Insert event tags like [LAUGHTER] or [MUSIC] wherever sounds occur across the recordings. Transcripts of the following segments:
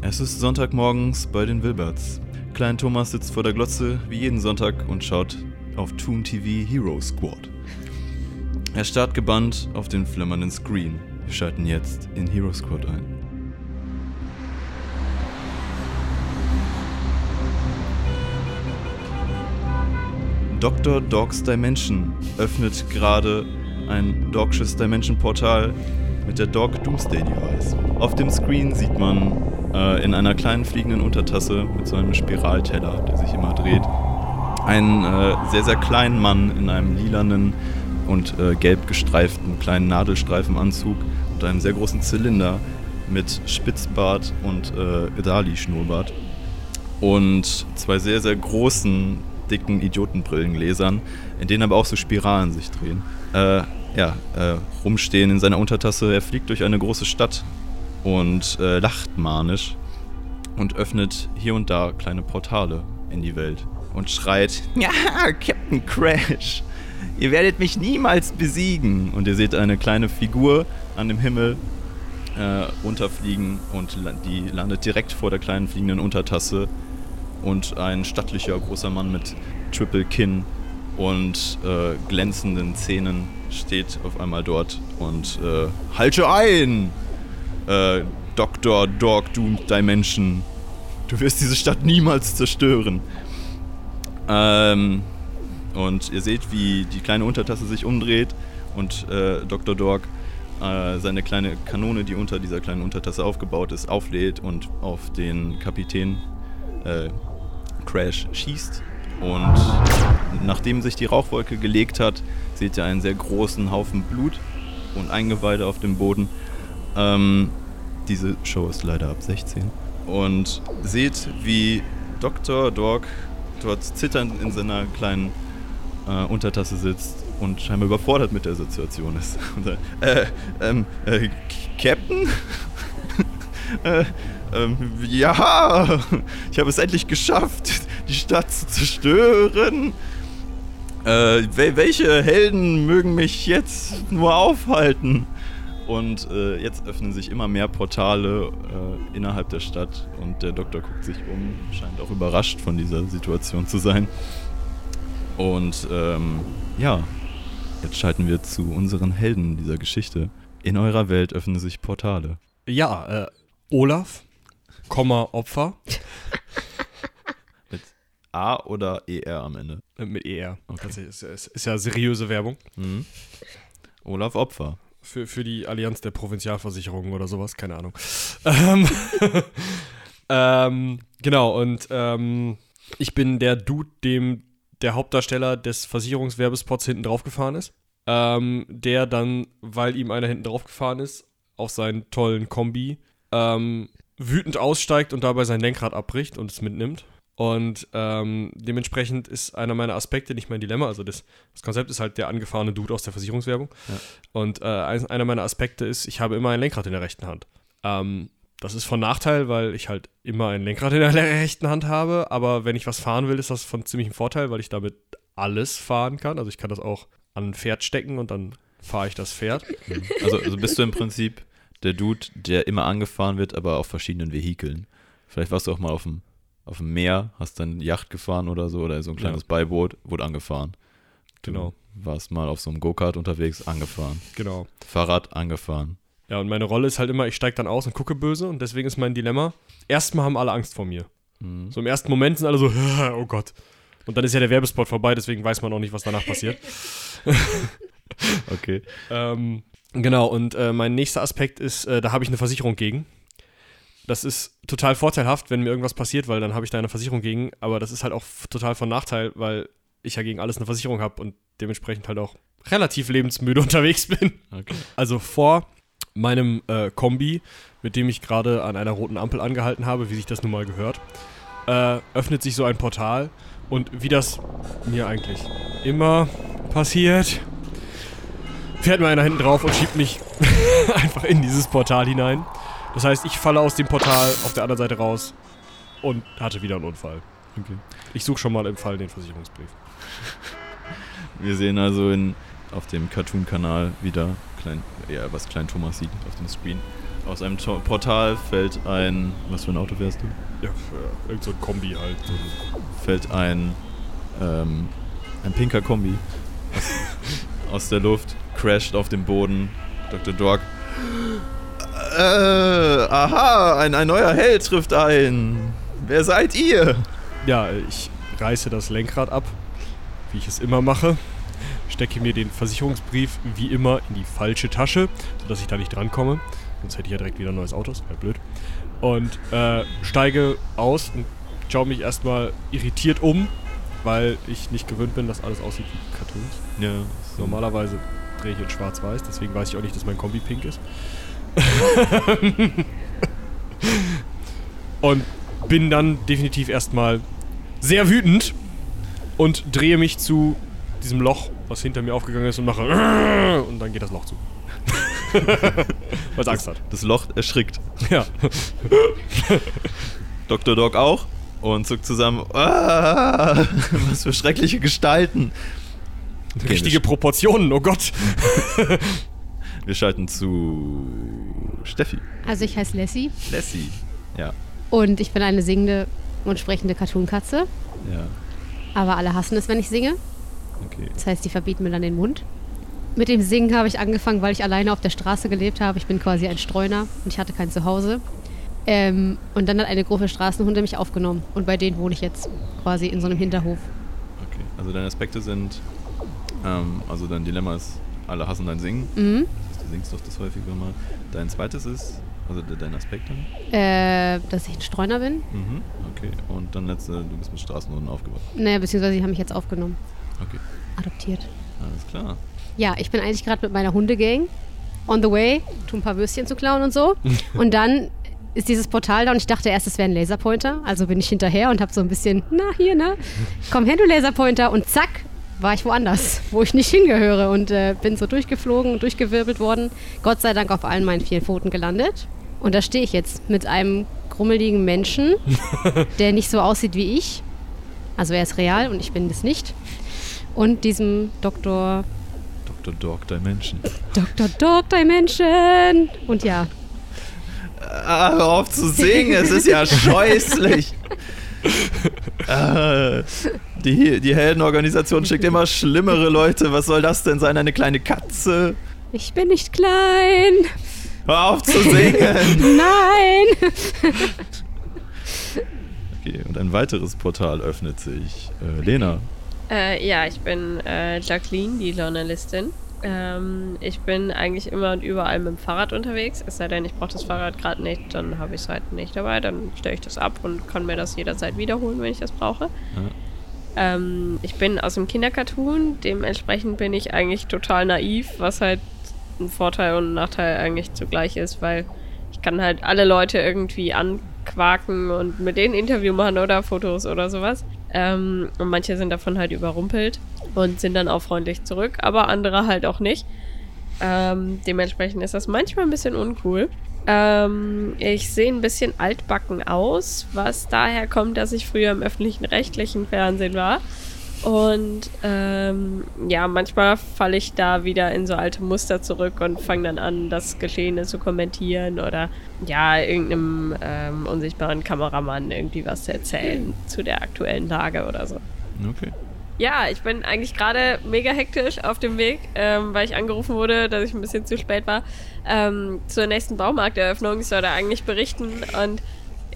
Es ist Sonntagmorgens bei den Wilberts. Klein Thomas sitzt vor der Glotze wie jeden Sonntag und schaut auf Toon TV Hero Squad. Er starrt gebannt auf den flimmernden Screen. Wir schalten jetzt in Hero Squad ein. Dr. Dogs Dimension öffnet gerade ein Dogsches Dimension Portal mit der Dog Doomsday Device. Auf dem Screen sieht man äh, in einer kleinen fliegenden Untertasse mit so einem Spiralteller, der sich immer dreht, einen äh, sehr, sehr kleinen Mann in einem lilanen und äh, gelb gestreiften kleinen Nadelstreifenanzug und einem sehr großen Zylinder mit Spitzbart und äh, Dali-Schnurrbart und zwei sehr, sehr großen, dicken Idiotenbrillengläsern, in denen aber auch so Spiralen sich drehen. Äh, ja, äh, rumstehen in seiner Untertasse. Er fliegt durch eine große Stadt und äh, lacht manisch und öffnet hier und da kleine Portale in die Welt und schreit: [LAUGHS] Ja, Captain Crash, ihr werdet mich niemals besiegen. Und ihr seht eine kleine Figur an dem Himmel äh, runterfliegen und die landet direkt vor der kleinen fliegenden Untertasse und ein stattlicher großer Mann mit Triple Kinn und äh, glänzenden Zähnen steht auf einmal dort und äh, halte ein, äh, Dr. Dog Doomed Dimension. Du wirst diese Stadt niemals zerstören. Ähm, und ihr seht, wie die kleine Untertasse sich umdreht und äh, Dr. Dog äh, seine kleine Kanone, die unter dieser kleinen Untertasse aufgebaut ist, auflädt und auf den Kapitän äh, Crash schießt. Und nachdem sich die Rauchwolke gelegt hat, seht ihr einen sehr großen Haufen Blut und Eingeweide auf dem Boden. Ähm, diese Show ist leider ab 16. Und seht, wie Dr. Dog dort zitternd in seiner kleinen äh, Untertasse sitzt und scheinbar überfordert mit der Situation ist. [LAUGHS] Und äh, ähm, äh, Captain? [LAUGHS] äh, ähm, ja, [LAUGHS] ich habe es endlich geschafft, die Stadt zu zerstören. Äh, wel welche Helden mögen mich jetzt nur aufhalten? Und äh, jetzt öffnen sich immer mehr Portale äh, innerhalb der Stadt und der Doktor guckt sich um, scheint auch überrascht von dieser Situation zu sein. Und ähm, ja, jetzt schalten wir zu unseren Helden dieser Geschichte. In eurer Welt öffnen sich Portale. Ja, äh, Olaf, Komma Opfer Mit A oder ER am Ende. äh, mit ER. Okay. Tatsächlich, ist, ist, ist ja seriöse Werbung Mhm. Olaf Opfer. Für, für die Allianz der Provinzialversicherungen oder sowas, keine Ahnung. [LAUGHS] Ähm, [LAUGHS] ähm, genau, und ähm, ich bin der Dude, dem der Hauptdarsteller des Versicherungswerbespots hinten drauf gefahren ist. Ähm, der dann, weil ihm einer hinten drauf gefahren ist, auf seinen tollen Kombi, ähm, wütend aussteigt und dabei sein Lenkrad abbricht und es mitnimmt. Und ähm, dementsprechend ist einer meiner Aspekte nicht mein Dilemma. Also das, das Konzept ist halt der angefahrene Dude aus der Versicherungswerbung. Und äh, ein, einer meiner Aspekte ist, ich habe immer ein Lenkrad in der rechten Hand. Ähm, das ist von Nachteil, weil ich halt immer ein Lenkrad in der [LAUGHS] rechten Hand habe. Aber wenn ich was fahren will, ist das von ziemlichem Vorteil, weil ich damit alles fahren kann. Also ich kann das auch an ein Pferd stecken und dann fahre ich das Pferd. [LAUGHS] Also, also bist du im Prinzip der Dude, der immer angefahren wird, aber auf verschiedenen Vehikeln. Vielleicht warst du auch mal auf dem, auf dem Meer, hast dann Yacht gefahren oder so, oder so ein kleines Beiboot, wurde angefahren. Du Genau. warst mal auf so einem Go-Kart unterwegs, angefahren. Genau. Fahrrad, angefahren. Ja, und meine Rolle ist halt immer, ich steige dann aus und gucke böse und deswegen ist mein Dilemma, erstmal haben alle Angst vor mir. Mhm. So im ersten Moment sind alle so, [LAUGHS] oh Gott. Und dann ist ja der Werbespot vorbei, deswegen weiß man auch nicht, was danach passiert. [LAUGHS] Okay. [LAUGHS] Ähm, genau, und äh, mein nächster Aspekt ist, äh, da habe ich eine Versicherung gegen. Das ist total vorteilhaft, wenn mir irgendwas passiert, weil dann habe ich da eine Versicherung gegen. Aber das ist halt auch total von Nachteil, weil ich ja gegen alles eine Versicherung habe und dementsprechend halt auch relativ lebensmüde [LAUGHS] unterwegs bin. okay. Also vor meinem äh, Kombi, mit dem ich gerade an einer roten Ampel angehalten habe, wie sich das nun mal gehört, äh, öffnet sich so ein Portal. Und wie das mir eigentlich immer passiert, fährt mir einer hinten drauf und schiebt mich [LAUGHS] einfach in dieses Portal hinein. Das heißt, ich falle aus dem Portal auf der anderen Seite raus und hatte wieder einen Unfall. okay. Ich suche schon mal im Fall den Versicherungsbrief. Wir sehen also in, auf dem Cartoon-Kanal wieder, klein, ja, was Klein Thomas sieht auf dem Screen. Aus einem Tor Portal fällt ein. Was für ein Auto wärst du? Ja, äh, irgend so ein Kombi halt. Fällt ein. Ähm, ein pinker Kombi aus, der Luft, crasht auf den Boden. Dr. Dork. Äh, aha, ein, ein neuer Held trifft ein. Wer seid ihr? Ja, ich reiße das Lenkrad ab, wie ich es immer mache, stecke mir den Versicherungsbrief wie immer in die falsche Tasche, sodass ich da nicht drankomme. Sonst hätte ich ja direkt wieder ein neues Auto, das wäre blöd. Und äh, steige aus und schaue mich erstmal irritiert um, weil ich nicht gewöhnt bin, dass alles aussieht wie Cartoons. Ja, so Normalerweise drehe ich in schwarz-weiß, deswegen weiß ich auch nicht, dass mein Kombi pink ist. [LAUGHS] und bin dann definitiv erstmal sehr wütend und drehe mich zu diesem Loch, was hinter mir aufgegangen ist und mache [LAUGHS] und dann geht das Loch zu. [LAUGHS] Weil es Angst hat. Das Loch erschrickt. Ja. Dr. Dog auch und zuckt zusammen. Ah, was für schreckliche Gestalten. Richtige Proportionen, oh Gott. Wir schalten zu Steffi. Also ich heiße Lassie Lassie. Ja, und ich bin eine singende und sprechende Cartoon-Katze. ja, Aber alle hassen es, wenn ich singe. okay. Das heißt, die verbieten mir dann den Mund. Mit dem Singen habe ich angefangen, weil ich alleine auf der Straße gelebt habe. Ich bin quasi ein Streuner und ich hatte kein Zuhause. Ähm, und dann hat eine Gruppe Straßenhunde mich aufgenommen. Und bei denen wohne ich jetzt quasi in so einem Hinterhof. Okay, also deine Aspekte sind, ähm, also dein Dilemma ist, alle hassen dein Singen. Mhm. Singst doch das häufiger mal. Dein zweites ist, also de- dein Aspekt dann. Äh, dass ich ein Streuner bin. Mhm, okay. Und dann letzte, du bist mit Straßenhunden aufgewachsen. Naja, beziehungsweise sie haben mich jetzt aufgenommen. Okay, Adoptiert. alles klar. Ja, ich bin eigentlich gerade mit meiner Hundegang on the way, tu ein paar Würstchen zu klauen und so. [LAUGHS] und dann ist dieses Portal da und ich dachte erst, es wäre ein Laserpointer. Also bin ich hinterher und habe so ein bisschen, na hier, ne? Komm her, du Laserpointer. Und zack, war ich woanders, wo ich nicht hingehöre. Und äh, bin so durchgeflogen und durchgewirbelt worden. Gott sei Dank auf allen meinen vier Pfoten gelandet. Und da stehe ich jetzt mit einem grummeligen Menschen, [LAUGHS] der nicht so aussieht wie ich. Also er ist real und ich bin es nicht. Und diesem Doktor Dr. Dog Dimension. Dr. Dog Dimension. Und ja, Ah, hör auf zu singen, es ist ja [LAUGHS] scheußlich. Äh, die, die Heldenorganisation schickt immer schlimmere Leute. Was soll das denn sein? Eine kleine Katze? ich bin nicht klein. Hör auf zu singen! [LAUGHS] Nein. Okay, und ein weiteres Portal öffnet sich. Äh, Lena. Äh, ja, ich bin äh, Jacqueline, die Journalistin. Ähm, ich bin eigentlich immer und überall mit dem Fahrrad unterwegs. Es sei denn, ich brauche das Fahrrad gerade nicht, dann habe ich es halt nicht dabei. Dann stelle ich das ab und kann mir das jederzeit wiederholen, wenn ich das brauche. Ähm, ich bin aus dem Kindercartoon, dementsprechend bin ich eigentlich total naiv, was halt ein Vorteil und ein Nachteil eigentlich zugleich ist, weil ich kann halt alle Leute irgendwie anquaken und mit denen Interview machen oder Fotos oder sowas. Ähm, und manche sind davon halt überrumpelt und sind dann auch freundlich zurück, aber andere halt auch nicht. Ähm, dementsprechend ist das manchmal ein bisschen uncool. Ähm, ich sehe ein bisschen altbacken aus, was daher kommt, dass ich früher im öffentlichen rechtlichen Fernsehen war. Und ähm, ja, manchmal falle ich da wieder in so alte Muster zurück und fange dann an, das Geschehene zu kommentieren oder ja, irgendeinem ähm, unsichtbaren Kameramann irgendwie was zu erzählen zu der aktuellen Lage oder so. Okay. Ja, ich bin eigentlich gerade mega hektisch auf dem Weg, ähm, weil ich angerufen wurde, dass ich ein bisschen zu spät war, ähm, zur nächsten Baumarkteröffnung. Ich sollte eigentlich berichten und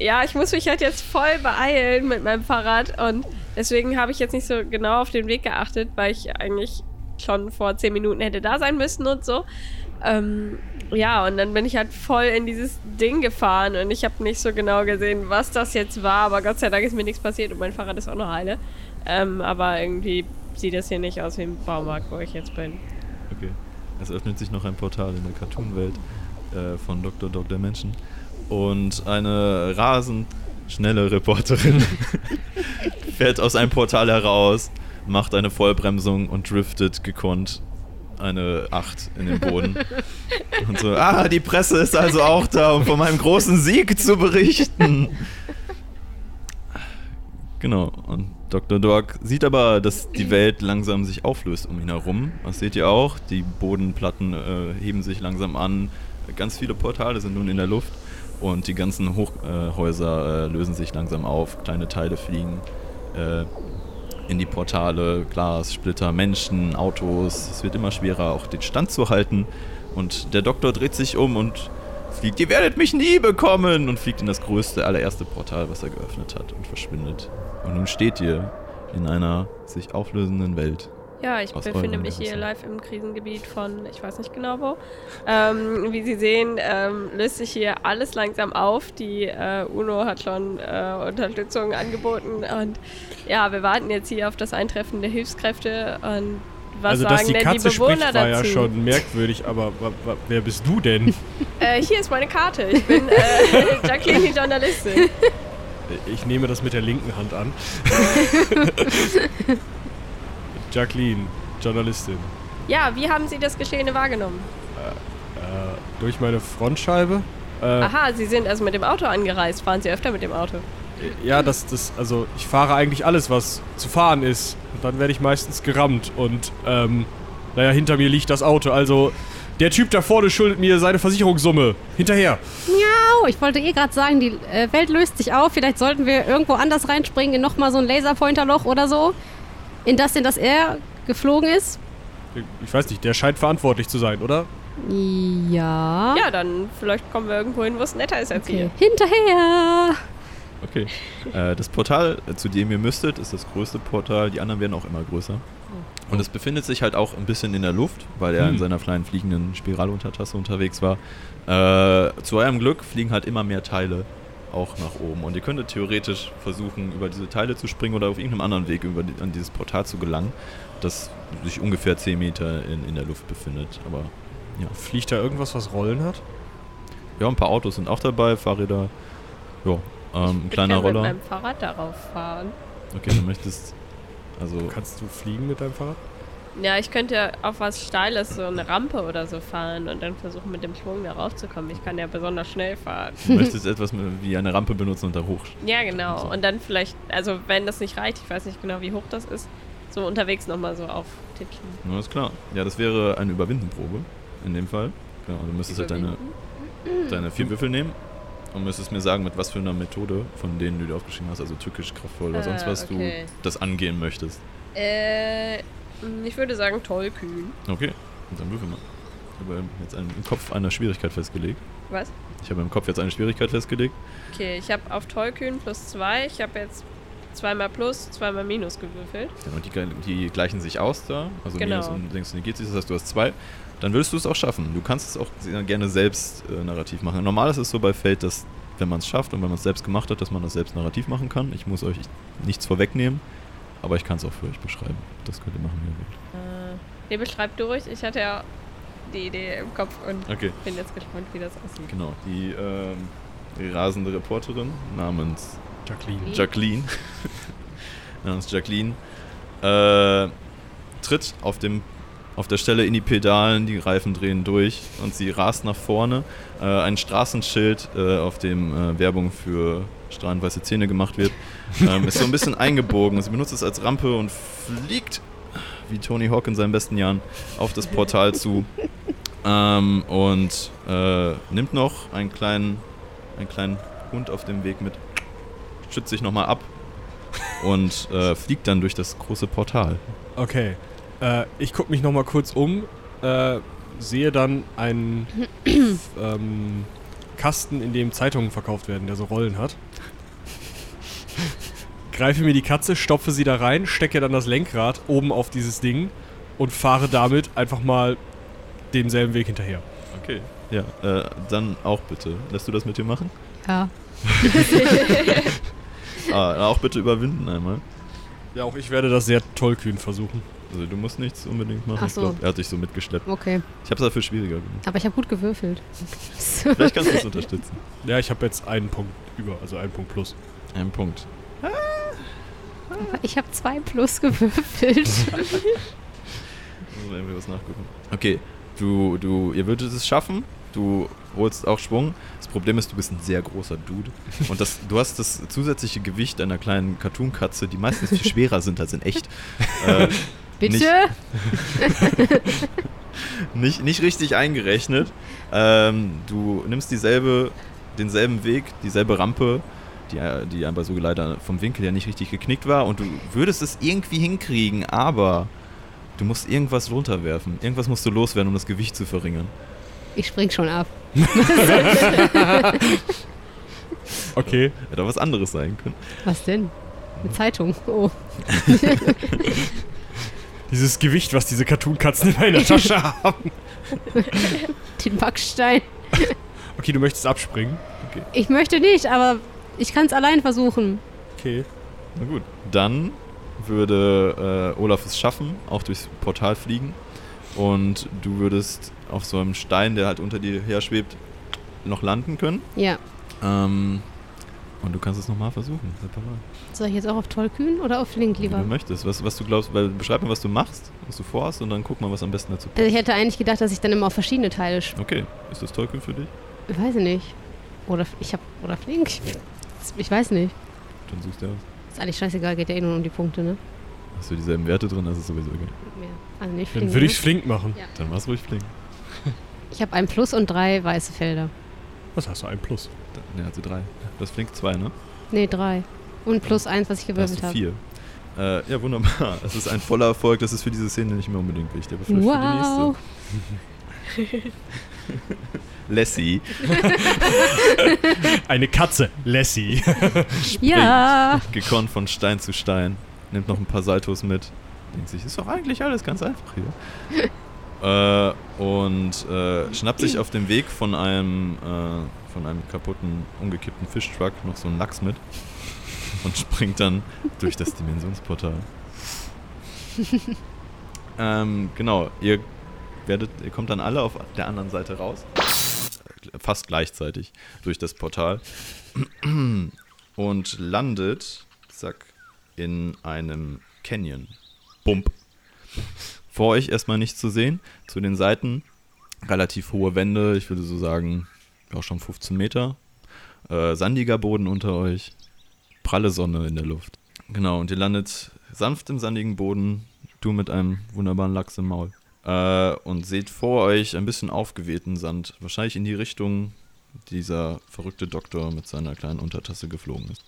ja, ich muss mich halt jetzt voll beeilen mit meinem Fahrrad und deswegen habe ich jetzt nicht so genau auf den Weg geachtet, weil ich eigentlich schon vor zehn Minuten hätte da sein müssen und so. Ähm, ja, und dann bin ich halt voll in dieses Ding gefahren und ich habe nicht so genau gesehen, was das jetzt war, aber Gott sei Dank ist mir nichts passiert und mein Fahrrad ist auch noch heile. Ähm, aber irgendwie sieht das hier nicht aus wie ein Baumarkt, wo ich jetzt bin. Okay. Es öffnet sich noch ein Portal in der Cartoon-Welt äh, von Dr. Dog Dimension. Und eine rasend schnelle Reporterin [LAUGHS] fährt aus einem Portal heraus, macht eine Vollbremsung und driftet gekonnt eine 8 in den Boden. Und so, ah, die Presse ist also auch da, um von meinem großen Sieg zu berichten. Genau, und Dr. Dog sieht aber, dass die Welt langsam sich auflöst um ihn herum. Das seht ihr auch. Die Bodenplatten äh, heben sich langsam an. Ganz viele Portale sind nun in der Luft und die ganzen Hochhäuser äh, lösen sich langsam auf. Kleine Teile fliegen äh, in die Portale, Glas, Splitter, Menschen, Autos. Es wird immer schwerer, auch den Stand zu halten. Und der Doktor dreht sich um und fliegt, ihr werdet mich nie bekommen! Und fliegt in das größte, allererste Portal, was er geöffnet hat und verschwindet. Und nun steht ihr in einer sich auflösenden Welt. Ja, ich befinde mich hier live im Krisengebiet von, ich weiß nicht genau wo. Ähm, wie Sie sehen, ähm, löst sich hier alles langsam auf. Die äh, UNO hat schon äh, Unterstützung angeboten und ja, wir warten jetzt hier auf das Eintreffen der Hilfskräfte und was also, sagen dass die denn Katze die Bewohner spricht, war dazu? ja schon merkwürdig, aber wer bist du denn? [LAUGHS] Äh, hier ist meine Karte. Ich bin äh, [LAUGHS] Jacqueline, die Journalistin. Ich nehme das mit der linken Hand an. [LAUGHS] Jacqueline, Journalistin. Ja, wie haben Sie das Geschehene wahrgenommen? Äh, durch meine Frontscheibe. Äh, Aha, Sie sind also mit dem Auto angereist. Fahren Sie öfter mit dem Auto? ja, das, das, also ich fahre eigentlich alles, was zu fahren ist. Und dann werde ich meistens gerammt. Und, ähm, naja, hinter mir liegt das Auto. Also, der Typ da vorne schuldet mir seine Versicherungssumme. Hinterher. Miau, ich wollte eh gerade sagen, die äh, Welt löst sich auf. Vielleicht sollten wir irgendwo anders reinspringen, in nochmal so ein Laserpointerloch oder so. In das, in das er geflogen ist. Ich weiß nicht, der scheint verantwortlich zu sein, oder? Ja. Ja, dann vielleicht kommen wir irgendwo hin, wo es netter ist als Okay. hier. Hinterher. Okay. äh, das Portal, äh, zu dem ihr müsstet, ist das größte Portal. Die anderen werden auch immer größer. Und es befindet sich halt auch ein bisschen in der Luft, weil er in Hm. seiner kleinen fliegenden Spiraluntertasse unterwegs war. Äh, zu eurem Glück fliegen halt immer mehr Teile auch nach oben. Und ihr könntet theoretisch versuchen, über diese Teile zu springen oder auf irgendeinem anderen Weg über die, an dieses Portal zu gelangen, das sich ungefähr 10 Meter in, in der Luft befindet. Aber ja. Fliegt da irgendwas, was Rollen hat? ja, ein paar Autos sind auch dabei, Fahrräder. Ja, ähm, ein kleiner ich kann Roller. mit meinem Fahrrad darauf fahren. Okay, du möchtest. Also, Kannst du fliegen mit deinem Fahrrad? Ja, ich könnte auf was Steiles, so eine Rampe oder so fahren und dann versuchen, mit dem Schwung da raufzukommen. Ich kann ja besonders schnell fahren. du möchtest etwas wie eine Rampe benutzen und da hoch. Ja, genau. Und dann vielleicht, also wenn das nicht reicht, ich weiß nicht genau, wie hoch das ist, so unterwegs nochmal so auftitschen. Na, ist klar. Ja, das wäre eine Überwindenprobe in dem Fall. Genau, du müsstest halt deine, deine vier Würfel nehmen und müsstest mir sagen, mit was für einer Methode von denen du dir aufgeschrieben hast, also tückisch, kraftvoll oder Ah, sonst was, okay. du das angehen möchtest. Äh, ich würde sagen tollkühn. Okay, und dann würfel mal. Ich habe jetzt einen, im Kopf eine Schwierigkeit festgelegt. Was? Ich habe im Kopf jetzt eine Schwierigkeit festgelegt. Okay, ich habe auf tollkühn plus zwei. Ich habe jetzt zweimal plus, zweimal minus gewürfelt. Genau, die, die gleichen sich aus da. Also Genau. minus und links negiert sich, das heißt, du hast zwei. Dann würdest du es auch schaffen. Du kannst es auch gerne selbst äh, narrativ machen. Normal ist es so bei Fate, dass wenn man es schafft und wenn man es selbst gemacht hat, dass man das selbst narrativ machen kann. Ich muss euch nichts vorwegnehmen, aber ich kann es auch für euch beschreiben. Das könnt ihr machen, wie ihr Äh, nee, beschreib du ruhig. Ich hatte ja die Idee im Kopf und wollt. Okay, bin jetzt gespannt, wie das aussieht. genau. Die, ähm, die rasende Reporterin namens Jacqueline. Jacqueline, [LAUGHS] namens Jacqueline, äh, tritt auf, dem, auf der Stelle in die Pedalen, die Reifen drehen durch und sie rast nach vorne. Äh, ein Straßenschild, äh, auf dem äh, Werbung für strahlend weiße Zähne gemacht wird, ähm, ist so ein bisschen eingebogen. Sie benutzt es als Rampe und fliegt, wie Tony Hawk in seinen besten Jahren, auf das Portal zu. Ähm, und äh, nimmt noch einen kleinen, einen kleinen Hund auf dem Weg mit, schützt sich nochmal ab und äh, fliegt dann durch das große Portal. Okay. Äh, ich gucke mich nochmal kurz um, äh, sehe dann einen ähm, Kasten, in dem Zeitungen verkauft werden, der so Rollen hat. Greife mir die Katze, stopfe sie da rein, stecke dann das Lenkrad oben auf dieses Ding und fahre damit einfach mal denselben Weg hinterher. Okay. Ja, äh, dann auch bitte. Lässt du das mit dir machen? Ja. [LAUGHS] Ah, auch bitte überwinden einmal. Ja, auch ich werde das sehr tollkühn versuchen. Also du musst nichts unbedingt machen. Ach Ich so. glaube, er hat dich so mitgeschleppt. Okay. Ich habe es dafür schwieriger gemacht. Aber ich habe gut gewürfelt. Vielleicht kannst du es unterstützen. Ja, ich habe jetzt einen Punkt über, also einen Punkt plus. Ein Punkt. ich habe zwei plus gewürfelt. [LAUGHS] Muss irgendwie was nachgucken. Okay, du, du, ihr würdet es schaffen. Du holst auch Schwung. Das Problem ist, du bist ein sehr großer Dude. Und das, du hast das zusätzliche Gewicht einer kleinen Cartoon-Katze, die meistens viel schwerer sind als in echt. [LAUGHS] Äh, Bitte? Nicht- [LAUGHS] nicht, nicht richtig eingerechnet. Ähm, du nimmst dieselbe, denselben Weg, dieselbe Rampe, die, die aber so leider vom Winkel ja nicht richtig geknickt war und du würdest es irgendwie hinkriegen, aber du musst irgendwas runterwerfen. Irgendwas musst du loswerden, um das Gewicht zu verringern. Ich spring schon ab. [LAUGHS] Okay. Hätte auch was anderes sein können. Was denn? Eine Zeitung. Oh. [LAUGHS] Dieses Gewicht, was diese Cartoon-Katzen in meiner Tasche [LAUGHS] haben. Den Backstein. Okay, du möchtest abspringen. Ich möchte nicht, aber ich kann es allein versuchen. Okay. Na gut. Dann würde äh, Olaf es schaffen, auch durchs Portal fliegen. Und du würdest auf so einem Stein, der halt unter dir her schwebt, noch landen können. Ja. Ähm, und du kannst es nochmal versuchen, separat. Soll ich jetzt auch auf Tollkühn oder auf Link Wie du lieber? möchtest. Was, was du glaubst, weil beschreib mir, was du machst, was du vorhast und dann guck mal, was am besten dazu passt. Also ich hätte eigentlich gedacht, dass ich dann immer auf verschiedene Teile sch Okay, ist das Tollkühn für dich? Weiß ich nicht. Oder ich hab. Oder Flink. Ich weiß nicht. Dann suchst du aus. Ist eigentlich scheißegal, geht ja eh nur um die Punkte, ne? Hast du dieselben Werte drin, das ist sowieso egal. Ja. Also nicht Flink. Dann würde ne? ich flink machen. Ja. Dann mach's ruhig flink. Ich habe ein Plus und drei weiße Felder. Was hast du? Ein Plus. Ne, also drei. Du hast flink zwei, ne? Nee, drei. Und plus eins, was ich gewürfelt habe. vier. Äh, ja, wunderbar. [LAUGHS] Das ist ein voller Erfolg. Das ist für diese Szene nicht mehr unbedingt wichtig, aber vielleicht Wow. für die nächste. [LAUGHS] Lassie [LAUGHS] Eine Katze. Lassie. [LAUGHS] Ja. gekonnt von Stein zu Stein. Nimmt noch ein paar Saltos mit. Denkt sich, ist doch eigentlich alles ganz einfach hier. [LAUGHS] äh, und äh, schnappt sich auf dem Weg von einem, äh, von einem kaputten, umgekippten Fischtruck noch so einen Lachs mit. Und springt dann durch das Dimensionsportal. ähm, genau, ihr werdet, ihr kommt dann alle auf der anderen Seite raus. Fast gleichzeitig durch das Portal. [CLEARS THROAT] Und landet, zack, in einem Canyon. Bump. Vor euch erstmal nichts zu sehen. Zu den Seiten relativ hohe Wände, ich würde so sagen, ja, schon 15 Meter. Äh, sandiger Boden unter euch. Pralle Sonne in der Luft. Genau, und ihr landet sanft im sandigen Boden. Du mit einem wunderbaren Lachs im Maul. Äh, und seht vor euch ein bisschen aufgewehten Sand. Wahrscheinlich in die Richtung dieser verrückte Doktor mit seiner kleinen Untertasse geflogen ist.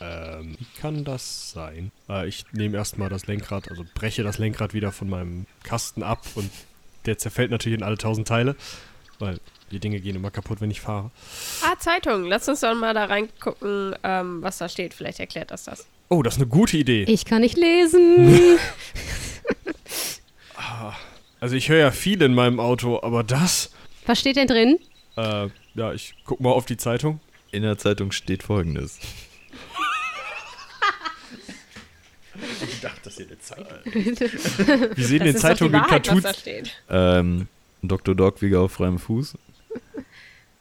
ähm, wie kann das sein? Äh, ich nehme erstmal das Lenkrad, also breche das Lenkrad wieder von meinem Kasten ab und der zerfällt natürlich in alle tausend Teile, weil die Dinge gehen immer kaputt, wenn ich fahre. Ah, Zeitung. Lass uns doch mal da reingucken, ähm, was da steht. Vielleicht erklärt das das. Oh, das ist eine gute Idee. Ich kann nicht lesen. [LAUGHS] [LAUGHS] Also ich höre ja viel in meinem Auto, aber das... Was steht denn drin? Äh, ja, ich guck mal auf die Zeitung. In der Zeitung steht folgendes. Ich dachte, das hier eine Zeitung. Wie sehen Das die Zeitungen in Cartoons? Ähm, Dr. Dog wieder auf freiem Fuß.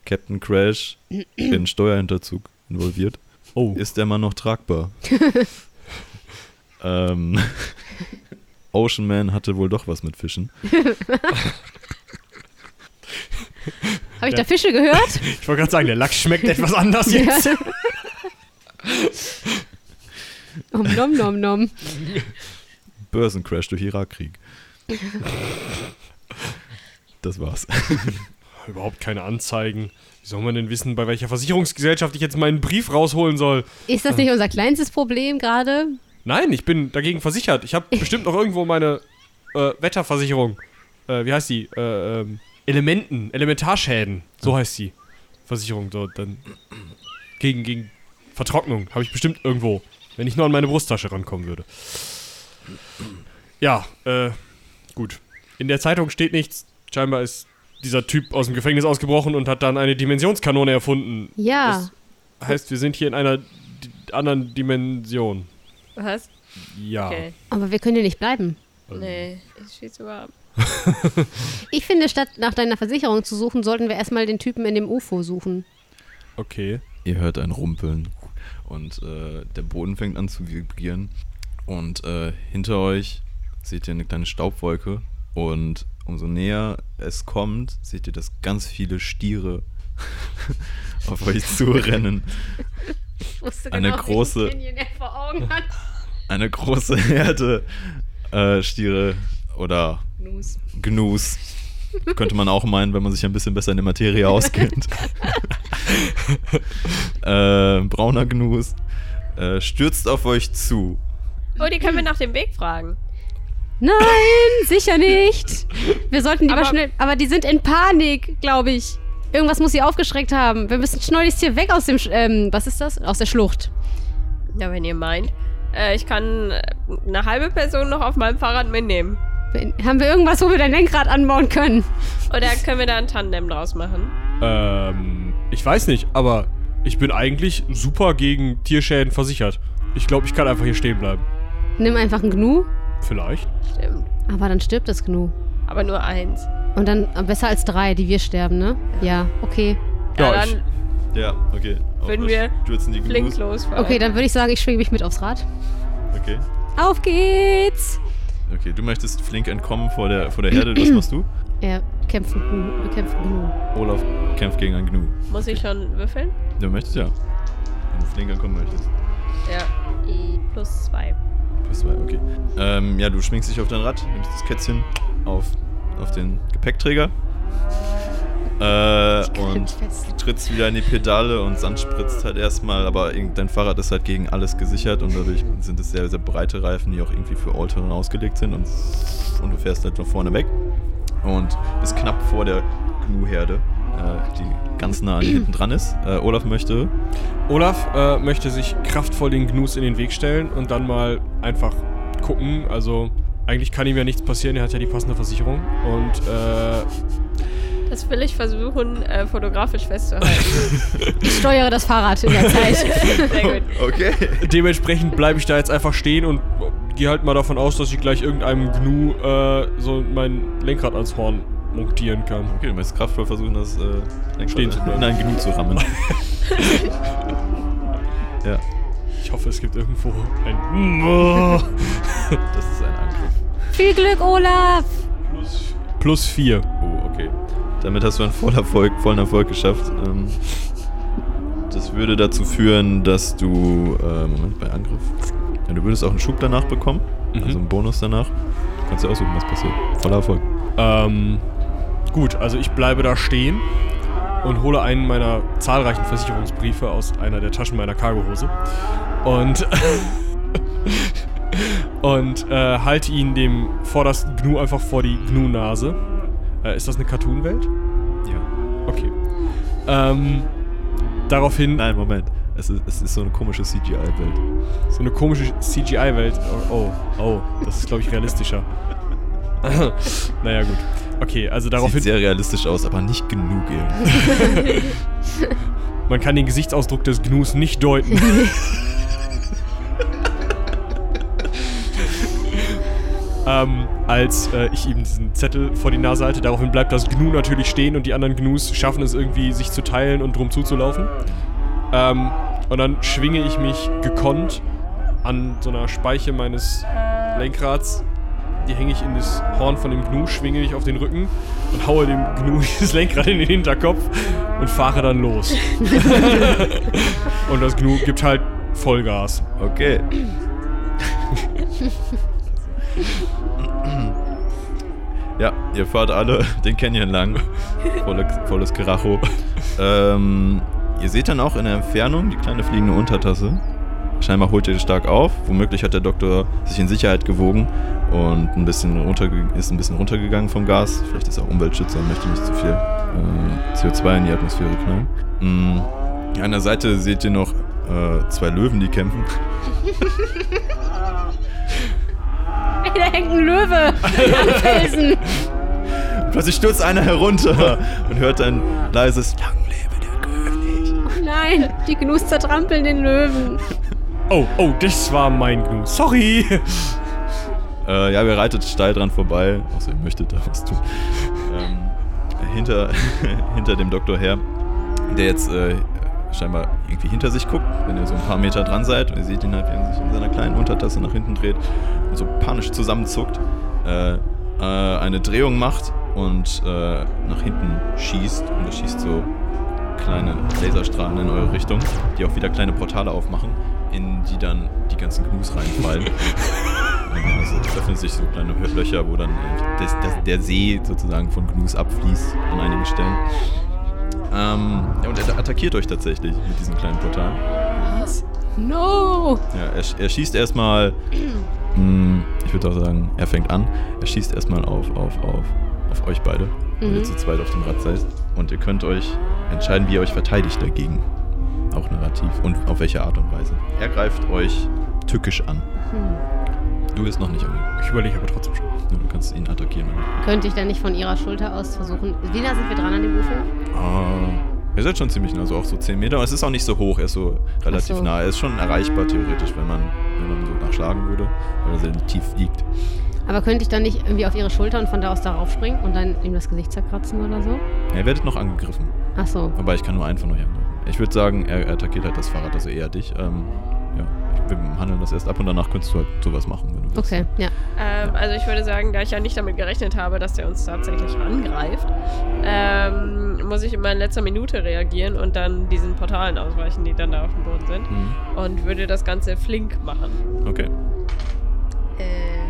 Captain Crash in Steuerhinterzug involviert. Oh, Ist der Mann noch tragbar? [LAUGHS] ähm, Ocean Man hatte wohl doch was mit Fischen. [LAUGHS] Habe ich Ja. da Fische gehört? [LAUGHS] ich wollte gerade sagen, der Lachs schmeckt etwas anders jetzt. [LAUGHS] Om nom nom nom. Börsencrash durch Irakkrieg. Das war's. Überhaupt keine Anzeigen. Wie soll man denn wissen, bei welcher Versicherungsgesellschaft ich jetzt meinen Brief rausholen soll? Ist das nicht unser kleinstes Problem gerade? Nein, ich bin dagegen versichert. Ich habe bestimmt noch irgendwo meine äh, Wetterversicherung. Äh, wie heißt die? Äh, ähm, Elementen, Elementarschäden. So heißt die Versicherung. So, dann gegen, gegen Vertrocknung habe ich bestimmt irgendwo. Wenn ich nur an meine Brusttasche rankommen würde. Ja, äh, gut. In der Zeitung steht nichts. Scheinbar ist dieser Typ aus dem Gefängnis ausgebrochen und hat dann eine Dimensionskanone erfunden. Ja. Das heißt, wir sind hier in einer di anderen Dimension. Was? Ja. Okay. Aber wir können hier nicht bleiben. Also, Nee, ist viel zu warm. Ich finde, statt nach deiner Versicherung zu suchen, sollten wir erstmal den Typen in dem UFO suchen. Okay. Ihr hört ein Rumpeln und äh, der Boden fängt an zu vibrieren und äh, hinter euch seht ihr eine kleine Staubwolke und umso näher es kommt, seht ihr, dass ganz viele Stiere [LAUGHS] auf euch zurennen. Ich wusste Eine genau, große- er vor Augen [LAUGHS] hat. Eine große Herde äh, Stiere oder Gnus. Gnus Könnte man auch meinen, wenn man sich ein bisschen besser in der Materie auskennt. [LAUGHS] äh, brauner Gnus äh, stürzt auf euch zu. Oh, die können wir nach dem Weg fragen. Nein, sicher nicht. Wir sollten die Aber- mal schnell. Aber die sind in Panik, glaube ich. Irgendwas muss sie aufgeschreckt haben. Wir müssen schleunigst hier weg aus dem. Sch ähm, was ist das? Aus der Schlucht. Ja, wenn ihr meint. Äh, ich kann äh, eine halbe Person noch auf meinem Fahrrad mitnehmen. Haben wir irgendwas, wo wir dein Lenkrad anbauen können? Oder können wir da ein Tandem draus machen? Ähm, ich weiß nicht, aber ich bin eigentlich super gegen Tierschäden versichert. Ich glaube, ich kann einfach hier stehen bleiben. Nimm einfach einen Gnu. Vielleicht. Stimmt. Aber dann stirbt das Gnu. Aber nur eins. Und dann äh, besser als drei, die wir sterben, ne? Ja, okay. Ja, Ja, ich- dann Ja, okay. Euch wir stürzen die flink losfahren. Okay, dann würde ich sagen, ich schwinge mich mit aufs Rad. Okay. Auf geht's! Okay, du möchtest flink entkommen vor der, vor der Herde. Was machst du? [CLEARS THROAT] Ja, kämpfen Gnu. Wir kämpfen Gnu. Olaf kämpft gegen einen Gnu. Muss ich schon würfeln? Du möchtest ja. Wenn du flink entkommen möchtest. Ja. I plus zwei. Plus zwei, okay. Ähm, ja, du schwingst dich auf dein Rad, nimmst das Kätzchen auf, auf den Gepäckträger. Äh, und fest. trittst wieder in die Pedale und Sand spritzt halt erstmal, aber irgend- dein Fahrrad ist halt gegen alles gesichert und dadurch sind es sehr, sehr breite Reifen, die auch irgendwie für Allterrain ausgelegt sind und, und du fährst halt nach vorne weg und bist knapp vor der Gnu-Herde, die ganz nah an hinten dran ist. Äh, Olaf möchte Olaf äh, möchte sich kraftvoll den Gnus in den Weg stellen und dann mal einfach gucken. Also, eigentlich kann ihm ja nichts passieren, er hat ja die passende Versicherung. Und äh, Das will ich versuchen, äh, fotografisch festzuhalten. Ich steuere das Fahrrad in der Zeit. [LAUGHS] Sehr gut. Okay. dementsprechend bleibe ich da jetzt einfach stehen und gehe halt mal davon aus, dass ich gleich irgendeinem Gnu äh, so mein Lenkrad ans Horn montieren kann. Okay, du möchtest kraftvoll versuchen, das äh, Stehen zu bleiben. in ein Gnu zu rammen. [LAUGHS] ja, Ich hoffe, es gibt irgendwo ein [LAUGHS] das ist ein Angriff. Viel Glück, Olaf! Plus 4. Oh, okay. Damit hast du einen vollen Erfolg, vollen Erfolg geschafft. Ähm, das würde dazu führen, dass du, äh, Moment, bei Angriff, ja, du würdest auch einen Schub danach bekommen, Mhm. also einen Bonus danach. Du kannst ja aussuchen, was passiert. Voller Erfolg. Ähm, gut, also ich bleibe da stehen und hole einen meiner zahlreichen Versicherungsbriefe aus einer der Taschen meiner Cargohose und [LAUGHS] und äh, halte ihn dem vordersten Gnu einfach vor die Gnu-Nase. Äh, ist das eine Cartoon-Welt? Ja. Okay. Ähm, daraufhin Nein, Moment. Es ist, es ist so eine komische CGI-Welt. so eine komische CGI-Welt. Oh, oh, oh, das ist glaube ich realistischer. [LAUGHS] naja, gut. Okay, also Sieht daraufhin. sehr realistisch aus, aber nicht genug irgendwie. [LAUGHS] Man kann den Gesichtsausdruck des Gnus nicht deuten. [LAUGHS] ähm, als äh, ich ihm diesen Zettel vor die Nase halte. Daraufhin bleibt das Gnu natürlich stehen und die anderen Gnus schaffen es irgendwie, sich zu teilen und drum zuzulaufen. Ähm, und dann schwinge ich mich gekonnt an so einer Speiche meines Lenkrads. Die hänge ich in das Horn von dem Gnu, schwinge mich auf den Rücken und haue dem Gnu [LAUGHS] dieses Lenkrad in den Hinterkopf und fahre dann los. [LAUGHS] und das Gnu gibt halt Vollgas. Okay. ja, ihr fahrt alle den Canyon lang. Volles, volles Karacho. Ähm, ihr seht dann auch in der Entfernung die kleine fliegende Untertasse. Scheinbar holt ihr stark auf. Womöglich hat der Doktor sich in Sicherheit gewogen und ein bisschen runterge ist ein bisschen runtergegangen vom Gas. Vielleicht ist er auch Umweltschützer und möchte nicht zu viel äh, CO2 in die Atmosphäre knallen. Mm, an der Seite seht ihr noch äh, zwei Löwen, die kämpfen. Da hängt ein Löwe am Felsen. [LAUGHS] Plötzlich stürzt einer herunter und hört ein leises Lang lebe der König. Oh nein, die Gnus zertrampeln den Löwen. Oh, oh, das war mein Gnu. Sorry. [LAUGHS] Äh, ja, ihr reitet steil dran vorbei, außer ihr möchtet da was tun. Ähm, hinter, [LAUGHS] hinter dem Doktor her, der jetzt äh, scheinbar irgendwie hinter sich guckt, wenn ihr so ein paar Meter dran seid und ihr seht ihn halt, wie er sich in seiner kleinen Untertasse nach hinten dreht und so panisch zusammenzuckt, äh, äh, eine Drehung macht und äh, nach hinten schießt und er schießt so kleine Laserstrahlen in eure Richtung, die auch wieder kleine Portale aufmachen, in die dann die ganzen Gnus reinfallen. [LAUGHS] Also es öffnen sich so kleine Löcher, wo dann das, das, der See sozusagen von Gnus abfließt an einigen Stellen. Ähm, ja, und er attackiert euch tatsächlich mit diesem kleinen Portal. Was? No! Ja, er, er schießt erstmal. [CLEARS THROAT] mh, ich würde auch sagen, er fängt an. Er schießt erstmal auf, auf, auf, auf euch beide, weil Mhm. ihr zu zweit auf dem Rad seid. Und ihr könnt euch entscheiden, wie ihr euch verteidigt dagegen. Auch narrativ. Und auf welche Art und Weise. Er greift euch tückisch an. Hm. Du bist noch nicht angegriffen. Ich überlege aber trotzdem schon. Ja, Du kannst ihn attackieren. wenn Könnte ich dann nicht von ihrer Schulter aus versuchen. Wie nah sind wir dran an dem Ufer? Ah, ihr seid schon ziemlich nah, also auch so 10 Meter. Aber es ist auch nicht so hoch, er ist so relativ so. nah. Er ist schon erreichbar theoretisch, wenn man, wenn man so nachschlagen würde, weil er sehr tief liegt. Aber könnte ich dann nicht irgendwie auf ihre Schulter und von da aus darauf springen und dann ihm das Gesicht zerkratzen oder so? Ja, ihr werdet noch angegriffen. Ach so. Aber ich kann nur einen von euch angreifen. Ich würde sagen, er, er attackiert halt das Fahrrad, also eher dich. Ähm, ja, wir handeln das erst ab und danach könntest du halt sowas machen, wenn du willst. Okay, ja. Ähm, also ich würde sagen, da ich ja nicht damit gerechnet habe, dass der uns tatsächlich angreift, ähm, muss ich in meiner letzter Minute reagieren und dann diesen Portalen ausweichen, die dann da auf dem Boden sind. Mhm. Und würde das Ganze flink machen. Okay, Äh,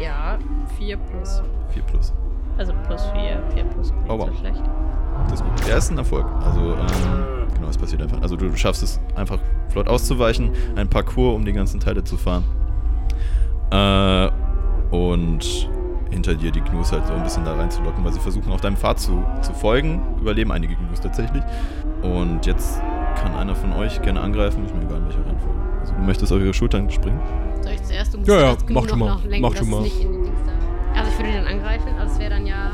ja, 4 plus. 4 plus. Also plus 4, 4 plus nicht Oh, wow. so schlecht. Das ist gut. Der ist ein Erfolg. Also, ähm, genau, es passiert einfach. Also, du schaffst es einfach flott auszuweichen, ein Parcours, um die ganzen Teile zu fahren. Äh, und hinter dir die Gnus halt so ein bisschen da reinzulocken, weil sie versuchen, auf deinem Pfad zu, zu folgen. Überleben einige Gnus tatsächlich. Und jetzt kann einer von euch gerne angreifen, ist mir egal in welcher Reihenfolge. Also, du möchtest auf ihre Schultern springen. Soll ich zuerst? Du musst Ja, ja, mach du mal. lenken, Mach du es mal. nicht in den Dings da. Also ich würde den angreifen, aber es wäre dann ja...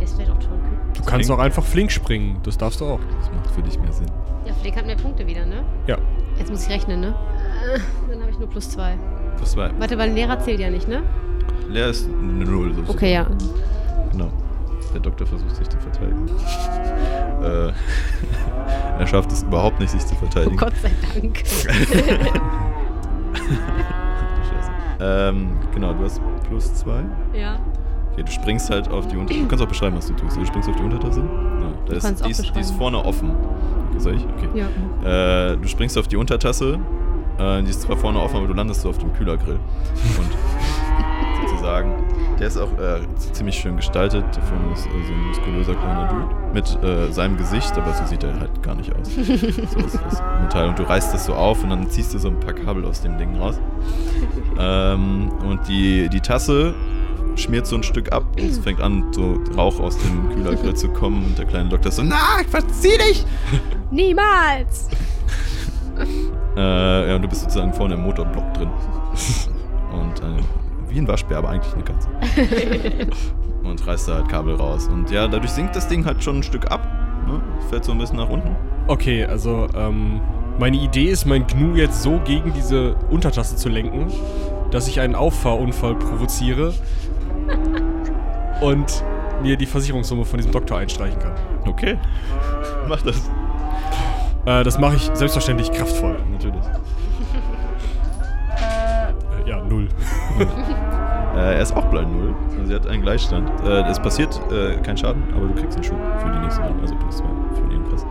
Ist vielleicht auch toll. Du kannst auch einfach flink springen. Das darfst du auch. Das macht für dich mehr Sinn. Ja, Flick hat mehr Punkte wieder, ne? Ja. Jetzt muss ich rechnen, ne? Äh, Dann habe ich nur plus zwei. Plus zwei. Warte, weil ein Lehrer zählt ja nicht, ne? Leer ist eine Null. sozusagen. Okay, ja. Genau. Der Doktor versucht sich zu verteidigen. äh, [LAUGHS] er schafft es überhaupt nicht, sich zu Oh verteidigen. Gott sei Dank. [LAUGHS] Ähm, genau, du hast plus zwei. ja. Okay, du springst halt auf die Untertasse. Du kannst auch beschreiben, was du tust. Du springst auf die Untertasse. Ja, da ist, die, ist, die ist vorne offen. Soll ich? Okay. Ja. Äh, du springst auf die Untertasse. Äh, die ist zwar vorne offen, aber du landest so auf dem Kühlergrill. Und sozusagen, der ist auch äh, ziemlich schön gestaltet. Da vorne ist äh, so ein muskulöser kleiner Dude mit äh, seinem Gesicht, aber so sieht er halt gar nicht aus. [LAUGHS] so ist das Metall. Und du reißt das so auf und dann ziehst du so ein paar Kabel aus dem Ding raus. Ähm, und die, die Tasse schmiert so ein Stück ab und es fängt an, so Rauch aus dem Kühlergrill zu kommen. Und der kleine Doktor so, na, verzieh dich! [LAUGHS] Niemals! Äh, ja, und du bist sozusagen vorne im Motorblock drin. [LAUGHS] Und äh, wie ein Waschbär, aber eigentlich eine Katze. [LAUGHS] und reißt da halt Kabel raus. Und ja, dadurch sinkt das Ding halt schon ein Stück ab. Ne? Fällt so ein bisschen nach unten. Okay, also ähm, meine Idee ist, mein Gnu jetzt so gegen diese Untertasse zu lenken, dass ich einen Auffahrunfall provoziere und mir die Versicherungssumme von diesem Doktor einstreichen kann. Okay. [LAUGHS] Mach das. Äh, das mache ich selbstverständlich kraftvoll. Natürlich. [LAUGHS] Äh, ja, null. Äh, er ist auch blind null. Also sie hat einen Gleichstand. Äh, es passiert äh, kein Schaden, aber du kriegst einen Schub für die nächste Runde. Also plus zwei für den Pass.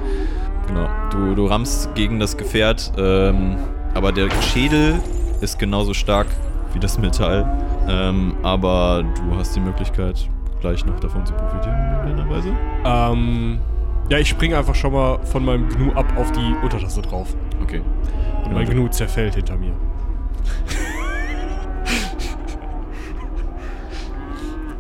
Genau. Du, du rammst gegen das Gefährt, ähm, aber der Schädel ist genauso stark wie das Metall. Ähm, aber du hast die Möglichkeit, gleich noch davon zu profitieren in irgendeiner Weise. Ähm, ja, ich springe einfach schon mal von meinem Gnu ab auf die Untertasse drauf. Okay. Und mein Gnu zerfällt hinter mir. [LAUGHS]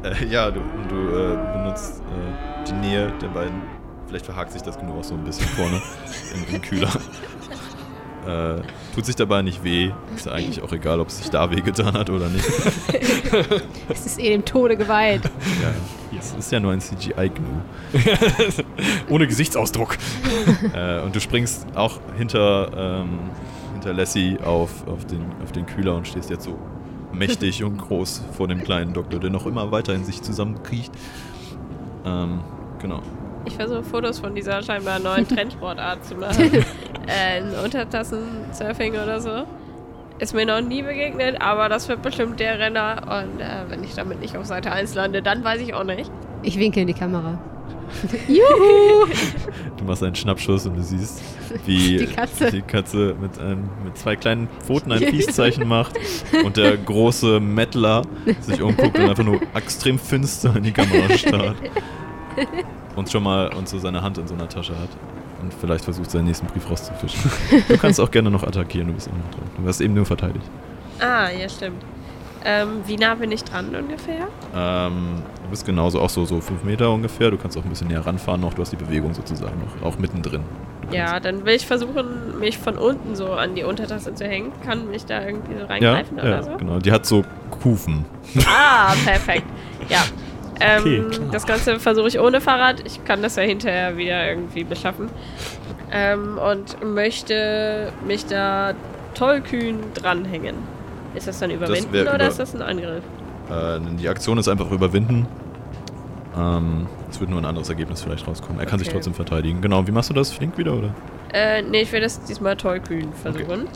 Äh, ja, du, du äh, benutzt äh, die Nähe der beiden. Vielleicht verhakt sich das genug auch so ein bisschen vorne [LAUGHS] im, im Kühler. Äh, tut sich dabei nicht weh. Ist ja eigentlich auch egal, ob es sich da wehgetan hat oder nicht. [LAUGHS] Es ist eh dem Tode geweiht. Ja, es ist ja nur ein CGI-Gnu. [LAUGHS] Ohne Gesichtsausdruck. äh, und du springst auch hinter, ähm, hinter Lassie auf, auf, den, auf den Kühler und stehst jetzt so mächtig und groß vor dem kleinen Doktor, der noch immer weiter in sich zusammenkriecht. Ähm, genau. Ich versuche Fotos von dieser scheinbar neuen Trendsportart zu machen. [LAUGHS] äh, ein Untertassen-Surfing oder so. Ist mir noch nie begegnet, aber das wird bestimmt der Renner. Und äh, wenn ich damit nicht auf Seite 1 lande, dann weiß ich auch nicht. Ich winke in die Kamera. [LAUGHS] Juhu! Du machst einen Schnappschuss und du siehst, wie [LAUGHS] Die Katze. die Katze mit, einem, mit zwei kleinen Pfoten ein [LAUGHS] Peace-Zeichen macht und der große Mettler sich umguckt und einfach nur extrem finster in die Kamera starrt. Und schon mal und so seine Hand in so einer Tasche hat. Und vielleicht versucht, seinen nächsten Brief rauszufischen. Du kannst auch gerne noch attackieren, du bist immer noch dran. Du wirst eben nur verteidigt. Ah, ja, stimmt. Ähm, wie nah bin ich dran ungefähr? Ähm, du bist genauso auch so, so fünf Meter ungefähr. Du kannst auch ein bisschen näher ranfahren noch. Du hast die Bewegung sozusagen noch, auch mittendrin. Ja, dann will ich versuchen, mich von unten so an die Untertasse zu hängen. Kann mich da irgendwie so ja, reingreifen ja, oder so? genau. Die hat so Kufen. Ah, perfekt. [LAUGHS] Ja. Ähm, Okay, das Ganze versuche ich ohne Fahrrad. Ich kann das ja hinterher wieder irgendwie beschaffen. Ähm, und möchte mich da tollkühn dranhängen. Ist das dann überwinden wär oder über- ist das ein Angriff? Äh, die Aktion ist einfach überwinden. Ähm, es wird nur ein anderes Ergebnis vielleicht rauskommen. Er kann sich Okay. trotzdem verteidigen. Genau, wie machst du das? Flink wieder, oder? Äh, nee, ich will das diesmal tollkühn versuchen.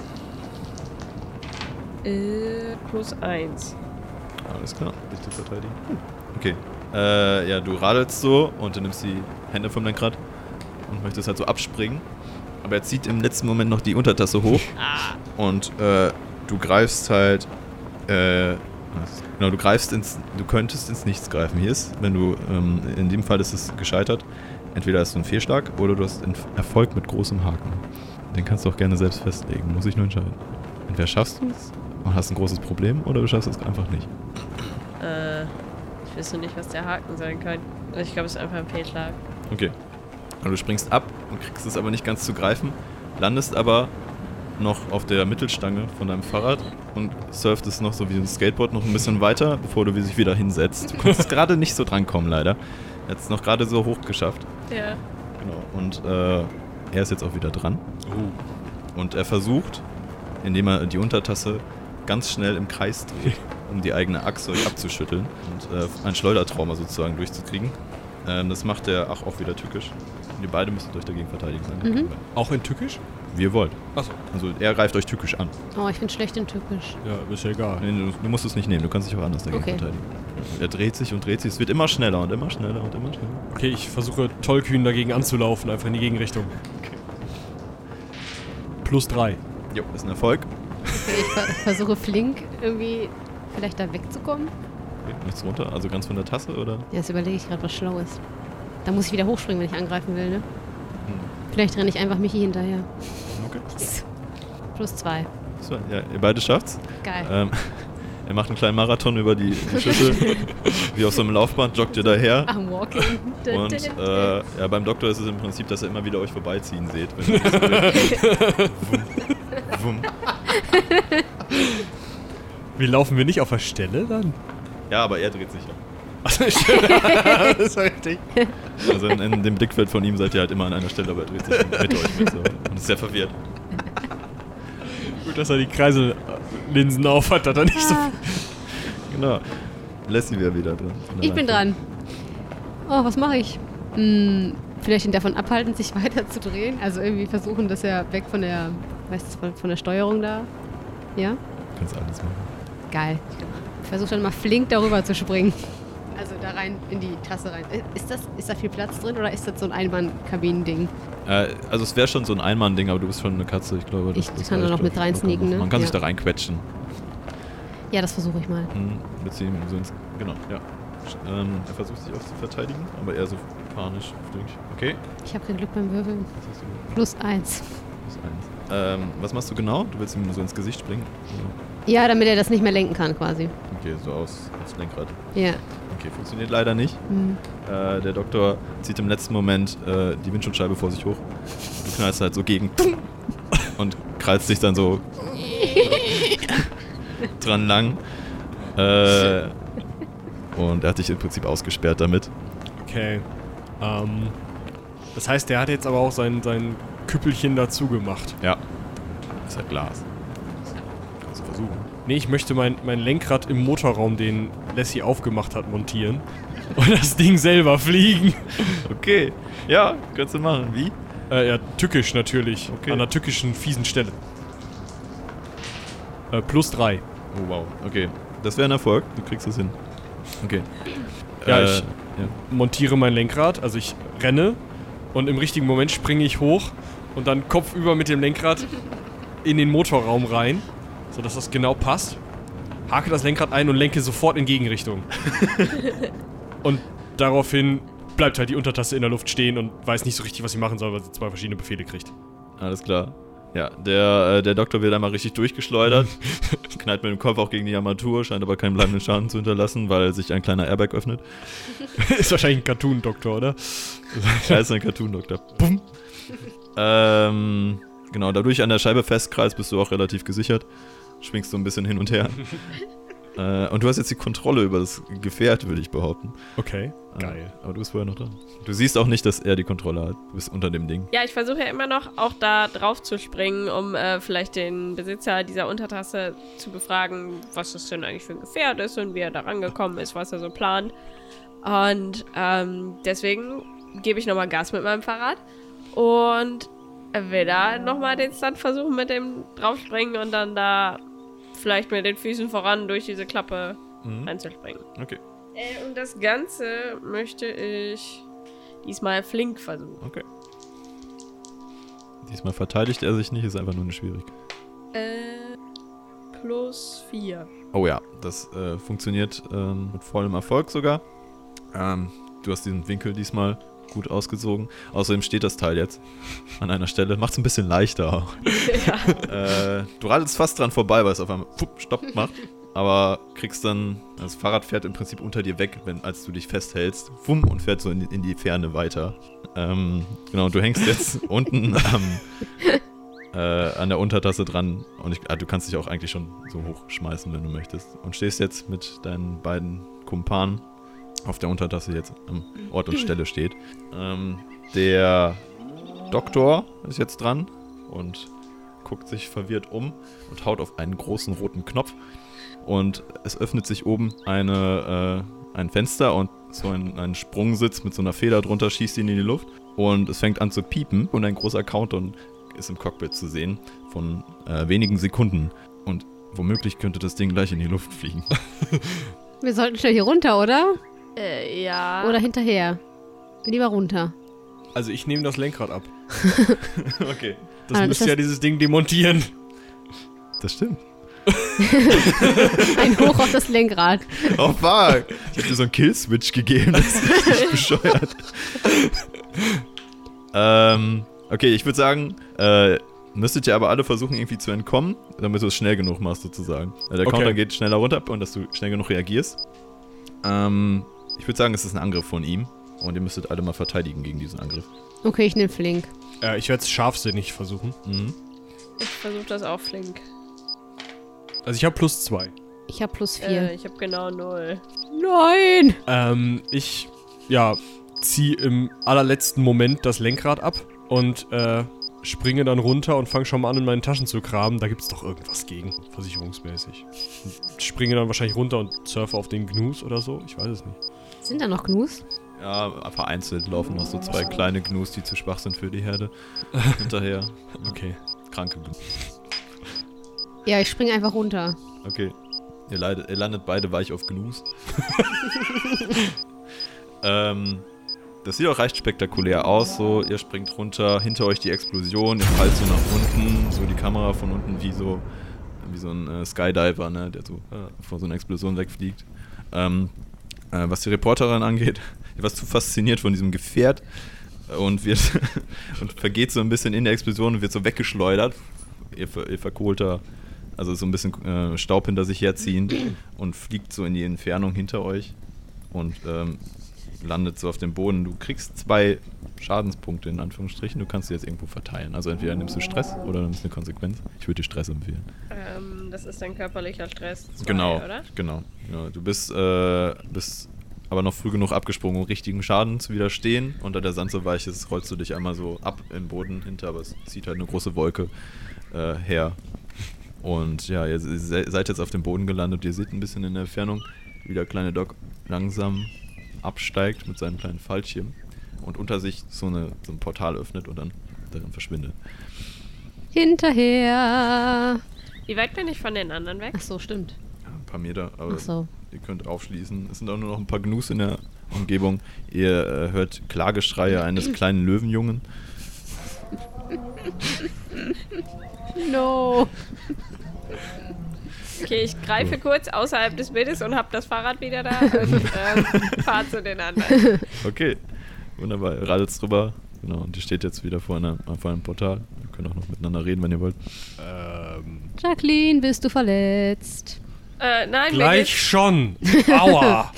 Äh, plus eins. Alles klar, dich zu verteidigen. Okay. Äh, ja, du radelst so und du nimmst die Hände vom Lenkrad und möchtest halt so abspringen. Aber er zieht im letzten Moment noch die Untertasse hoch Ah, und äh, du greifst halt. Äh, was? genau, du greifst ins. Du könntest ins Nichts greifen. Hier ist, wenn du. Ähm, in dem Fall ist es gescheitert. Entweder hast du einen Fehlschlag oder du hast einen Erfolg mit großem Haken. Den kannst du auch gerne selbst festlegen. Muss ich nur entscheiden. Entweder schaffst du es und hast ein großes Problem oder du schaffst es einfach nicht. äh, ich wüsste nicht, was der Haken sein kann. Ich glaube, es ist einfach ein Fehlschlag. Okay. Und du springst ab und kriegst es aber nicht ganz zu greifen, landest aber noch auf der Mittelstange von deinem Fahrrad und surftest noch so wie ein Skateboard noch ein bisschen weiter, bevor du dich wieder hinsetzt. Du konntest [LAUGHS] gerade nicht so drankommen, leider. Er hat es noch gerade so hoch geschafft. Ja. Genau. Und äh, er ist jetzt auch wieder dran. Und er versucht, indem er die Untertasse ganz schnell im Kreis dreht, [LAUGHS] um die eigene Achse abzuschütteln und äh, ein Schleudertrauma sozusagen durchzukriegen. Ähm, das macht er ach, auch wieder tückisch. Und ihr beide müsstet euch dagegen verteidigen. Mhm. Auch in Tückisch? Wie ihr wollt. Achso. Also er greift euch tückisch an. Oh, ich bin schlecht in Türkisch. Ja, ist ja egal. Nee, du, du musst es nicht nehmen, du kannst dich auch anders dagegen Okay. verteidigen. Er dreht sich und dreht sich. Es wird immer schneller und immer schneller und immer schneller. Okay, ich versuche tollkühn dagegen anzulaufen, einfach in die Gegenrichtung. Plus drei. Jo, ist ein Erfolg. Okay, ich ver versuche flink irgendwie vielleicht da wegzukommen. Okay, nichts runter, also ganz von der Tasse oder? Ja, jetzt überlege ich gerade was Schlaues. Da muss ich wieder hochspringen, wenn ich angreifen will, ne? Hm. Vielleicht renne ich einfach Michi hinterher. Plus zwei. So, ja, ihr beide schafft's. Geil. Ähm, [LAUGHS] er macht einen kleinen Marathon über die, die Schüssel. [LAUGHS] Wie auf so einem Laufband joggt ihr daher. I'm walking. Und äh, ja, beim Doktor ist es im Prinzip, dass er immer wieder euch vorbeiziehen seht. Wenn [LAUGHS] Wumm, wumm. Wie laufen wir nicht auf der Stelle dann? Ja, aber er dreht sich ja. Stimmt. [LAUGHS] [LAUGHS] das ist richtig. Also in, in dem Blickfeld von ihm seid ihr halt immer an einer Stelle, aber er dreht sich mit euch mit. So. Und ist sehr verwirrt. Gut, dass er die Kreisellinsen auf hat, hat er nicht so. Ah, Genau. Lassie wäre wieder dran. ich bin dran. Oh, was mache ich? Hm, vielleicht ihn davon abhalten, sich [LAUGHS] weiter zu drehen. Also irgendwie versuchen, dass er weg von der, weißt du, von, von der Steuerung da. Ja? Kannst alles machen. Geil. Ich versuche dann mal flink darüber zu springen. Also da rein in die Tasse rein. Äh, Ist, das, ist da viel Platz drin oder ist das so ein Einmann-Kabinen-Ding? Äh, also es wäre schon so ein Einmann-Ding, aber du bist schon eine Katze, ich glaube. Ich kann da noch mit ich, rein sneaken, ne? Man kann sich Ja. da reinquetschen. Ja, das versuche ich mal. Hm, ihm so ins, genau, ja. Ähm, er versucht sich auch zu verteidigen, aber eher so panisch. flink. Okay, Ich habe kein Glück beim Würfeln. das Plus eins. plus eins. Ähm, was machst du genau? Du willst ihm so ins Gesicht springen? Ja, damit er das nicht mehr lenken kann, quasi. Okay, so aus, aufs Lenkrad. Ja. Okay, funktioniert leider nicht. Hm. Äh, der Doktor zieht im letzten Moment äh, die Windschutzscheibe vor sich hoch. Du knallst halt so gegen [LAUGHS] und krallst dich dann so [LAUGHS] dran lang. Äh, und er hat dich im Prinzip ausgesperrt damit. Okay. Ähm, das heißt, der hat jetzt aber auch sein, sein Küppelchen dazu gemacht. Ja. Das ist halt Glas. Nee, ich möchte mein, mein Lenkrad im Motorraum, den Lassie aufgemacht hat, montieren. [LAUGHS] Und das Ding selber fliegen. Okay. Ja, kannst du machen. Wie? Äh, ja, tückisch natürlich. Okay. An einer tückischen, fiesen Stelle. Äh, plus drei. Oh wow. Okay. Das wäre ein Erfolg. Du kriegst es hin. Okay. Ja, Äh, ich Ja. montiere mein Lenkrad, also ich renne und im richtigen Moment springe ich hoch und dann kopfüber mit dem Lenkrad in den Motorraum rein, sodass das genau passt. Hake das Lenkrad ein und lenke sofort in Gegenrichtung. [LAUGHS] und daraufhin bleibt halt die Untertasse in der Luft stehen und weiß nicht so richtig, was sie machen soll, weil sie zwei verschiedene Befehle kriegt. Alles klar. Ja, der, äh, der Doktor wird einmal richtig durchgeschleudert, [LAUGHS] knallt mit dem Kopf auch gegen die Armatur, scheint aber keinen bleibenden Schaden zu hinterlassen, weil sich ein kleiner Airbag öffnet. [LAUGHS] Ist wahrscheinlich ein Cartoon-Doktor, oder? Er ist ein Cartoon-Doktor. Bumm. Ähm, genau, dadurch an der Scheibe festkreist bist du auch relativ gesichert. Schwingst so ein bisschen hin und her. [LAUGHS] äh, und du hast jetzt die Kontrolle über das Gefährt, würde ich behaupten. Okay, Äh, geil. aber du bist vorher noch dran. Du siehst auch nicht, dass er die Kontrolle hat. Du bist unter dem Ding. Ja, ich versuche ja immer noch auch da drauf zu springen, um äh, vielleicht den Besitzer dieser Untertasse zu befragen, was das denn eigentlich für ein Gefährt ist und wie er da rangekommen ist, was er so plant. Und ähm, deswegen gebe ich nochmal Gas mit meinem Fahrrad und will da nochmal den Stunt versuchen mit dem draufspringen und dann da vielleicht mit den Füßen voran durch diese Klappe Mhm. reinzuspringen. Okay, Äh, und das Ganze möchte ich diesmal flink versuchen. okay. Diesmal verteidigt er sich nicht, ist einfach nur eine Schwierigkeit. Äh, plus 4. Oh ja, das äh, funktioniert ähm, mit vollem Erfolg sogar. Ähm, du hast diesen Winkel diesmal gut ausgesogen. Außerdem steht das Teil jetzt an einer Stelle. Macht es ein bisschen leichter auch. [LAUGHS] äh, du radelst fast dran vorbei, weil es auf einmal fupp, stopp macht. Aber kriegst dann, das Fahrrad fährt im Prinzip unter dir weg, wenn, als du dich festhältst. Fumm und fährt so in die, in die Ferne weiter. Ähm, genau, du hängst jetzt [LAUGHS] unten am, äh, an der Untertasse dran. Und ich, ah, du kannst dich auch eigentlich schon so hochschmeißen, wenn du möchtest. Und stehst jetzt mit deinen beiden Kumpanen auf der Untertasse jetzt am Ort und Stelle steht. Ähm, der Doktor ist jetzt dran und guckt sich verwirrt um und haut auf einen großen roten Knopf. Und es öffnet sich oben eine, äh, ein Fenster und so ein, ein Sprungsitz mit so einer Feder drunter schießt ihn in die Luft. Und es fängt an zu piepen und ein großer Countdown ist im Cockpit zu sehen von äh, wenigen Sekunden. Und womöglich könnte das Ding gleich in die Luft fliegen. [LAUGHS] [LAUGHS] Wir sollten schnell hier runter, oder? Äh, ja. Oder hinterher? Lieber runter. Also ich nehme das Lenkrad ab. [LAUGHS] okay. Das Ah, müsste ja dieses Ding demontieren. Das stimmt. [LAUGHS] Ein Hoch auf das Lenkrad. Oh fuck! Ich hab dir so einen Killswitch gegeben, das ist richtig [LAUGHS] bescheuert. ähm, okay, ich würde sagen, äh, müsstet ihr aber alle versuchen, irgendwie zu entkommen, damit du es schnell genug machst, sozusagen. Äh, der Okay. Counter geht schneller runter und dass du schnell genug reagierst. Ähm, ich würde sagen, es ist ein Angriff von ihm und ihr müsstet alle mal verteidigen gegen diesen Angriff. Okay, ich nehme Flink. Äh, ich werde es scharfsinnig versuchen. Mhm. Ich versuche das auch flink. Also ich habe plus zwei. Ich habe plus Äh, vier. ich habe genau 0. Nein! Ähm, ich, ja, ziehe im allerletzten Moment das Lenkrad ab und äh, springe dann runter und fange schon mal an, in meinen Taschen zu kramen. Da gibt es doch irgendwas gegen, versicherungsmäßig. Und springe dann wahrscheinlich runter und surfe auf den Gnus oder so. Ich weiß es nicht. Sind da noch Gnus? Ja, vereinzelt laufen noch so zwei kleine Gnus, die zu schwach sind für die Herde. [LAUGHS] Hinterher. Okay. Kranke Gnus. Ja, ich springe einfach runter. Okay. Ihr, leidet, ihr landet beide weich auf Gnus. [LAUGHS] ähm, das sieht auch recht spektakulär aus. So, ihr springt runter, hinter euch die Explosion, ihr fallt so nach unten, so die Kamera von unten wie so, wie so ein äh, Skydiver, ne, der so äh, vor so einer Explosion wegfliegt. Ähm, äh, was die Reporterin angeht, [LAUGHS] ihr warst zu fasziniert von diesem Gefährt und wird [LAUGHS] und vergeht so ein bisschen in der Explosion und wird so weggeschleudert. Ihr, ihr verkohlter, also so ein bisschen äh, Staub hinter sich herziehend [CLEARS THROAT] und fliegt so in die Entfernung hinter euch und ähm, landet so auf dem Boden. Du kriegst zwei Schadenspunkte in Anführungsstrichen. Du kannst sie jetzt irgendwo verteilen. Also entweder nimmst du Stress oder nimmst eine Konsequenz. Ich würde dir Stress empfehlen. Ähm, das ist dann körperlicher Stress 2, Genau, oder? genau. Ja, du bist, äh, bist aber noch früh genug abgesprungen, um richtigen Schaden zu widerstehen. Unter der Sand so weich ist, rollst du dich einmal so ab im Boden hinter, aber es zieht halt eine große Wolke äh, her. Und ja, ihr se- seid jetzt auf dem Boden gelandet. Ihr seht ein bisschen in der Entfernung, wie der kleine Doc langsam absteigt mit seinem kleinen Fallschirm und unter sich so, eine, so ein Portal öffnet und dann darin verschwindet. Hinterher. Wie weit bin ich von den anderen weg? Ach so, stimmt. Ja, ein paar Meter, aber Ach so. ihr könnt aufschließen. Es sind auch nur noch ein paar Gnus in der Umgebung. Ihr äh, hört Klageschreie eines kleinen Löwenjungen. No. [LAUGHS] Okay, ich greife kurz außerhalb des Bildes und hab das Fahrrad wieder da und ähm, [LAUGHS] fahr zu den anderen. Okay, wunderbar. Radelt drüber. Genau, und ihr steht jetzt wieder vor, einer, vor einem Portal. Wir können auch noch miteinander reden, wenn ihr wollt. Ähm, Jacqueline, bist du verletzt? Äh, nein, mir gleich geht's, schon. [LAUGHS] Aua.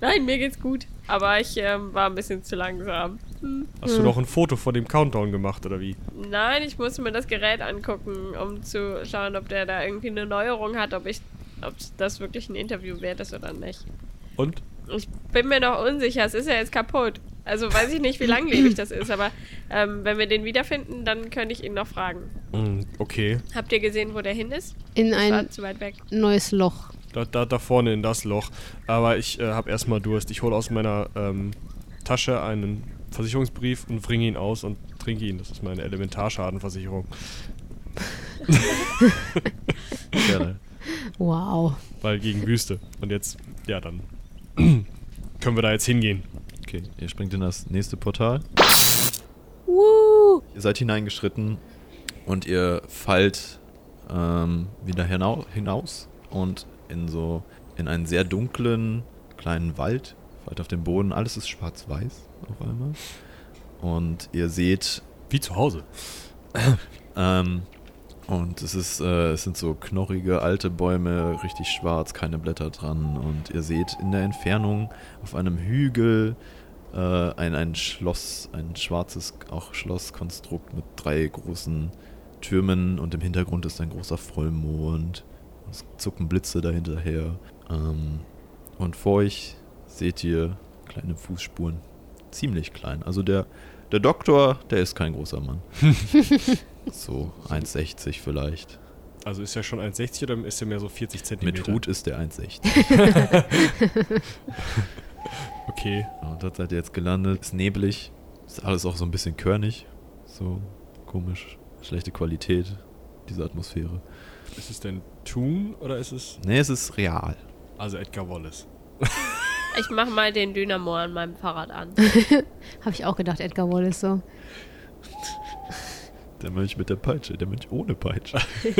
nein, mir geht's gut. Aber ich ähm, war ein bisschen zu langsam. Hm. Hast du noch ein Foto vor dem Countdown gemacht oder wie? Nein, ich musste mir das Gerät angucken, um zu schauen, ob der da irgendwie eine Neuerung hat, ob ich, ob das wirklich ein Interview wert ist oder nicht. Und? Ich bin mir noch unsicher, es ist ja jetzt kaputt. Also weiß ich nicht, wie langlebig das ist, aber ähm, wenn wir den wiederfinden, dann könnte ich ihn noch fragen. Mm, Okay. Habt ihr gesehen, wo der hin ist? In Das ein war zu weit weg. neues Loch. Da, da, da vorne in das Loch. Aber ich äh, habe erstmal Durst. Ich hole aus meiner ähm, Tasche einen Versicherungsbrief und bringe ihn aus und trinke ihn. Das ist meine Elementarschadenversicherung. Gerne. Wow. Weil gegen Wüste. Und jetzt, ja, dann [CLEARS THROAT] können wir da jetzt hingehen. Okay, ihr springt in das nächste Portal. Woo. Ihr seid hineingeschritten und ihr fallt ähm, wieder hinau hinaus und in so in einen sehr dunklen kleinen Wald. Fallt auf dem Boden, alles ist schwarz-weiß auf einmal. Und ihr seht Wie zu Hause. ähm, und es ist, äh, es sind so knorrige alte Bäume, richtig schwarz, keine Blätter dran. Und ihr seht in der Entfernung auf einem Hügel äh, ein, ein Schloss, ein schwarzes auch Schlosskonstrukt mit drei großen Türmen und im Hintergrund ist ein großer Vollmond. Es zucken Blitze dahinter her. Ähm, und vor euch seht ihr kleine Fußspuren. Ziemlich klein. Also der, der Doktor, der ist kein großer Mann. [LAUGHS] So 1,60 vielleicht. Also ist er schon 1,60 oder ist er mehr so 40 Zentimeter? Mit Hut ist der 1,60. [LAUGHS] Okay. Und dort seid ihr jetzt gelandet. Ist neblig. Ist alles auch so ein bisschen körnig. So komisch. Schlechte Qualität, diese Atmosphäre. Ist es denn Toon oder ist es. Nee, es ist real. Also Edgar Wallace. [LAUGHS] Ich mach mal den Dynamo an meinem Fahrrad an. [LAUGHS] Habe ich auch gedacht, Edgar Wallace so. Der Mönch mit der Peitsche, der Mönch ohne Peitsche. [LAUGHS]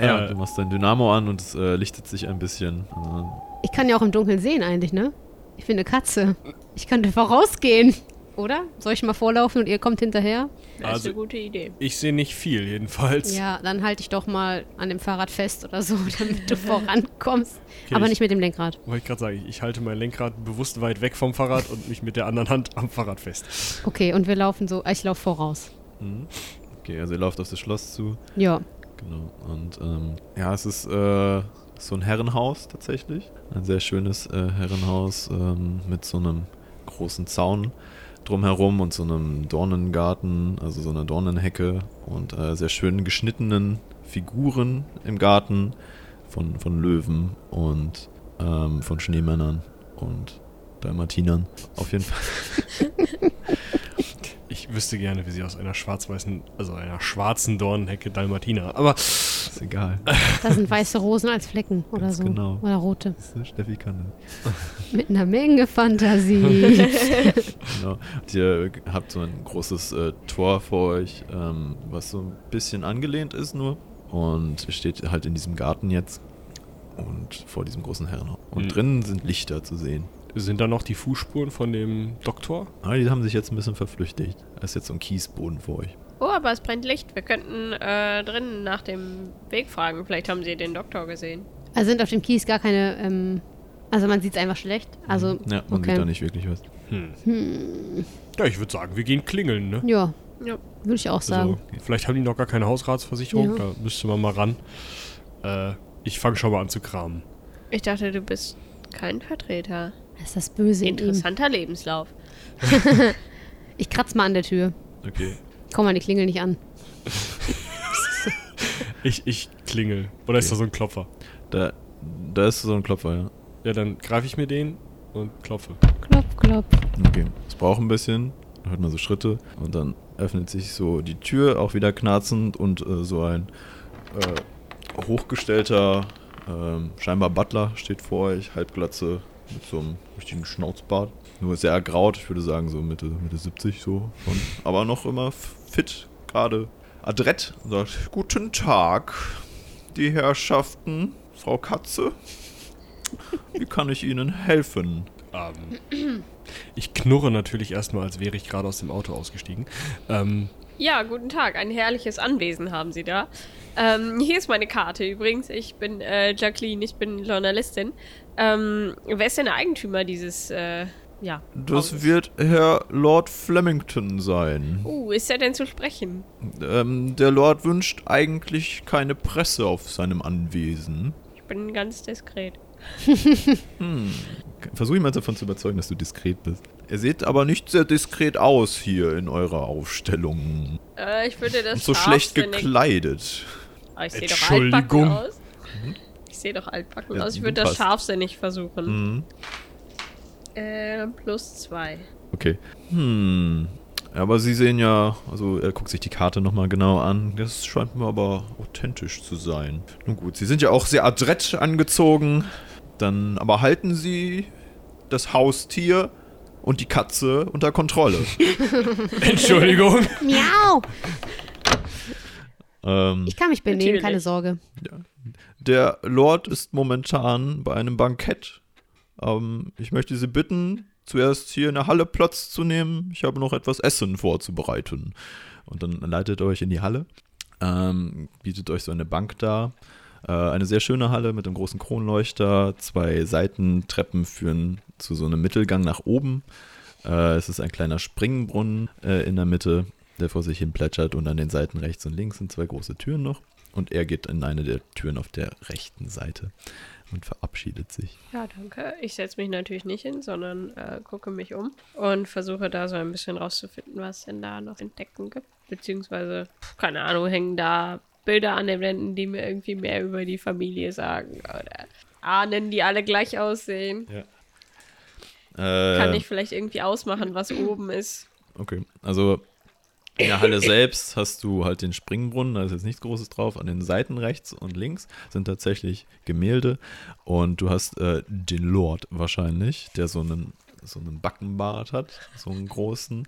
ja, Äh. du machst dein Dynamo an und es äh, lichtet sich ein bisschen. Äh, Ich kann ja auch im Dunkeln sehen eigentlich, ne? Ich bin eine Katze. Ich könnte vorausgehen. Oder? Soll ich mal vorlaufen und ihr kommt hinterher? Das ist Also- eine gute Idee. Ich sehe nicht viel, jedenfalls. Ja, dann halte ich doch mal an dem Fahrrad fest oder so, [LAUGHS] damit du vorankommst. Okay, Aber ich- nicht mit dem Lenkrad. Wollte ich gerade sagen, ich halte mein Lenkrad bewusst weit weg vom Fahrrad und mich mit der anderen Hand am Fahrrad fest. Okay, und wir laufen so. Ich laufe voraus. mhm. Okay, also ihr lauft auf das Schloss zu. Ja. Genau. Und ähm, ja, es ist äh, so ein Herrenhaus tatsächlich. Ein sehr schönes äh, Herrenhaus ähm, mit so einem großen Zaun drumherum und so einem Dornengarten, also so einer Dornenhecke und äh, sehr schön geschnittenen Figuren im Garten von, von Löwen und ähm, von Schneemännern und Dalmatinern. Auf jeden Fall. [LAUGHS] Ich wüsste gerne, wie sie aus einer schwarz-weißen, also einer schwarzen Dornenhecke Dalmatiner. Aber Ist egal. Da sind weiße Rosen als Flecken oder Ganz so. genau. Oder rote. Steffi kann das. [LAUGHS] Mit einer Menge Fantasie. [LAUGHS] Genau. Und ihr habt so ein großes äh, Tor vor euch, ähm, was so ein bisschen angelehnt ist nur. Und ihr steht halt in diesem Garten jetzt und vor diesem großen Herrenhaus. Und Mhm. drinnen sind Lichter zu sehen. Sind da noch die Fußspuren von dem Doktor? Aber die haben sich jetzt ein bisschen verflüchtigt. Da ist jetzt so ein Kiesboden vor euch. Oh, aber es brennt Licht. Wir könnten äh, drinnen nach dem Weg fragen. Vielleicht haben sie den Doktor gesehen. Also sind auf dem Kies gar keine. Ähm, also man sieht es einfach schlecht. Also. Ja, man okay. sieht da nicht wirklich was. Hm. Ja, ich würde sagen, wir gehen klingeln, ne? Ja, Ja. würde ich auch sagen. Also, vielleicht haben die noch gar keine Hausratsversicherung, Ja. da müsste man mal ran. Äh, ich fange schon mal an zu kramen. Ich dachte, du bist kein Vertreter. Das ist das Böse in ihm. Interessanter Lebenslauf. [LAUGHS] Ich kratz mal an der Tür. Okay. Komm mal, die Klingel nicht an. [LAUGHS] Ich, ich klingel. Oder ist da so ein Klopfer? Da, da ist so ein Klopfer, ja. Ja, dann greife ich mir den und klopfe. Klopf, klopf. Okay. Es braucht ein bisschen. Da hört man so Schritte. Und dann öffnet sich so die Tür, auch wieder knarzend. Und äh, so ein äh, hochgestellter Ähm, scheinbar Butler steht vor euch, Halbglatze mit so einem richtigen Schnauzbart. Nur sehr ergraut, ich würde sagen so Mitte, Mitte 70 so. Und, aber noch immer fit, gerade adrett. Und sagt, guten Tag, die Herrschaften, Frau Katze. Wie kann ich Ihnen helfen? Ähm, ich knurre natürlich erstmal, als wäre ich gerade aus dem Auto ausgestiegen. Ähm, Ja, guten Tag. Ein herrliches Anwesen haben Sie da. Ähm, hier ist meine Karte übrigens. Ich bin äh, Jacqueline, ich bin Journalistin. Ähm, wer ist denn der Eigentümer dieses, äh, ja. Das Hauses? wird Herr Lord Flemington sein. Uh, ist er denn zu sprechen? Ähm, der Lord wünscht eigentlich keine Presse auf seinem Anwesen. Ich bin ganz diskret. [LAUGHS] Versuch ihn mal davon zu überzeugen, dass du diskret bist. Er sieht aber nicht sehr diskret aus hier in eurer Aufstellung. Äh, ich würde das Und so schlecht gekleidet. Ah, ich sehe doch Entschuldigung. altbacken aus. Ich sehe doch altbacken Ja, aus. Ich würde das scharfsinnig versuchen. Mhm. Äh, plus zwei. Okay. Hm. Aber Sie sehen ja, also er guckt sich die Karte nochmal genau an. Das scheint mir aber authentisch zu sein. Nun gut, Sie sind ja auch sehr adrett angezogen. Dann aber halten Sie das Haustier und die Katze unter Kontrolle. [LAUGHS] Entschuldigung. Miau! ähm, Ich kann mich benehmen, Natürlich. keine Sorge. Der Lord ist momentan bei einem Bankett. Ähm, ich möchte Sie bitten, zuerst hier in der Halle Platz zu nehmen. Ich habe noch etwas Essen vorzubereiten. Und dann leitet er euch in die Halle, ähm, bietet euch so eine Bank dar. Äh, eine sehr schöne Halle mit einem großen Kronleuchter. Zwei Seitentreppen führen zu so einem Mittelgang nach oben. Äh, es ist ein kleiner Springbrunnen äh, in der Mitte, der vor sich hin plätschert. Und an den Seiten rechts und links sind zwei große Türen noch. Und er geht in eine der Türen auf der rechten Seite und verabschiedet sich. Ja, danke. Ich setze mich natürlich nicht hin, sondern äh, gucke mich um und versuche da so ein bisschen rauszufinden, was denn da noch entdecken gibt. Beziehungsweise, keine Ahnung, hängen da Bilder an den Wänden, die mir irgendwie mehr über die Familie sagen. Oder Ahnen, die alle gleich aussehen. Kann Äh, ich vielleicht irgendwie ausmachen, was oben ist. Okay, also in der Halle selbst hast du halt den Springbrunnen, da ist jetzt nichts Großes drauf. An den Seiten rechts und links sind tatsächlich Gemälde und du hast äh, den Lord wahrscheinlich, der so einen, so einen Backenbart hat, so einen großen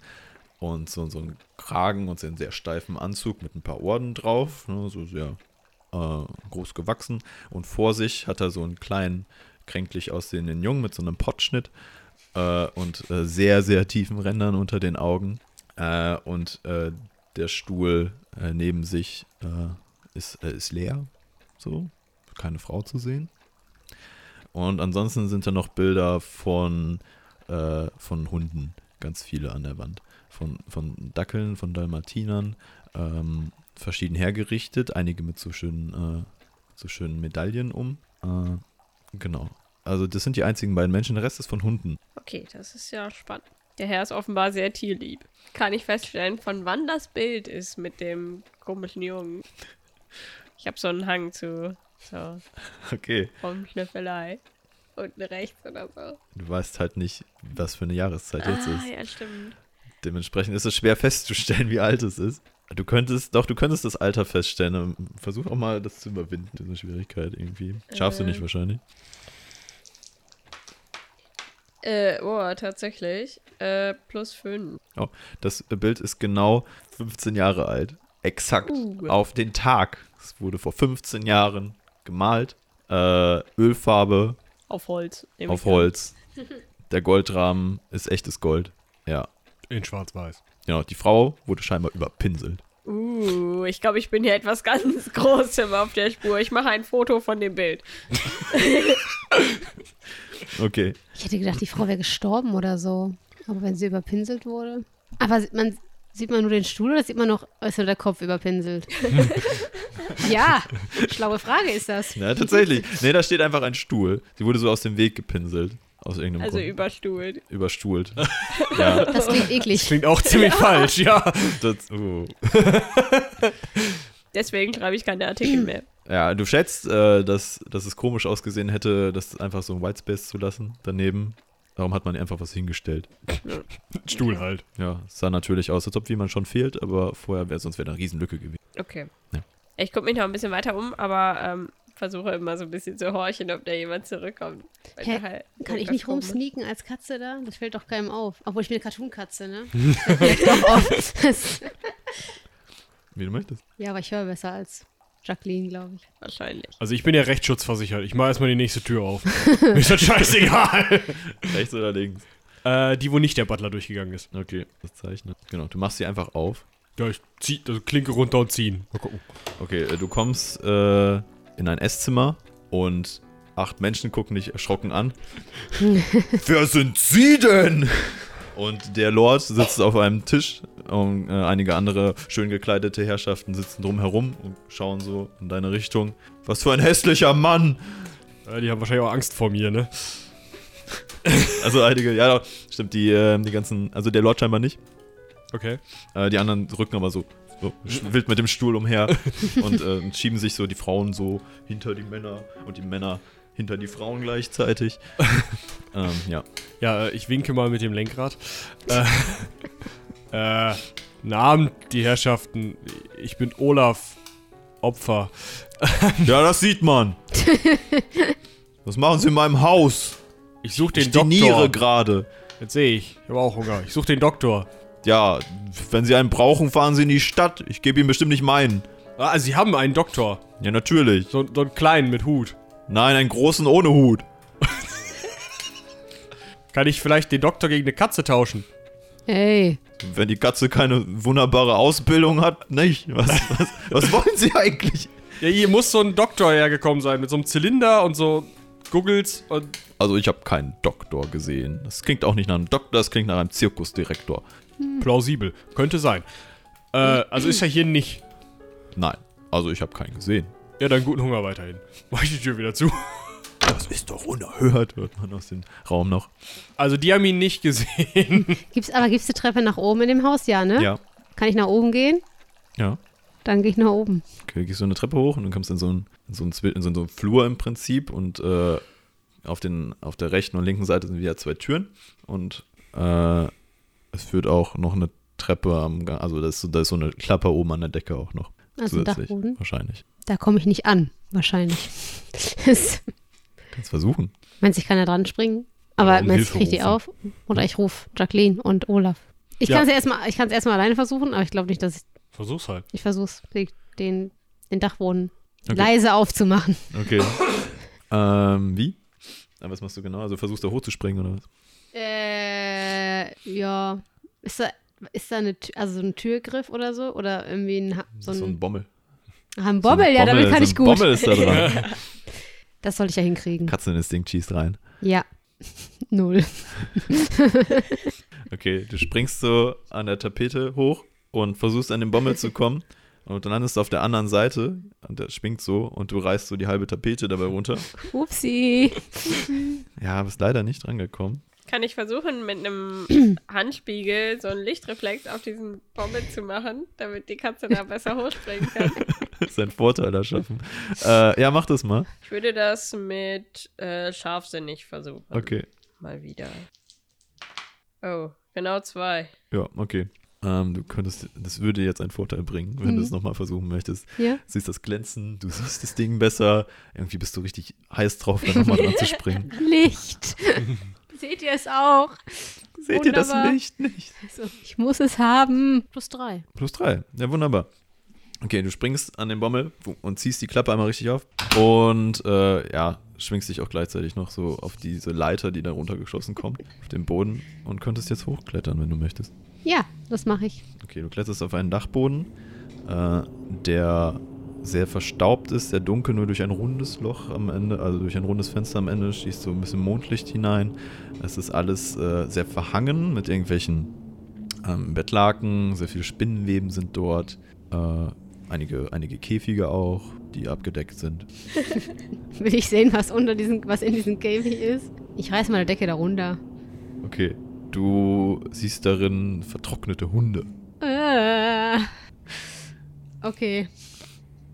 und so, so einen Kragen und so einen sehr steifen Anzug mit ein paar Orden drauf, ne, so sehr äh, groß gewachsen und vor sich hat er so einen kleinen, kränklich aussehenden Jungen mit so einem Pottschnitt äh, und äh, sehr, sehr tiefen Rändern unter den Augen. Äh, und äh, der Stuhl äh, neben sich äh, ist, äh, ist leer. So. Keine Frau zu sehen. Und ansonsten sind da noch Bilder von, äh, von Hunden. Ganz viele an der Wand. Von, von Dackeln, von Dalmatinern. Ähm, verschieden hergerichtet. Einige mit so schönen, so schönen Medaillen um. Genau. Also das sind die einzigen beiden Menschen. Der Rest ist von Hunden. Okay, das ist ja spannend. Der Herr ist offenbar sehr tierlieb. Kann ich feststellen, von wann das Bild ist mit dem komischen Jungen? Ich habe so einen Hang zu so Okay. Rumschnüffelei. Unten rechts oder so. Du weißt halt nicht, was für eine Jahreszeit jetzt ah, ist. ja, stimmt. Dementsprechend ist es schwer festzustellen, wie alt es ist. Du könntest, doch, du könntest das Alter feststellen. Ähm, Versuch auch mal, das zu überwinden, diese Schwierigkeit irgendwie. Schaffst du nicht Ähm. wahrscheinlich. Äh, oh, tatsächlich. Äh, plus 5. Das Bild ist genau 15 Jahre alt. Exakt. Uh. Auf den Tag. Es wurde vor 15 Jahren gemalt. Äh, Ölfarbe Auf Holz. auf. Holz. Der Goldrahmen ist echtes Gold. Ja. In schwarz-weiß. Genau, die Frau wurde scheinbar überpinselt. Uh, ich glaube, ich bin hier etwas ganz [LAUGHS] Großem auf der Spur. Ich mache ein Foto von dem Bild. [LAUGHS] Okay. Ich hätte gedacht, die Frau wäre gestorben oder so. Aber wenn sie überpinselt wurde. Aber sieht man, sieht man nur den Stuhl oder sieht man noch, ist nur der Kopf überpinselt? [LAUGHS] ja, schlaue Frage ist das. Ja, tatsächlich. Nee, da steht einfach ein Stuhl. Sie wurde so aus dem Weg gepinselt. Aus irgendeinem Also Grund. überstuhlt. Überstuhlt. [LAUGHS] ja, Das klingt eklig. Klingt auch ziemlich falsch, ja. das, oh. [LAUGHS] Deswegen schreibe ich keine Artikel mehr. ja, du schätzt, äh, dass, dass es komisch ausgesehen hätte, das einfach so ein Whitespace zu lassen daneben. Darum hat man einfach was hingestellt. [LAUGHS] Stuhl halt. Ja, es sah natürlich aus, als ob jemand schon fehlt, aber vorher wäre sonst wäre da eine Riesenlücke gewesen. Okay. Ja. Ich gucke mich noch ein bisschen weiter um, aber ähm, versuche immer so ein bisschen zu horchen, ob da jemand zurückkommt. Hä? halt Kann ich nicht rumsneaken als Katze da? Das fällt doch keinem auf. Obwohl ich bin eine Cartoon-Katze, ne? [LAUGHS] [LAUGHS] Wie du möchtest. ja, aber ich höre besser als Jacqueline, glaube ich. Wahrscheinlich. Also ich bin ja rechtsschutzversichert. Ich mache erstmal die nächste Tür auf. [LAUGHS] Mir ist das scheißegal. Rechts oder links? äh, die, wo nicht der Butler durchgegangen ist. Okay, das zeichnet. Genau, du machst sie einfach auf. Ja, ich zieh, also Klinke runter und ziehen. Mal gucken. Okay, äh, du kommst äh, in ein Esszimmer und acht Menschen gucken dich erschrocken an. [LAUGHS] Wer sind Sie denn? Und der Lord sitzt auf einem Tisch und äh, einige andere schön gekleidete Herrschaften sitzen drumherum und schauen so in deine Richtung. Was für ein hässlicher Mann! Äh, die haben wahrscheinlich auch Angst vor mir, ne? [LAUGHS] Also einige, ja, doch, stimmt, die, äh, die ganzen, also der Lord scheinbar nicht. Okay. Äh, die anderen rücken aber so, so wild mit dem Stuhl umher [LAUGHS] und äh, schieben sich so die Frauen so hinter die Männer und die Männer hinter die Frauen gleichzeitig. [LAUGHS] ähm, ja. Ja, äh, ich winke mal mit dem Lenkrad. äh, [LAUGHS] äh, guten Abend, die Herrschaften. Ich bin Olaf. Opfer. Ja, das sieht man. Was machen Sie in meinem Haus? Ich suche den Ich Doktor. gerade. Jetzt sehe ich. Ich habe auch Hunger. Ich suche den Doktor. Ja, wenn Sie einen brauchen, fahren Sie in die Stadt. Ich gebe Ihnen bestimmt nicht meinen. Ah, Sie haben einen Doktor. Ja, natürlich. So, so einen kleinen mit Hut. Nein, einen großen ohne Hut. [LAUGHS] Kann ich vielleicht den Doktor gegen eine Katze tauschen? Hey, Wenn die Katze keine wunderbare Ausbildung hat, nicht. Was, was, was wollen Sie eigentlich? Ja, hier muss so ein Doktor hergekommen sein mit so einem Zylinder und so Googles und. Also ich habe keinen Doktor gesehen. Das klingt auch nicht nach einem Doktor, das klingt nach einem Zirkusdirektor. Plausibel. Könnte sein. Äh, also ist er hier nicht. Nein, also ich habe keinen gesehen. Ja, dann guten Hunger weiterhin. [LAUGHS] Mach ich die Tür wieder zu. Das ist doch unerhört, hört man aus dem Raum noch. Also die haben ihn nicht gesehen. [LAUGHS] gibt's, aber gibt es die Treppe nach oben in dem Haus? Ja, ne? Ja. Kann ich nach oben gehen? Ja. Dann gehe ich nach oben. Okay, gehst du eine Treppe hoch und dann kommst du in so einen, in so einen, in so einen Flur im Prinzip und äh, auf, den, auf der rechten und linken Seite sind wieder zwei Türen und äh, es führt auch noch eine Treppe am Gang, also da ist, so, da ist so eine Klappe oben an der Decke auch noch. Also Dachboden. Wahrscheinlich. Da komme ich nicht an, wahrscheinlich. [LAUGHS] Kannst versuchen. Meinst du, ich kann da dran springen? Aber um meinst du, Hilfe ich krieg die auf? Oder ich rufe Jacqueline und Olaf. Ich Ja. kann es erstmal, ich kann es erstmal alleine versuchen, aber ich glaube nicht, dass ich, Versuch's halt. ich versuche den, den Dachboden Okay. leise aufzumachen. Okay. [LAUGHS] ähm, wie? Aber was machst du genau? Also versuchst du hochzuspringen oder was? Äh, ja. Ist da, ist da eine, also so ein Türgriff oder so? Oder irgendwie ein, so So ein ein, Bommel. ah, ein Bommel? ja, damit kann so ich ein gut. Bommel ist da dran. [LAUGHS] Das sollte ich ja hinkriegen. Katzeninstinkt schießt rein. Ja. [LAUGHS] Null. [LAUGHS] Okay, du springst so an der Tapete hoch und versuchst an den Bommel zu kommen. Und dann landest du auf der anderen Seite und der schwingt so und du reißt so die halbe Tapete dabei runter. Upsi. Ja, bist leider nicht drangekommen. Kann ich versuchen, mit einem [CLEARS THROAT] Handspiegel so einen Lichtreflex auf diesen Bommel zu machen, damit die Katze da besser hochspringen kann? Das [LAUGHS] ist ein Vorteil erschaffen. Äh, ja, mach das mal. Ich würde das mit äh, scharfsinnig versuchen. Okay. Mal wieder. Oh, genau zwei. Ja, okay. Ähm, du könntest, das würde jetzt einen Vorteil bringen, wenn du es nochmal versuchen möchtest. Ja. Siehst das Glänzen, du siehst das Ding besser. Irgendwie bist du richtig heiß drauf, da nochmal dran zu springen. [LAUGHS] Licht. [LAUGHS] Seht ihr es auch? Seht ihr das Wunderbar. Licht nicht? Also, ich muss es haben. Plus drei. Plus drei. Ja, wunderbar. Okay, du springst an den Bommel und ziehst die Klappe einmal richtig auf. Und äh, ja, schwingst dich auch gleichzeitig noch so auf diese Leiter, die da runtergeschossen kommt, auf den Boden und könntest jetzt hochklettern, wenn du möchtest. Ja, das mache ich. Okay, du kletterst auf einen Dachboden, äh, der sehr verstaubt ist, sehr dunkel, nur durch ein rundes Loch am Ende, also durch ein rundes Fenster am Ende schießt so ein bisschen Mondlicht hinein. Es ist alles äh, sehr verhangen mit irgendwelchen ähm, Bettlaken, sehr viele Spinnenweben sind dort, äh, einige, einige Käfige auch, die abgedeckt sind. [LAUGHS] Will ich sehen, was unter diesen, was in diesem Käfig ist? Ich reiß meine Decke darunter. Okay, du siehst darin vertrocknete Hunde. Äh. Okay.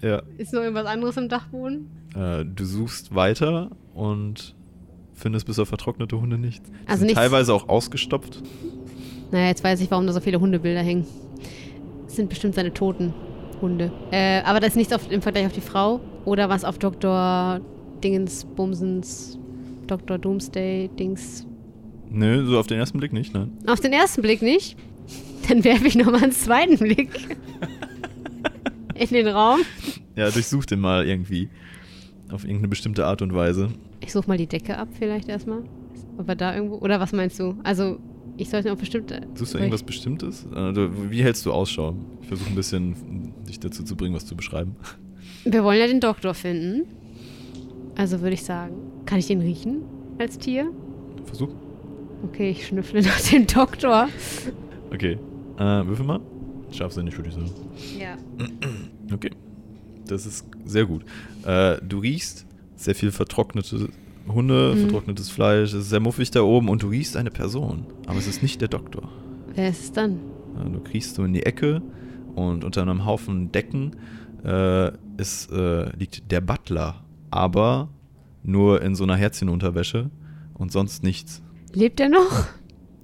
Ja. Ist noch irgendwas anderes im Dachboden? Äh, du suchst weiter und findest bis auf vertrocknete Hunde nichts. Die Also sind nichts- teilweise auch ausgestopft. Naja, jetzt weiß ich, warum da so viele Hundebilder hängen. Das sind bestimmt seine Toten. Hunde. Äh, aber das ist nichts auf, im Vergleich auf die Frau oder was auf Dr. Dingens, Bumsens, Dr. Doomsday, Dings. Nö, so auf den ersten Blick nicht, nein. Auf den ersten Blick nicht. Dann werfe ich nochmal einen zweiten Blick [LAUGHS] in den Raum. Ja, durchsuch den mal irgendwie. Auf irgendeine bestimmte Art und Weise. Ich suche mal die Decke ab, vielleicht erstmal. Ob er da irgendwo. Oder was meinst du? Also, ich sollte noch bestimmt. Suchst du irgendwas Bestimmtes? Also, wie hältst du Ausschau? Ich versuche ein bisschen dich dazu zu bringen, was zu beschreiben. Wir wollen ja den Doktor finden. Also würde ich sagen, kann ich den riechen als Tier? Versuch. Okay, ich schnüffle nach dem Doktor. Okay. Äh, würfel mal. Nicht, würde ich sagen. Ja. Okay. Das ist sehr gut. Äh, du riechst sehr viel vertrocknete Hunde, Mhm. vertrocknetes Fleisch. Es ist sehr muffig da oben und du riechst eine Person. Aber es ist nicht der Doktor. Wer ist es dann? Äh, Du kriechst so in die Ecke und unter einem Haufen Decken äh, ist, äh, liegt der Butler. Aber nur in so einer Herzchenunterwäsche und sonst nichts. Lebt er noch?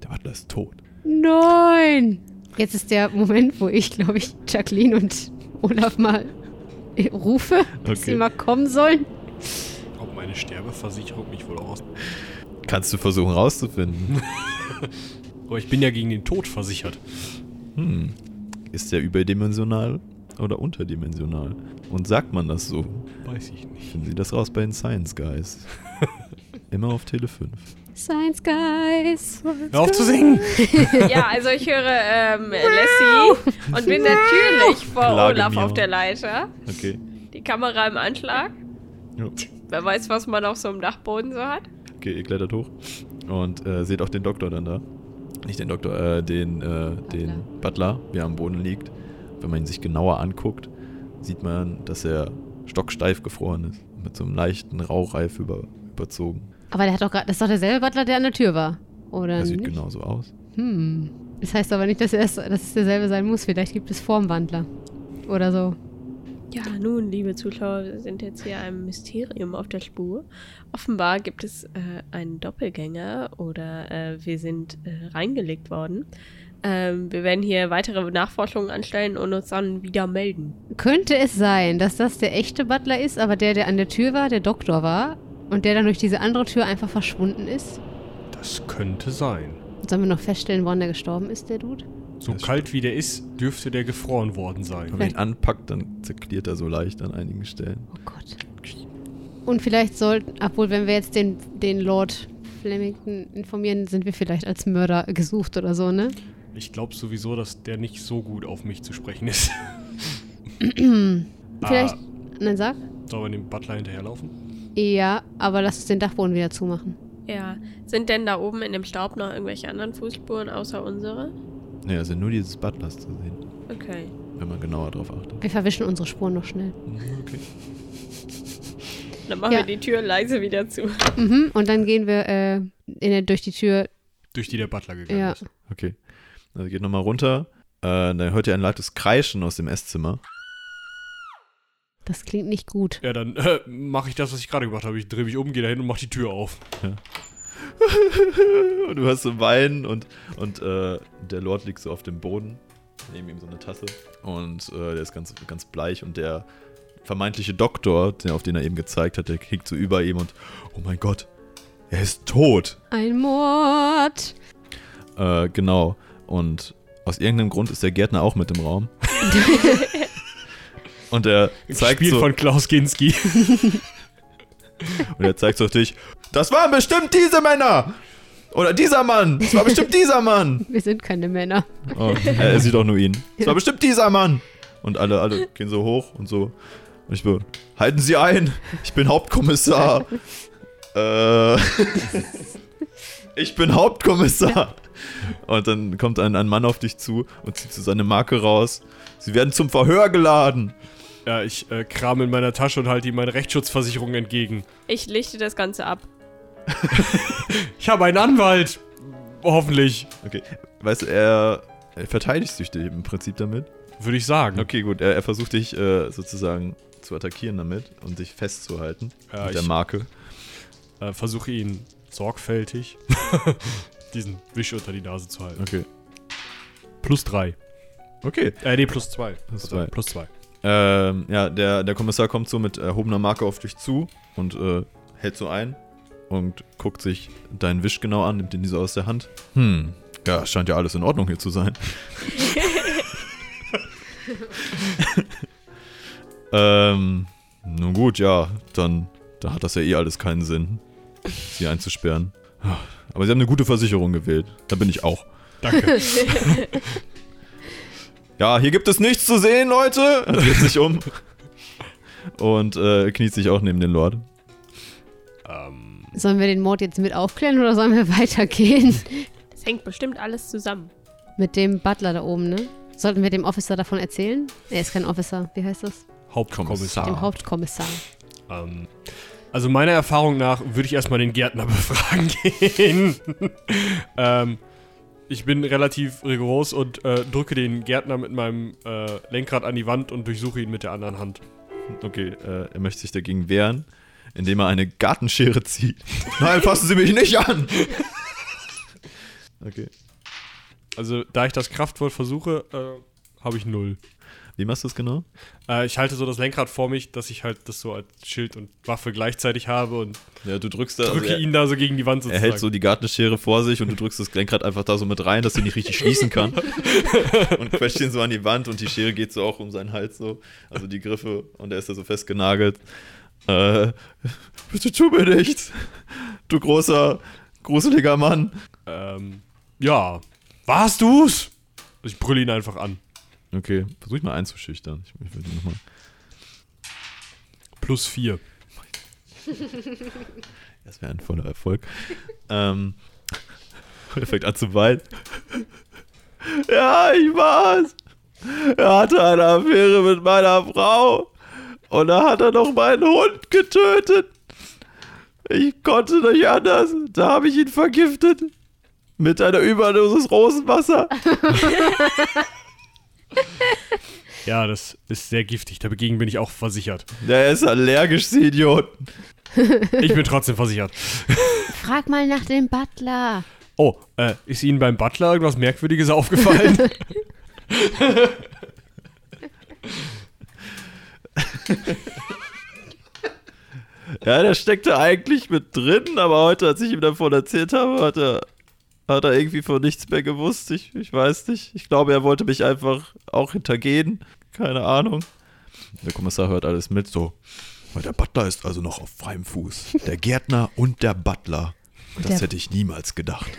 Der Butler ist tot. Nein! Jetzt ist der Moment, wo ich, glaube ich, Jacqueline und Olaf mal äh, rufe, dass Okay. sie mal kommen sollen. Ob meine Sterbeversicherung mich wohl aus. Kannst du versuchen rauszufinden. [LAUGHS] Aber ich bin ja gegen den Tod versichert. Hm. Ist der überdimensional oder unterdimensional? Und sagt man das so? Weiß ich nicht. Finden Sie das raus bei den Science Guys. [LAUGHS] Immer auf Tele 5. Science Guys. Hör auf zu singen! [LAUGHS] Ja, also ich höre ähm, Lassie und bin natürlich vor Klage Olaf mir. auf der Leiter. Okay. Die Kamera im Anschlag. Ja. Wer weiß, was man auf so einem Dachboden so hat. Okay, ihr klettert hoch und äh, seht auch den Doktor dann da. Nicht den Doktor, äh, den, äh, den Butler, wie er am Boden liegt. Wenn man ihn sich genauer anguckt, sieht man, dass er stocksteif gefroren ist. Mit so einem leichten Rauchreif über, überzogen. Aber der hat doch gerade. Das ist doch derselbe Butler, der an der Tür war. Oder Er sieht nicht? genauso aus. Hm. Das heißt aber nicht, dass, er es, dass es derselbe sein muss. Vielleicht gibt es Formwandler. Oder so. Ja, nun, liebe Zuschauer, wir sind jetzt hier einem Mysterium auf der Spur. Offenbar gibt es äh, einen Doppelgänger oder äh, wir sind äh, reingelegt worden. Ähm, wir werden hier weitere Nachforschungen anstellen und uns dann wieder melden. Könnte es sein, dass das der echte Butler ist, aber der, der an der Tür war, der Doktor war und der dann durch diese andere Tür einfach verschwunden ist? Das könnte sein. Sollen wir noch feststellen, wann der gestorben ist, der Dude? So Das kalt wie der ist, dürfte der gefroren worden sein. Wenn man ihn anpackt, dann zerkliert er so leicht an einigen Stellen. Oh Gott. Und vielleicht sollten, obwohl, wenn wir jetzt den, den Lord Flemington informieren, sind wir vielleicht als Mörder gesucht oder so, ne? Ich glaube sowieso, dass der nicht so gut auf mich zu sprechen ist. [CLEARS THROAT] Vielleicht. Ah, Nein, sag. sollen wir dem Butler hinterherlaufen? Ja, aber lass uns den Dachboden wieder zumachen. Ja, sind denn da oben in dem Staub noch irgendwelche anderen Fußspuren außer unsere? Ja, es sind nur dieses Butlers zu sehen, Okay. wenn man genauer drauf achtet. Wir verwischen unsere Spuren noch schnell. Mhm, Okay. [LAUGHS] Dann machen Ja. wir die Tür leise wieder zu. Mhm, und dann gehen wir äh, in der, durch die Tür. Durch die der Butler gegangen Ja. ist. Okay. Also geht nochmal runter. Äh, dann hört ihr ein lautes Kreischen aus dem Esszimmer. Das klingt nicht gut. Ja, dann äh, mache ich das, was ich gerade gemacht habe. Ich drehe mich um, gehe dahin und mache die Tür auf. [LAUGHS] und du hörst so weinen und, und äh, der Lord liegt so auf dem Boden. Neben ihm so eine Tasse. Und äh, der ist ganz, ganz bleich und der vermeintliche Doktor, der, auf den er eben gezeigt hat, der kickt so über ihm und oh mein Gott, er ist tot. Ein Mord. Äh, genau. Und aus irgendeinem Grund ist der Gärtner auch mit im Raum. [LAUGHS] und er zeigt Gespielt so, von Klaus Kinski. und er zeigt so auf dich, das waren bestimmt diese Männer! Oder dieser Mann! Das war bestimmt dieser Mann! Wir sind keine Männer. Oh, er, er sieht auch nur ihn. Das war bestimmt dieser Mann! Und alle, alle gehen so hoch und so. Und ich so, halten Sie ein! Ich bin Hauptkommissar! [LAUGHS] äh. ich bin Hauptkommissar! Und dann kommt ein, ein Mann auf dich zu und zieht so seine Marke raus. Sie werden zum Verhör geladen. Ja, ich äh, kram in meiner Tasche und halte ihm meine Rechtsschutzversicherung entgegen. Ich lichte das Ganze ab. [LAUGHS] Ich habe einen Anwalt. Hoffentlich, Okay. Weißt du, er, er verteidigt sich im Prinzip damit. würde ich sagen. Okay, gut. Er, er versucht dich äh, sozusagen zu attackieren damit und dich festzuhalten Ja, mit der Marke. Äh, versuche ihn sorgfältig [LAUGHS] diesen Wisch unter die Nase zu halten. Okay. Plus drei. Okay. Äh, nee, plus zwei. Plus Also, zwei. Plus zwei. Ähm, ja, der, der Kommissar kommt so mit erhobener Marke auf dich zu und äh, hält so ein und guckt sich deinen Wisch genau an, nimmt ihn so aus der Hand. Hm, ja, scheint ja alles in Ordnung hier zu sein. [LAUGHS] ähm, nun gut, ja, dann, dann hat das ja eh alles keinen Sinn, sie einzusperren. Aber sie haben eine gute Versicherung gewählt. Da bin ich auch. Danke. [LAUGHS] Ja, hier gibt es nichts zu sehen, Leute. [LAUGHS] Er dreht sich um. Und äh, kniet sich auch neben den Lord. ähm, Sollen wir den Mord jetzt mit aufklären oder sollen wir [LAUGHS] weitergehen? Es hängt bestimmt alles zusammen. Mit dem Butler da oben, ne? Sollten wir dem Officer davon erzählen? Er ist kein Officer. Wie heißt das? Hauptkommissar. Dem Hauptkommissar. Ähm, also meiner Erfahrung nach würde ich erstmal den Gärtner [LAUGHS] befragen gehen. ähm, ich bin relativ rigoros und äh, drücke den Gärtner mit meinem äh, Lenkrad an die Wand und durchsuche ihn mit der anderen Hand. Okay, äh, er möchte sich dagegen wehren, indem er eine Gartenschere zieht. [LAUGHS] Nein, fassen Sie mich nicht an! [LAUGHS] Okay. Also da ich das Kraftwort versuche, äh, habe ich null. Wie machst du es genau? Äh, ich halte so das Lenkrad vor mich, dass ich halt das so als Schild und Waffe gleichzeitig habe und Ja, du drückst da. drücke also er, ihn da so gegen die Wand er sozusagen. hält so die Gartenschere vor sich und du drückst das Lenkrad einfach da so mit rein, dass sie nicht richtig schließen kann. [LAUGHS] und quetscht ihn so an die Wand und die Schere geht so auch um seinen Hals so. Also die Griffe und er ist da so festgenagelt. Äh, bitte tu mir nichts. Du großer, gruseliger Mann. ähm, ja. Warst du's? Ich brülle ihn einfach an. Okay, versuch ich mal einzuschüchtern. Ich, ich will die nochmal. Plus vier. [LAUGHS] Das wäre ein voller Erfolg. ähm, [LAUGHS] er fängt an zu weinen. Ja, ich war's. Er hatte eine Affäre mit meiner Frau. Und da hat er noch meinen Hund getötet. Ich konnte nicht anders. Da habe ich ihn vergiftet. Mit einer Überdosis Rosenwasser. [LAUGHS] [LAUGHS] Ja, das ist sehr giftig. Dagegen bin ich auch versichert. Der ist allergisch, Sie Idioten. Ich bin trotzdem versichert. [LAUGHS] Frag mal nach dem Butler. Oh, äh, ist Ihnen beim Butler irgendwas Merkwürdiges aufgefallen? [LAUGHS] Ja, der steckte eigentlich mit drin, aber heute, als ich ihm davon erzählt habe, hat er, hat er irgendwie von nichts mehr gewusst. Ich, ich weiß nicht. Ich glaube, er wollte mich einfach auch hintergehen. Keine Ahnung. Der Kommissar hört alles mit, so. Der Butler ist also noch auf freiem Fuß. Der Gärtner und der Butler. Das der- hätte ich niemals gedacht.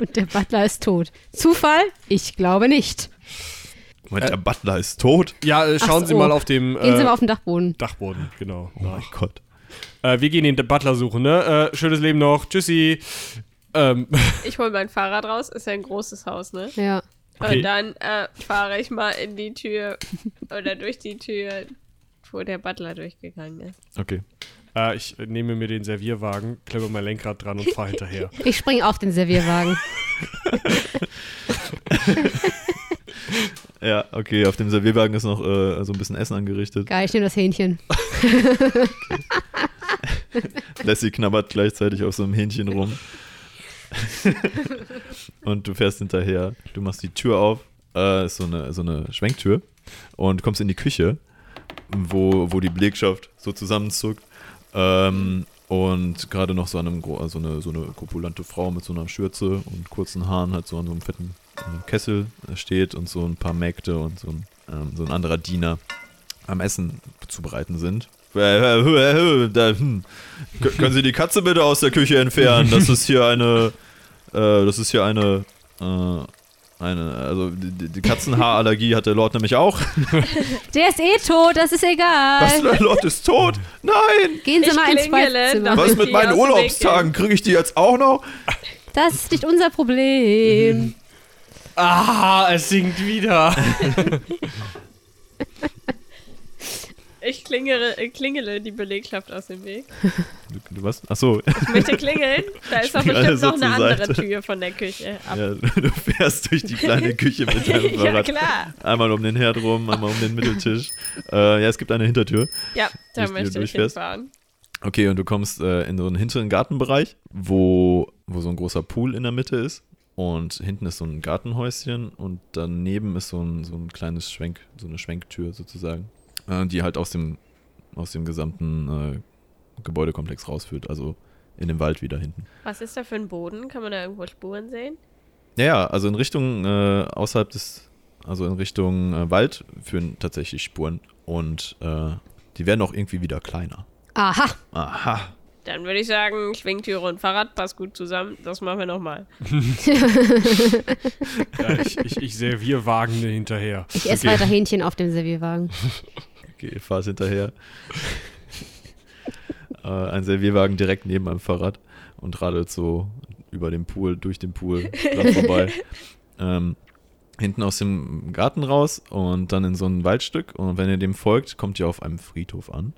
Und der Butler ist tot. Zufall? Ich glaube nicht. Moment, der Butler ist tot? ja, äh, schauen Ach Sie so. mal auf dem Gehen Sie äh, mal auf den Dachboden. Dachboden, genau. Oh mein Gott. Äh, wir gehen den Butler suchen, ne? Äh, schönes Leben noch. Tschüssi. Ähm, [LAUGHS] Ich hole mein Fahrrad raus, ist ja ein großes Haus, ne? Ja. Okay. Und dann äh, fahre ich mal in die Tür [LAUGHS] oder durch die Tür, wo der Butler durchgegangen ist. Okay. äh, ich nehme mir den Servierwagen, klemme mein Lenkrad dran und fahre hinterher. [LAUGHS] Ich springe auf den Servierwagen. Ja, okay, auf dem Servierwagen ist noch äh, so ein bisschen Essen angerichtet. Geil, ich nehme das Hähnchen. Lassie knabbert gleichzeitig auf so einem Hähnchen rum. [LAUGHS] und du fährst hinterher. Du machst die Tür auf. Äh, ist so eine, so eine Schwenktür. Und kommst in die Küche, wo, wo die Belegschaft so zusammenzuckt. Ähm, und gerade noch so, einem, so, eine, so eine korpulente Frau mit so einer Schürze und kurzen Haaren halt so an so einem fetten äh, Kessel steht und so ein paar Mägde und so ein, ähm, so ein anderer Diener am Essen zubereiten sind. Können Sie die Katze bitte aus der Küche entfernen? Das ist hier eine, äh, das ist hier eine, äh, eine, also die, die Katzenhaarallergie hat der Lord nämlich auch. [LAUGHS] Der ist eh tot, das ist egal. Was, der Lord ist tot? Nein! Gehen Sie Ich mal ins dann- Was mit meinen Urlaubstagen? Kriege ich die jetzt auch noch? Das ist nicht unser Problem. ah, es singt wieder. [LAUGHS] Ich klingele, äh, klingele die Belegschaft aus dem Weg. Du, du was? Achso, Ich möchte klingeln. Da ist doch bestimmt noch eine andere Seite. Tür von der Küche. Ab. ja, du fährst durch die kleine Küche mit [LAUGHS] deinem Ja, Fahrrad. klar. Einmal um den Herd rum, einmal um den Mitteltisch. Äh, ja, es gibt eine Hintertür. Ja, da Durch die du möchte ich hinfahren. Okay, und du kommst äh, in so einen hinteren Gartenbereich, wo, wo so ein großer Pool in der Mitte ist. Und hinten ist so ein Gartenhäuschen und daneben ist so ein, so ein kleines Schwenk, so eine Schwenktür sozusagen. Äh, die halt aus dem, aus dem gesamten äh, Gebäudekomplex rausführt, also in den Wald wieder hinten. Was ist da für ein Boden? Kann man da irgendwo Spuren sehen? Ja, ja, also in Richtung äh, außerhalb des, also in Richtung äh, Wald führen tatsächlich Spuren und äh, die werden auch irgendwie wieder kleiner. Aha. Aha. Dann würde ich sagen, Schwingtüre und Fahrrad passt gut zusammen. Das machen wir nochmal. [LAUGHS] [LAUGHS] Ja, ich, ich, ich serviere Wagen hinterher. Ich esse Okay. weiter Hähnchen auf dem Servierwagen. [LAUGHS] Okay, ihr fahrt hinterher. [LAUGHS] äh, ein Servierwagen direkt neben einem Fahrrad und radelt so über den Pool, durch den Pool dran vorbei. [LAUGHS] ähm, hinten aus dem Garten raus und dann in so ein Waldstück. Und wenn ihr dem folgt, kommt ihr auf einem Friedhof an.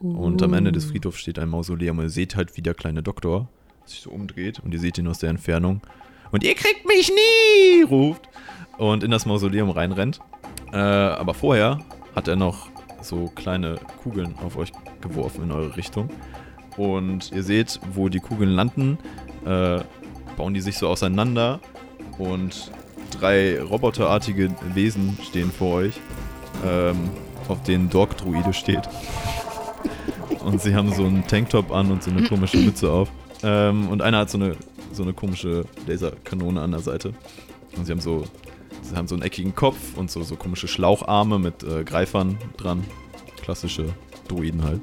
Und am Ende des Friedhofs steht ein Mausoleum. Und ihr seht halt, wie der kleine Doktor sich so umdreht und ihr seht ihn aus der Entfernung. Und ihr kriegt mich nie, ruft. Und in das Mausoleum reinrennt. Äh, aber vorher hat er noch so kleine Kugeln auf euch geworfen in eure Richtung. Und ihr seht, wo die Kugeln landen, äh, bauen die sich so auseinander. Und drei roboterartige Wesen stehen vor euch, ähm, auf denen Dork-Druide steht. [LAUGHS] Und sie haben so einen Tanktop an und so eine komische Mütze auf. Ähm, und einer hat so eine, so eine komische Laserkanone an der Seite. Und sie haben so, sie haben so einen eckigen Kopf und so, so komische Schlaucharme mit äh, Greifern dran. Klassische Druiden halt.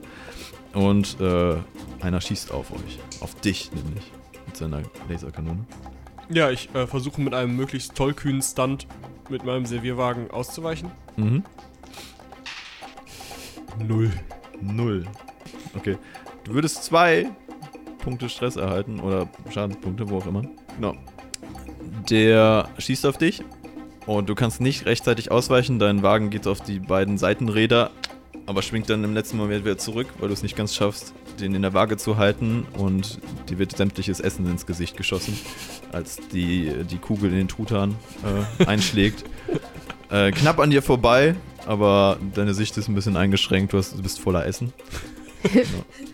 Und äh, einer schießt auf euch. Auf dich nämlich. Mit seiner Laserkanone. Ja, ich äh, versuche mit einem möglichst tollkühnen Stunt mit meinem Servierwagen auszuweichen. Mhm. Null. Null. Okay. Du würdest zwei Punkte Stress erhalten oder Schadenspunkte, wo auch immer. Genau. Der schießt auf dich und du kannst nicht rechtzeitig ausweichen. Dein Wagen geht auf die beiden Seitenräder, aber schwingt dann im letzten Moment wieder zurück, weil du es nicht ganz schaffst, den in der Waage zu halten und dir wird sämtliches Essen ins Gesicht geschossen, als die, die Kugel in den Truthahn äh, einschlägt. [LAUGHS] Äh, knapp an dir vorbei, aber deine Sicht ist ein bisschen eingeschränkt. Du, hast, du bist voller Essen. [LAUGHS]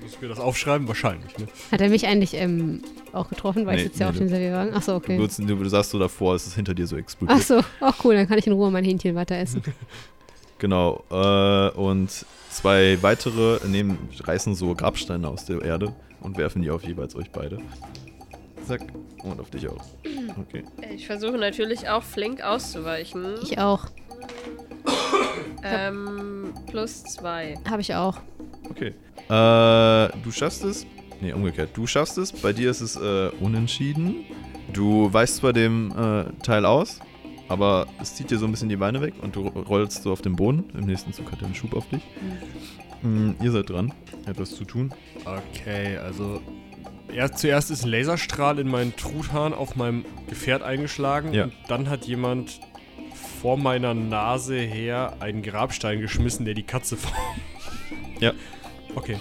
Muss ich mir das aufschreiben? Wahrscheinlich, ne? Hat er mich eigentlich ähm, auch getroffen, weil Nee, ich sitze ja nee, auf du- dem Servierwagen? Achso, Du, okay. würdest- du, du sagst so davor, es ist hinter dir so explodiert. Achso, auch cool, dann kann ich in Ruhe mein Hähnchen weiter essen. [LAUGHS] Genau. Äh, und zwei weitere nehmen, reißen so Grabsteine aus der Erde und werfen die auf jeweils euch beide. Zack. Und auf dich auch. Okay. Ich versuche natürlich auch flink auszuweichen. Ich auch. Ähm, plus zwei. Habe ich auch. Okay. Äh, du schaffst es. Nee, umgekehrt. Du schaffst es. Bei dir ist es äh, unentschieden. Du weichst zwar dem äh, Teil aus, aber es zieht dir so ein bisschen die Beine weg und du rollst so auf den Boden. Im nächsten Zug hat er einen Schub auf dich. Mm, ihr seid dran. Etwas zu tun. Okay, also. Erst, zuerst ist ein Laserstrahl in meinen Truthahn auf meinem Gefährt eingeschlagen Ja. und dann hat jemand vor meiner Nase her einen Grabstein geschmissen, der die Katze [LAUGHS] formt. Ja. Okay,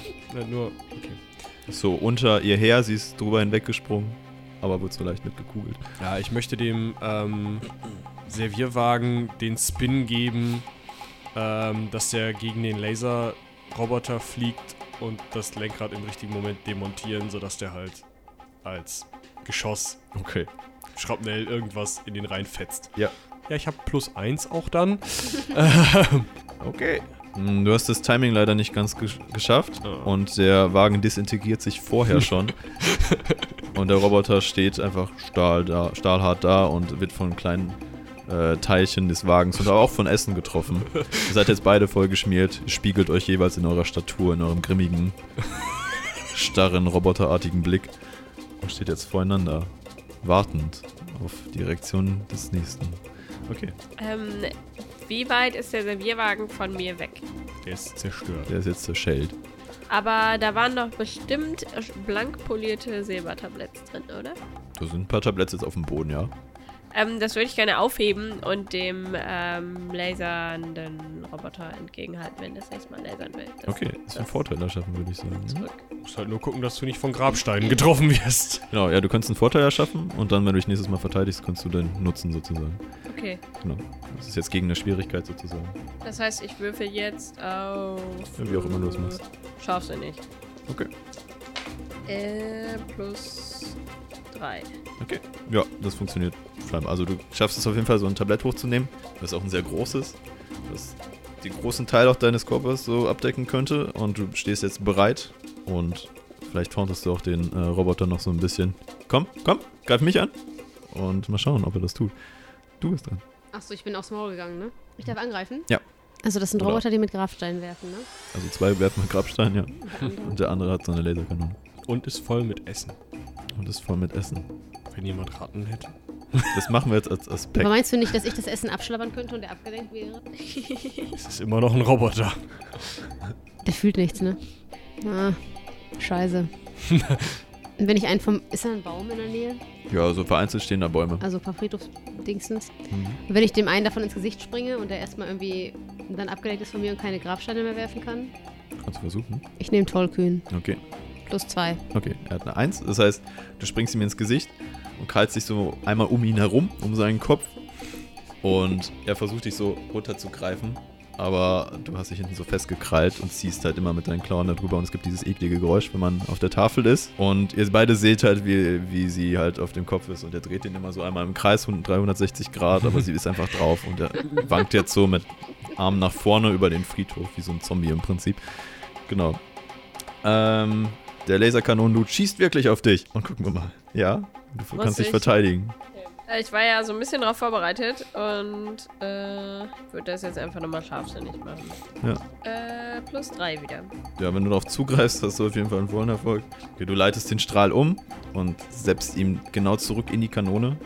nur, okay. So unter ihr her, sie ist drüber hinweggesprungen, aber wurde so leicht mitgekugelt. Ja, ich möchte dem ähm, Servierwagen den Spin geben, ähm, dass der gegen den Laserroboter fliegt und das Lenkrad im richtigen Moment demontieren, sodass der halt als Geschoss Okay. Schrapnell irgendwas in den reinfetzt. Ja. Ja, ich habe plus eins auch dann. [LAUGHS] Okay. Mm, Du hast das Timing leider nicht ganz gesch geschafft Oh. und der Wagen disintegriert sich vorher schon. [LAUGHS] und der Roboter steht einfach stahl da, stahlhart da und wird von kleinen äh, Teilchen des Wagens und aber auch von Essen getroffen. Ihr seid jetzt beide voll geschmiert, spiegelt euch jeweils in eurer Statur, in eurem grimmigen, starren, roboterartigen Blick und steht jetzt voreinander, wartend auf die Reaktion des nächsten. Okay, Ähm, wie weit ist der Servierwagen von mir weg? Der ist zerstört. der ist jetzt zerschellt. Aber da waren doch bestimmt blank polierte Silbertabletts drin, oder? Da sind ein paar Tabletts jetzt auf dem Boden, ja. Ähm, das würde ich gerne aufheben und dem ähm, lasernden Roboter entgegenhalten, wenn das nächste Mal lasern will. Das- Okay, ist ein das Vorteil erschaffen, würde ich sagen. ne? Zurück. Du musst halt nur gucken, dass du nicht von Grabsteinen getroffen wirst. Genau, ja, du kannst einen Vorteil erschaffen und dann, wenn du dich nächstes Mal verteidigst, kannst du den nutzen sozusagen. Okay. Genau. Das ist jetzt gegen eine Schwierigkeit sozusagen. Das heißt, ich würfel jetzt auf. Ja, wie auch immer du es machst. Schaffst du nicht. Okay. Äh, plus drei. Okay. Ja, das funktioniert scheinbar. Also du schaffst es auf jeden Fall, so ein Tablett hochzunehmen. Das ist auch ein sehr großes. Das den großen Teil auch deines Körpers so abdecken könnte. Und du stehst jetzt bereit und vielleicht tauntest du auch den äh, Roboter noch so ein bisschen. Komm, komm, greif mich an. Und mal schauen, ob er das tut. Du bist dran. Achso, ich bin aufs Maul gegangen, ne? Ich darf angreifen? Ja. Also das sind Oder- Roboter, die mit Grabsteinen werfen, ne? Also zwei werfen mit Grabstein, ja. Und der andere hat so eine Laserkanone. Und ist voll mit Essen. Und ist voll mit Essen. Wenn jemand Ratten hätte. Das machen wir jetzt als Aspekt. Aber meinst du nicht, dass ich das Essen abschlabbern könnte und der abgelenkt wäre? Es ist immer noch ein Roboter. Der fühlt nichts, ne? Ah, scheiße. [LAUGHS] Und wenn ich einen vom... Ist da ein Baum in der Nähe? Ja, so vereinzelt stehen da Bäume. Also ein paar Friedhofsdingsens. Mhm. Und wenn ich dem einen davon ins Gesicht springe und der erstmal irgendwie dann abgelenkt ist von mir und keine Grabsteine mehr werfen kann, Kannst du versuchen. ich nehme Tollkühn. Okay, Plus zwei. okay. Er hat eine Eins. Das heißt, du springst ihm ins Gesicht und krallst dich so einmal um ihn herum, um seinen Kopf. Und er versucht dich so runterzugreifen. Aber du hast dich hinten so festgekrallt und ziehst halt immer mit deinen Klauen darüber. Und es gibt dieses eklige Geräusch, wenn man auf der Tafel ist. Und ihr beide seht halt, wie, wie sie halt auf dem Kopf ist. Und er dreht den immer so einmal im Kreis, 360 Grad. Aber sie ist einfach drauf. Und er wankt jetzt so mit Armen nach vorne über den Friedhof, wie so ein Zombie im Prinzip. Genau. Ähm, der Laserkanon-Dude schießt wirklich auf dich. Und gucken wir mal. Ja, du Muss kannst dich ich? verteidigen. Äh, Ich war ja so ein bisschen darauf vorbereitet und äh, würde das jetzt einfach nochmal scharfsinnig machen. Ja. Äh, plus drei wieder. Ja, wenn du darauf zugreifst, hast du auf jeden Fall einen vollen Erfolg. Okay, du leitest den Strahl um und setzt ihm genau zurück in die Kanone,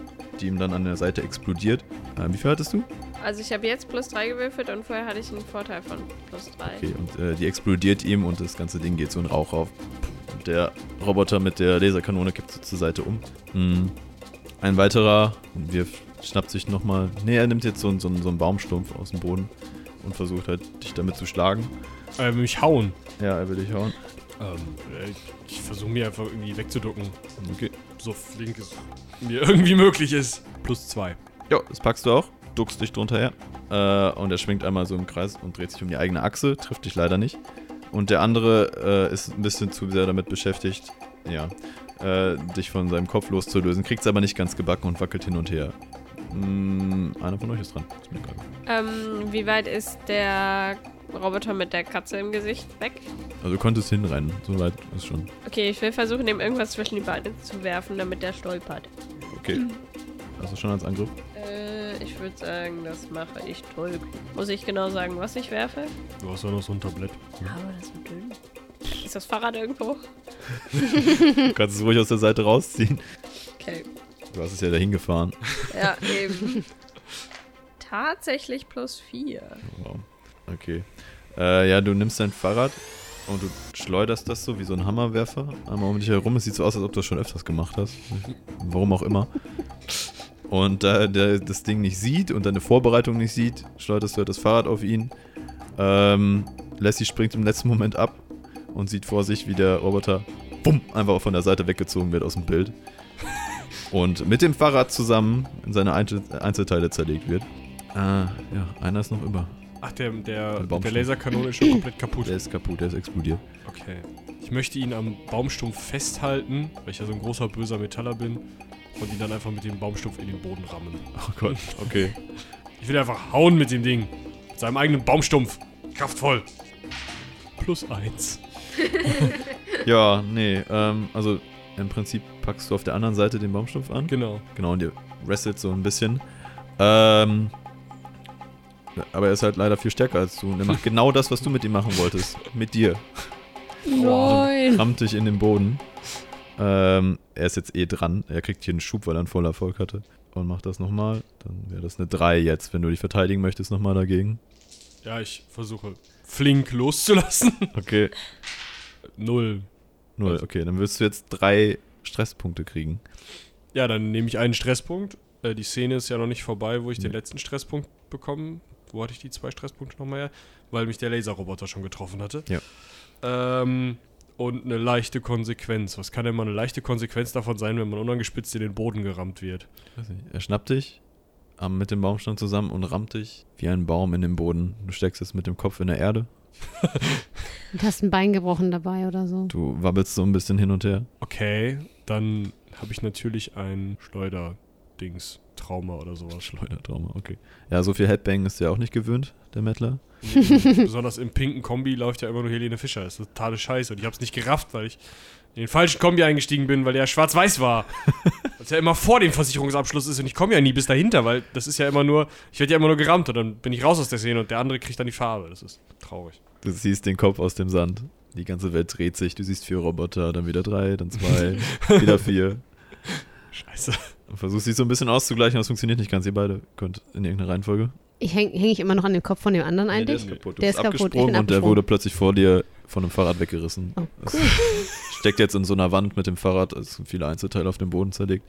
die ihm dann an der Seite explodiert. Äh, wie viel hattest du? Also ich habe jetzt plus drei gewürfelt und vorher hatte ich einen Vorteil von plus drei. Okay, und äh, die explodiert ihm und das ganze Ding geht so in Rauch auf. Und der Roboter mit der Laserkanone kippt so zur Seite um. Hm. Ein weiterer wirft, schnappt sich nochmal. Nee, er nimmt jetzt so, einen- so, so einen Baumstumpf aus dem Boden und versucht halt, dich damit zu schlagen. Äh, will mich hauen. Ja, er will dich hauen. Ähm, äh, ich versuche mir einfach irgendwie wegzuducken. Okay. So flink es mir irgendwie möglich ist. Plus zwei. Ja, das packst du auch. Duckst dich drunter her. Äh, und er schwingt einmal so im Kreis und dreht sich um die eigene Achse. Trifft dich leider nicht. Und der andere äh, ist ein bisschen zu sehr damit beschäftigt, ja, äh, dich von seinem Kopf loszulösen. Kriegt es aber nicht ganz gebacken und wackelt hin und her. Mm, einer von euch ist dran. Ist mir egal. Ähm, wie weit ist der Roboter mit der Katze im Gesicht weg? Also du konntest hinrennen. So weit ist schon. Okay, ich will versuchen, ihm irgendwas zwischen die Beine zu werfen, damit der stolpert. Okay. Also schon als Angriff. Äh, ich würde sagen, das mache ich toll. Muss ich genau sagen, was ich werfe? Du hast ja noch so ein Tablett. Aber das ist so dünn. Ist das Fahrrad irgendwo? Du kannst es ruhig aus der Seite rausziehen. Okay. Du hast es ja dahin gefahren. Ja, eben. Tatsächlich plus vier. Wow. Okay. Äh, ja, du nimmst dein Fahrrad und du schleuderst das so wie so ein Hammerwerfer einmal um dich herum. Es sieht so aus, als ob du das schon öfters gemacht hast. Warum auch immer. Und da der das Ding nicht sieht und deine Vorbereitung nicht sieht, schleuderst du halt das Fahrrad auf ihn. Ähm, Lassie springt im letzten Moment ab und sieht vor sich, wie der Roboter bumm, einfach von der Seite weggezogen wird aus dem Bild. Und mit dem Fahrrad zusammen in seine Einzel Einzelteile zerlegt wird. Äh, ja, einer ist noch über. Ach, der, der, Der der Laserkanone ist schon komplett kaputt. Der ist kaputt, der ist explodiert. Okay. Ich möchte ihn am Baumstumpf festhalten, weil ich ja so ein großer böser Metaller bin. Und ihn dann einfach mit dem Baumstumpf in den Boden rammen. Oh Gott, okay. Ich will einfach hauen mit dem Ding. Mit seinem eigenen Baumstumpf. Kraftvoll. Plus eins. [LAUGHS] Ja, nee, ähm, also im Prinzip packst du auf der anderen Seite den Baumstumpf an. Genau. Genau, und ihr wrestelt so ein bisschen. Ähm, aber er ist halt leider viel stärker als du. Und er macht genau das, was du mit ihm machen wolltest. Mit dir. Nein! Rammt dich in den Boden. Ähm, er ist jetzt eh dran. Er kriegt hier einen Schub, weil er einen Vollerfolg hatte. Und macht das nochmal. Dann wäre das eine 3 jetzt, wenn du dich verteidigen möchtest nochmal dagegen. Ja, ich versuche flink loszulassen. Okay. Null. Null. Okay, dann wirst du jetzt drei Stresspunkte kriegen. Ja, dann nehme ich einen Stresspunkt. Äh, die Szene ist ja noch nicht vorbei, wo ich den Nee. letzten Stresspunkt bekomme. Wo hatte ich die zwei Stresspunkte nochmal her? Weil mich der Laserroboter schon getroffen hatte. Ja. Ähm, und eine leichte Konsequenz. Was kann denn mal eine leichte Konsequenz davon sein, wenn man unangespitzt in den Boden gerammt wird? Weiß nicht. Er schnappt dich am, mit dem Baumstamm zusammen und rammt dich wie ein Baum in den Boden. Du steckst jetzt mit dem Kopf in der Erde. [LAUGHS] Und hast ein Bein gebrochen dabei oder so. Du wabbelst so ein bisschen hin und her. Okay, dann habe ich natürlich ein Schleuderdings, Trauma oder sowas. Schleudertrauma, okay. Ja, so viel Headbang ist ja auch nicht gewöhnt, der Mettler. [LAUGHS] Besonders im pinken Kombi läuft ja immer nur Helene Fischer. Das ist totale Scheiße. Und ich habe es nicht gerafft, weil ich in den falschen Kombi eingestiegen bin, weil der schwarz-weiß war. [LAUGHS] Was ja immer vor dem Versicherungsabschluss ist und ich komme ja nie bis dahinter, weil das ist ja immer nur, ich werde ja immer nur gerammt und dann bin ich raus aus der Szene und der andere kriegt dann die Farbe. Das ist traurig. Du siehst den Kopf aus dem Sand. Die ganze Welt dreht sich. Du siehst vier Roboter, dann wieder drei, dann zwei, [LAUGHS] wieder vier. Scheiße. Und versuchst dich so ein bisschen auszugleichen, aber es funktioniert nicht ganz. Ihr beide könnt in irgendeiner Reihenfolge. Ich hänge häng ich immer noch an dem Kopf von dem anderen Nee, der eigentlich. ist kaputt. Du Der bist ist kaputt. Ich abgesprungen bin und der wurde plötzlich vor dir von einem Fahrrad weggerissen. Oh, Es [LAUGHS] steckt jetzt in so einer Wand mit dem Fahrrad. Es sind viele Einzelteile auf dem Boden zerlegt.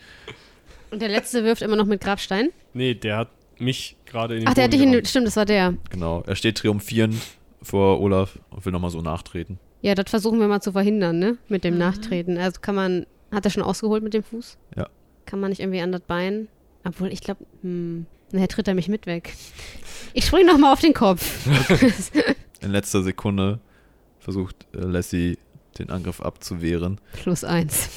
Und der letzte wirft immer noch mit Grabstein. Nee, der hat mich gerade in den Ach, der hat dich in. Stimmt, das war der. Genau. Er steht triumphierend vor Olaf und will nochmal so nachtreten. Ja, das versuchen wir mal zu verhindern, ne? Mit dem Nachtreten. Also kann man. Hat er schon ausgeholt mit dem Fuß? Ja. Kann man nicht irgendwie an das Bein? Obwohl, ich glaube, hm, nachher tritt er mich mit weg. Ich spring noch mal auf den Kopf. [LAUGHS] In letzter Sekunde versucht äh, Lassie den Angriff abzuwehren. Plus eins.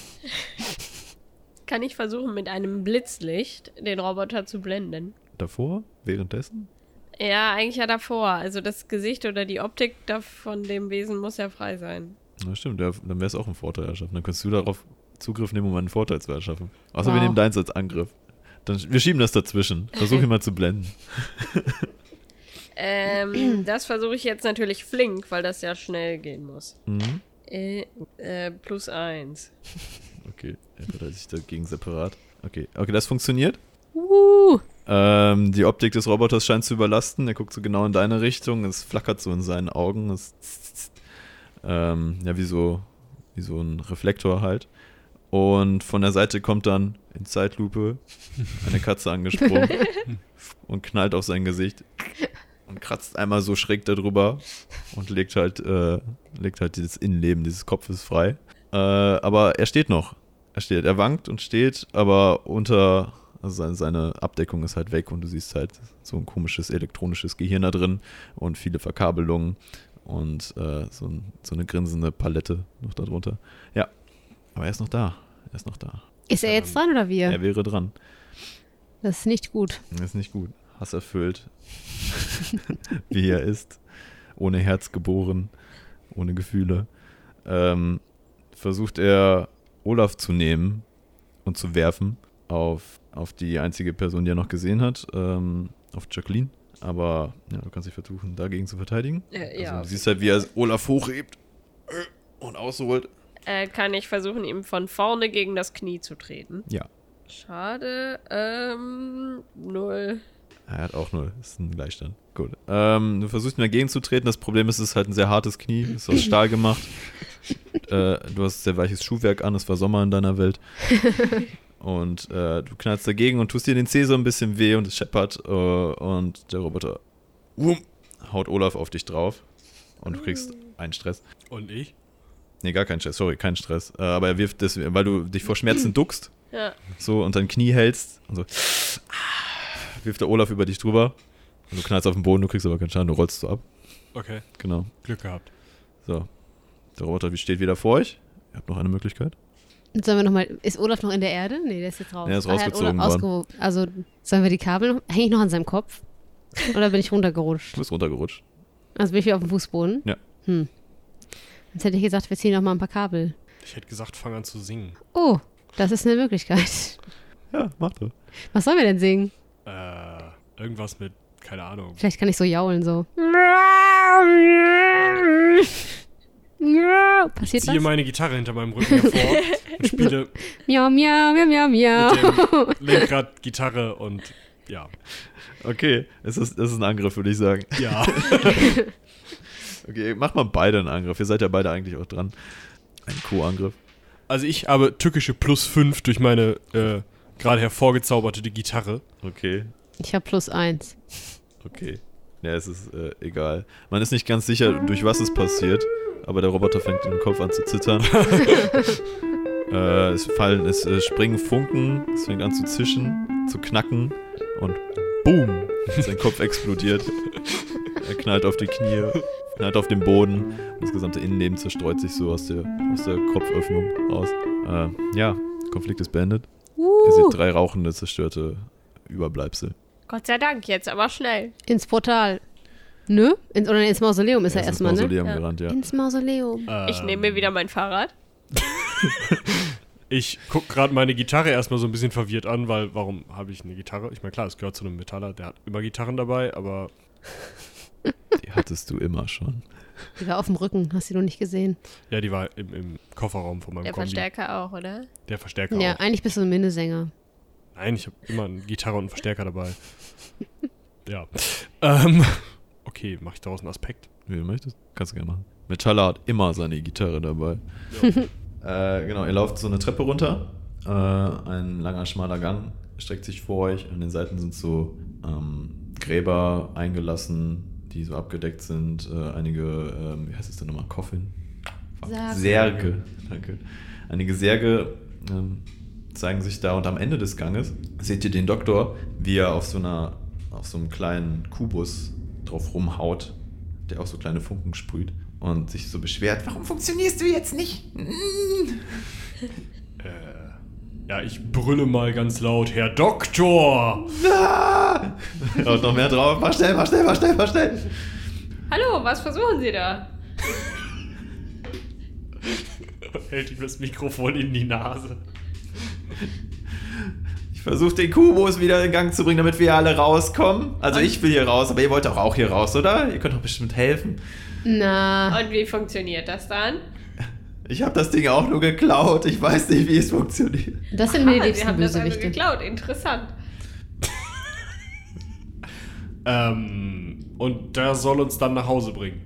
[LAUGHS] Kann ich versuchen, mit einem Blitzlicht den Roboter zu blenden? Davor? Währenddessen? Ja, eigentlich ja davor. Also das Gesicht oder die Optik von dem Wesen muss ja frei sein. Na stimmt, ja, dann wäre es auch ein Vorteil erschaffen. Dann könntest du darauf Zugriff nehmen, um einen Vorteil zu erschaffen. Außer wir Wow. nehmen deins als Angriff. Dann, wir schieben das dazwischen. Versuch ihn mal zu blenden. [LAUGHS] Ähm, das versuche ich jetzt natürlich flink, weil das ja schnell gehen muss. Mhm. Äh, äh, plus eins. [LAUGHS] Okay, er verteilt sich dagegen separat. Okay, okay, das funktioniert. Uh, Ähm, die Optik des Roboters scheint zu überlasten. Er guckt so genau in deine Richtung. Es flackert so in seinen Augen. Es [LAUGHS] ähm, ja, wie so, wie so ein Reflektor halt. Und von der Seite kommt dann in Zeitlupe eine Katze angesprungen [LAUGHS] und knallt auf sein Gesicht und kratzt einmal so schräg darüber und legt halt, äh, legt halt dieses Innenleben dieses Kopfes frei. Äh, aber er steht noch. Er steht, er wankt und steht, aber unter, also seine, seine Abdeckung ist halt weg und du siehst halt so ein komisches elektronisches Gehirn da drin und viele Verkabelungen und äh, so, ein, so eine grinsende Palette noch darunter. Ja, aber er ist noch da. Er ist noch da. ist er jetzt dran oder wir? Er wäre dran. Das ist nicht gut. Das ist nicht gut. Hasserfüllt. [LAUGHS] Wie er ist. Ohne Herz geboren. Ohne Gefühle. Ähm, versucht er, Olaf zu nehmen und zu werfen auf, auf die einzige Person, die er noch gesehen hat. Ähm, auf Jacqueline. Aber ja, du kannst dich versuchen, dagegen zu verteidigen. Äh, Also, ja. du siehst halt, wie er Olaf hochhebt äh, und ausholt. Äh, kann ich versuchen, ihm von vorne gegen das Knie zu treten? Ja. Schade. Ähm, null. Er hat auch null. Das ist ein Gleichstand. Gut. Ähm, du versuchst ihm dagegen zu treten. Das Problem ist, es ist halt ein sehr hartes Knie. Es ist aus Stahl gemacht. [LAUGHS] äh, du hast sehr weiches Schuhwerk an. Es war Sommer in deiner Welt. [LAUGHS] Und äh, du knallst dagegen und tust dir den Zeh so ein bisschen weh und es scheppert. Äh, und der Roboter wum, haut Olaf auf dich drauf. Und du kriegst einen Stress. Und ich? Nee, gar keinen Stress. Sorry, kein Stress. Äh, aber er wirft das, weil du dich vor Schmerzen duckst Ja. so und dein Knie hältst und so wirft der Olaf über dich drüber und du knallst auf den Boden, du kriegst aber keinen Schaden, du rollst so ab. Okay, Genau. Glück gehabt. So. Der Roboter steht wieder vor euch. Ihr habt noch eine Möglichkeit. Sollen wir noch mal, ist Olaf noch in der Erde? Nee, der ist jetzt raus. Der ist Ach, er hat rausgezogen Olaf ausgeho- Also, sollen wir die Kabel noch, hänge ich noch an seinem Kopf? Oder bin ich runtergerutscht? Du bist runtergerutscht. Also bin ich wieder auf dem Fußboden? Ja. Hm. Jetzt hätte ich gesagt, wir ziehen noch mal ein paar Kabel. Ich hätte gesagt, fang an zu singen. Oh, das ist eine Möglichkeit. Ja, mach doch. Was sollen wir denn singen? Äh, irgendwas mit, keine Ahnung. Vielleicht kann ich so jaulen, so. Passiert Ziehe das? meine Gitarre hinter meinem Rücken hervor [LAUGHS] und spiele Miau, miau, miau, miau, miau. mit dem Lenkrad Gitarre und ja. Okay, es ist, es ist ein Angriff, würde ich sagen. Ja. [LAUGHS] Okay, macht mal beide einen Angriff. Ihr seid ja beide eigentlich auch dran. Ein Co-Angriff. Also ich habe tückische plus 5 durch meine äh, gerade hervorgezauberte Gitarre. Okay, Ich habe plus eins. okay. Ja, es ist äh, egal. Man ist nicht ganz sicher, durch was es passiert, aber der Roboter fängt im Kopf an zu zittern. [LAUGHS] äh, es fallen, es äh, springen Funken, es fängt an zu zischen, zu knacken und boom, sein Kopf explodiert. Er knallt auf die Knie, knallt auf den Boden und das gesamte Innenleben zerstreut sich so aus der, aus der Kopföffnung raus. Äh, ja, Konflikt ist beendet. Ihr Uh, seht drei rauchende, zerstörte Überbleibsel. Gott sei Dank, jetzt aber schnell. ins Portal. Ne? In, oder ins Mausoleum ist er, er ins erstmal, ne? Mausoleum Ja. gerannt, ja. Ins Mausoleum. Ich nehme mir wieder mein Fahrrad. Ich gucke gerade meine Gitarre erstmal so ein bisschen verwirrt an, weil warum habe ich eine Gitarre? Ich meine, klar, es gehört zu einem Metaller, der hat immer Gitarren dabei, aber Die hattest du immer schon. Die war auf dem Rücken, hast du noch nicht gesehen. ja, die war im, im Kofferraum von meinem Der Kombi. Verstärker auch, oder? Der Verstärker Ja, auch. eigentlich bist du ein Minnesänger. Nein, ich habe immer eine Gitarre und einen Verstärker dabei. [LAUGHS] ja. Ähm, okay, mache ich daraus einen Aspekt? Wie du möchtest. Kannst du gerne machen. Metaller hat immer seine Gitarre dabei. [LAUGHS] äh, genau, ihr lauft so eine Treppe runter. Äh, ein langer, schmaler Gang streckt sich vor euch. An den Seiten sind so ähm, Gräber eingelassen, die so abgedeckt sind. Äh, einige, ähm, wie heißt es denn nochmal? Coffin? Särge. Särge. Danke. Einige Särge ähm, zeigen sich da und am Ende des Ganges seht ihr den Doktor, wie er auf so einer, auf so einem kleinen Kubus drauf rumhaut, der auch so kleine Funken sprüht und sich so beschwert, warum funktionierst du jetzt nicht? [LAUGHS] Äh, ja, ich brülle mal ganz laut, Herr Doktor! Ah! Und noch mehr drauf, mach schnell, mach schnell, mach schnell, mach schnell. Hallo, was versuchen Sie da? Hält ihm das Mikrofon in die Nase. Ich versuche den Kubus wieder in Gang zu bringen, damit wir alle rauskommen. Also ich will hier raus, aber ihr wollt doch auch hier raus, oder? Ihr könnt doch bestimmt helfen. Na, Und wie funktioniert das dann? Ich habe das Ding auch nur geklaut. Ich weiß nicht, wie es funktioniert. das sind mir die liebsten haben das also Bösewichte. geklaut. Interessant. [LAUGHS] Ähm, und der soll uns dann nach Hause bringen.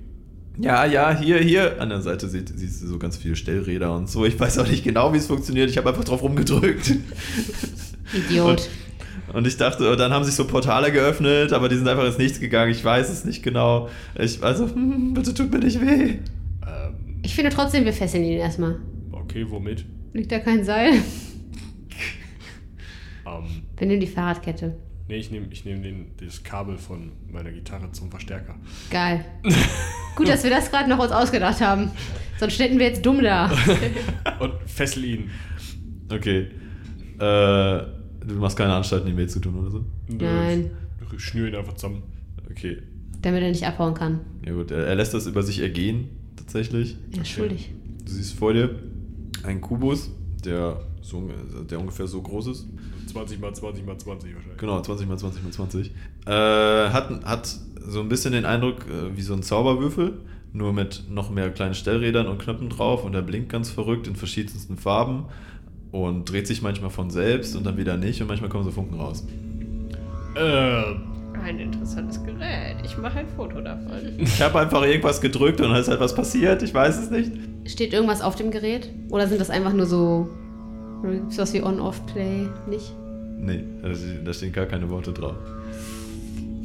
Ja, ja, hier, hier. An der Seite sieht, siehst du so ganz viele Stellräder und so. Ich weiß auch nicht genau, wie es funktioniert. Ich habe einfach drauf rumgedrückt. Idiot. Und ich dachte, dann haben sich so Portale geöffnet, aber die sind einfach ins Nichts gegangen. Ich weiß es nicht genau. Ich, also, hm, bitte tut mir nicht weh. Ich finde trotzdem, wir fesseln ihn erstmal. okay, womit? Liegt da kein Seil? Ähm, Wir nehmen die Fahrradkette. nee, ich nehme ich nehm den, das Kabel von meiner Gitarre zum Verstärker. Geil. Gut, dass wir das gerade noch uns ausgedacht haben. Sonst ständen wir jetzt dumm da. [LAUGHS] Und fessel ihn. Okay. Äh, du machst keine Anstalten, ihm weh zu tun oder so? Nein. Ich schnür ihn einfach zusammen. Okay. Damit er nicht abhauen kann. Ja gut, er lässt das über sich ergehen, tatsächlich. Er ist schuldig. Du siehst vor dir einen Kubus, der, so, der ungefähr so groß ist. 20 mal 20 mal 20 wahrscheinlich. Genau, 20 mal 20 mal 20. Äh, hat, hat so ein bisschen den Eindruck äh, wie so ein Zauberwürfel, nur mit noch mehr kleinen Stellrädern und Knöpfen drauf und er blinkt ganz verrückt in verschiedensten Farben und dreht sich manchmal von selbst und dann wieder nicht und manchmal kommen so Funken raus. Äh, Ein interessantes Gerät. Ich mache ein Foto davon. [LAUGHS] Ich habe einfach irgendwas gedrückt und dann ist halt was passiert, ich weiß es nicht. Steht irgendwas auf dem Gerät? Oder sind das einfach nur so. Ist was wie On-Off-Play? Nicht? Nee, da ste- da stehen gar keine Worte drauf.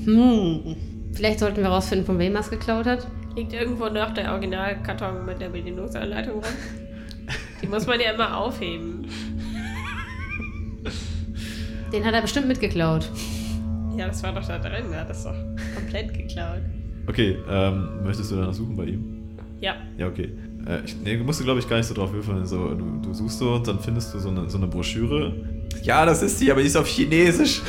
Hm. Vielleicht sollten wir rausfinden, von wem er es geklaut hat. Liegt irgendwo noch der Originalkarton mit der Bedienungsanleitung rum? Die muss man ja immer aufheben. Den hat er bestimmt mitgeklaut. Ja, das war doch da drin. Er hat das doch komplett geklaut. Okay, ähm, möchtest du danach suchen bei ihm? Ja. Ja, okay. Äh, ich, nee, du musst du, glaube ich, gar nicht so drauf würfeln. So, du, du suchst so und dann findest du so eine, so eine Broschüre. Ja, das ist sie, aber die ist auf Chinesisch.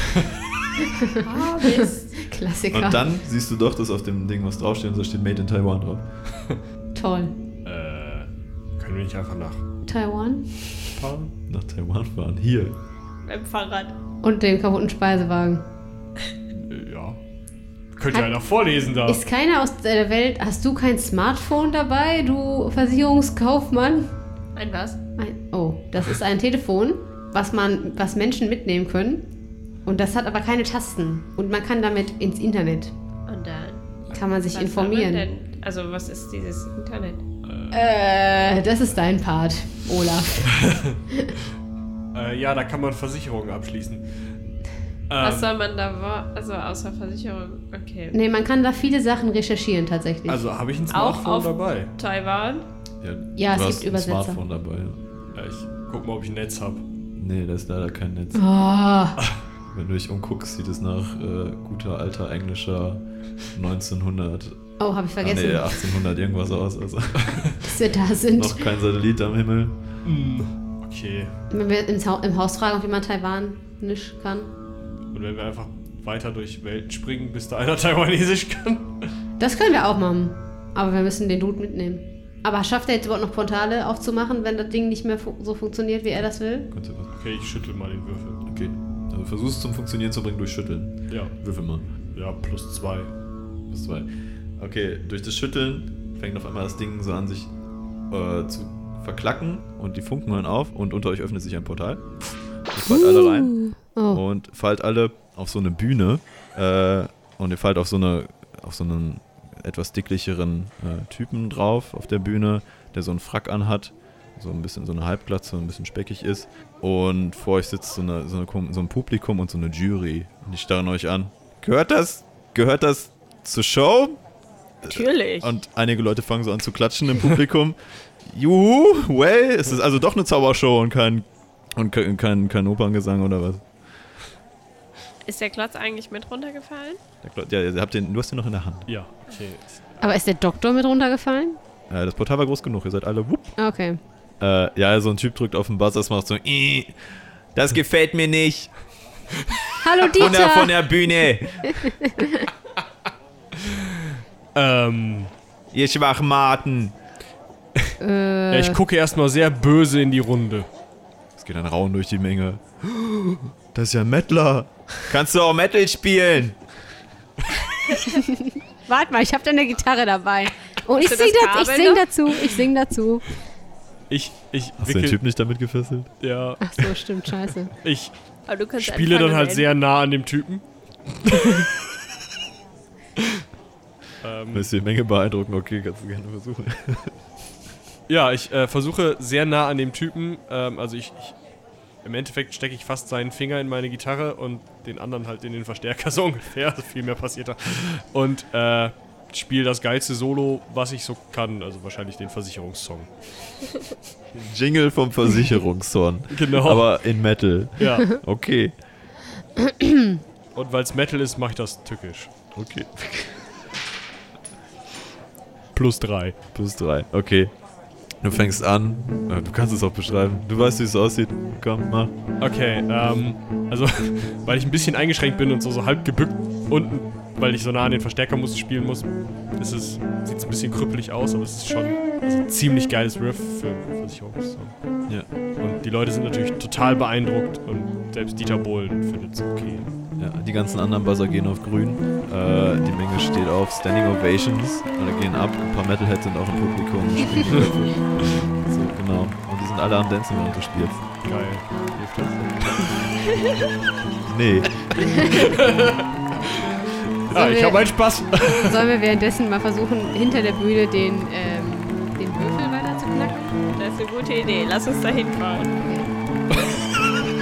Ah, [LAUGHS] Mist. Klassiker. Und dann siehst du doch, dass auf dem Ding was draufsteht und da steht Made in Taiwan drauf. Toll. [LAUGHS] äh, können wir nicht einfach nach Taiwan. fahren? Nach Taiwan fahren. Hier. Beim Fahrrad. Und den kaputten Speisewagen. Äh, ja. Könnt ihr Hat- einer vorlesen da? Ist keiner aus der Welt. Hast du kein Smartphone dabei, du Versicherungskaufmann? Ein was? Ein, oh, das ist ein Telefon, was man, was Menschen mitnehmen können. Und das hat aber keine Tasten. Und man kann damit ins Internet. Und dann. Kann man sich was informieren. Denn, also, was ist dieses Internet? Äh, das ist dein Part, Olaf. [LAUGHS] Äh, ja, da kann man Versicherungen abschließen. Was Ähm, soll man da, also außer Versicherung? Okay. Nee, man kann da viele Sachen recherchieren tatsächlich. also habe ich ein Auch Smartphone auf- dabei. Taiwan? Ja, Ja, du es hast gibt Übersetzer. ein Smartphone dabei. Ja. Ich guck mal, ob ich ein Netz habe. Nee, da ist leider kein Netz. oh, [LAUGHS] Wenn du dich umguckst, sieht es nach äh, guter alter englischer 1900. oh habe ich Ah, vergessen, nee, 1800 irgendwas aus. Also dass wir da sind. noch kein Satellit am Himmel. Okay. Wenn wir im Haus fragen, ob jemand Taiwanisch kann. Und wenn wir einfach weiter durch Welten springen, bis da einer [LAUGHS] Taiwanesisch kann. Das können wir auch machen. Aber wir müssen den Dude mitnehmen. Aber schafft er jetzt überhaupt noch Portale aufzumachen, wenn das Ding nicht mehr fu so funktioniert, wie er das will? Okay, ich schüttel mal den Würfel. Okay. Also versuch es zum Funktionieren zu bringen durch Schütteln. Ja. Würfel mal. Ja, plus zwei. Plus zwei. Okay, durch das Schütteln fängt auf einmal das Ding so an, sich äh, zu verklacken und die Funken hören auf und unter euch öffnet sich ein Portal. Ihr fallt alle rein Oh. und fallt alle auf so eine Bühne äh, und ihr fallt auf so eine auf so einen etwas dicklicheren äh, Typen drauf auf der Bühne, der so einen Frack anhat, so ein bisschen so eine Halbglatze, ein bisschen speckig ist und vor euch sitzt so, eine, so, eine, so ein Publikum und so eine Jury und die starren euch an. Gehört das? Gehört das zur Show? Natürlich. Und einige Leute fangen so an zu klatschen im Publikum. [LAUGHS] Juhu, well, es ist also doch eine Zaubershow und kein, und kein, kein, kein Operngesang oder was. Ist der Klotz eigentlich mit runtergefallen? Der Klo- Ja, ihr habt den, du hast den noch in der Hand. Ja, okay. Aber ist der Doktor mit runtergefallen? Äh, das Portal war groß genug, ihr seid alle wupp. Okay. Äh, ja, so ein Typ drückt auf den Buzzer, das macht so, "Ih, das gefällt mir nicht. Hallo Von der, von Dieter! der Bühne, [LAUGHS] Ähm, ihr Schwachmaten. Äh, ja, ich gucke erstmal sehr böse in die Runde. Es geht ein Rauen durch die Menge. [GASPS] Das ist ja Mettler. Kannst du auch Metal spielen? [LAUGHS] Warte mal, ich habe da eine Gitarre dabei. Und ich Hast du sing, das da, ich Kabel sing dazu. Ich sing dazu. Ich, ich Hast du den wickel, Typ nicht damit gefesselt? ja, Ach so, stimmt, scheiße. ich Aber du kannst spiele dann halt sehr nah an dem Typen. [LAUGHS] ähm, Willst du die Menge beeindrucken? Okay, kannst du gerne versuchen. [LAUGHS] ja, ich äh, versuche sehr nah an dem Typen, ähm, also ich, ich im Endeffekt stecke ich fast seinen Finger in meine Gitarre und den anderen halt in den Verstärker [LAUGHS] so ungefähr, also viel mehr passiert da. Und äh, spiele das geilste Solo, was ich so kann, also wahrscheinlich den Versicherungssong. Jingle vom Versicherungshorn. [LAUGHS] Genau. Aber in Metal. ja. [LAUGHS] Okay. Und weil es Metal ist, mache ich das tückisch. Okay. Plus drei. Plus drei. Okay. Du fängst an. Äh, Du kannst es auch beschreiben. Du weißt, wie es aussieht. Komm, mach. Okay, ähm, also, [LAUGHS] weil ich ein bisschen eingeschränkt bin und so, so halb gebückt unten, weil ich so nah an den Verstärker muss, spielen muss, ist es, sieht es ein bisschen krüppelig aus, aber es ist schon also, ein ziemlich geiles Riff für Versicherungssong. Ja. Und die Leute sind natürlich total beeindruckt und selbst Dieter Bohlen findet es okay. ja. Die ganzen anderen Buzzer gehen auf grün. Äh, die Menge steht auf Standing Ovations. Alle gehen ab. Ein paar Metalheads sind auch im Publikum. [LAUGHS] So, genau. Und die sind alle am Dancen, während du spielst. Geil. Hilft das? Nee. [LAUGHS] Ah, Sollen ich habe meinen Spaß. [LAUGHS] Sollen wir währenddessen mal versuchen, hinter der Bühne den, ähm, den Würfel weiter zu knacken? Das ist eine gute Idee. Lass uns da hinfahren.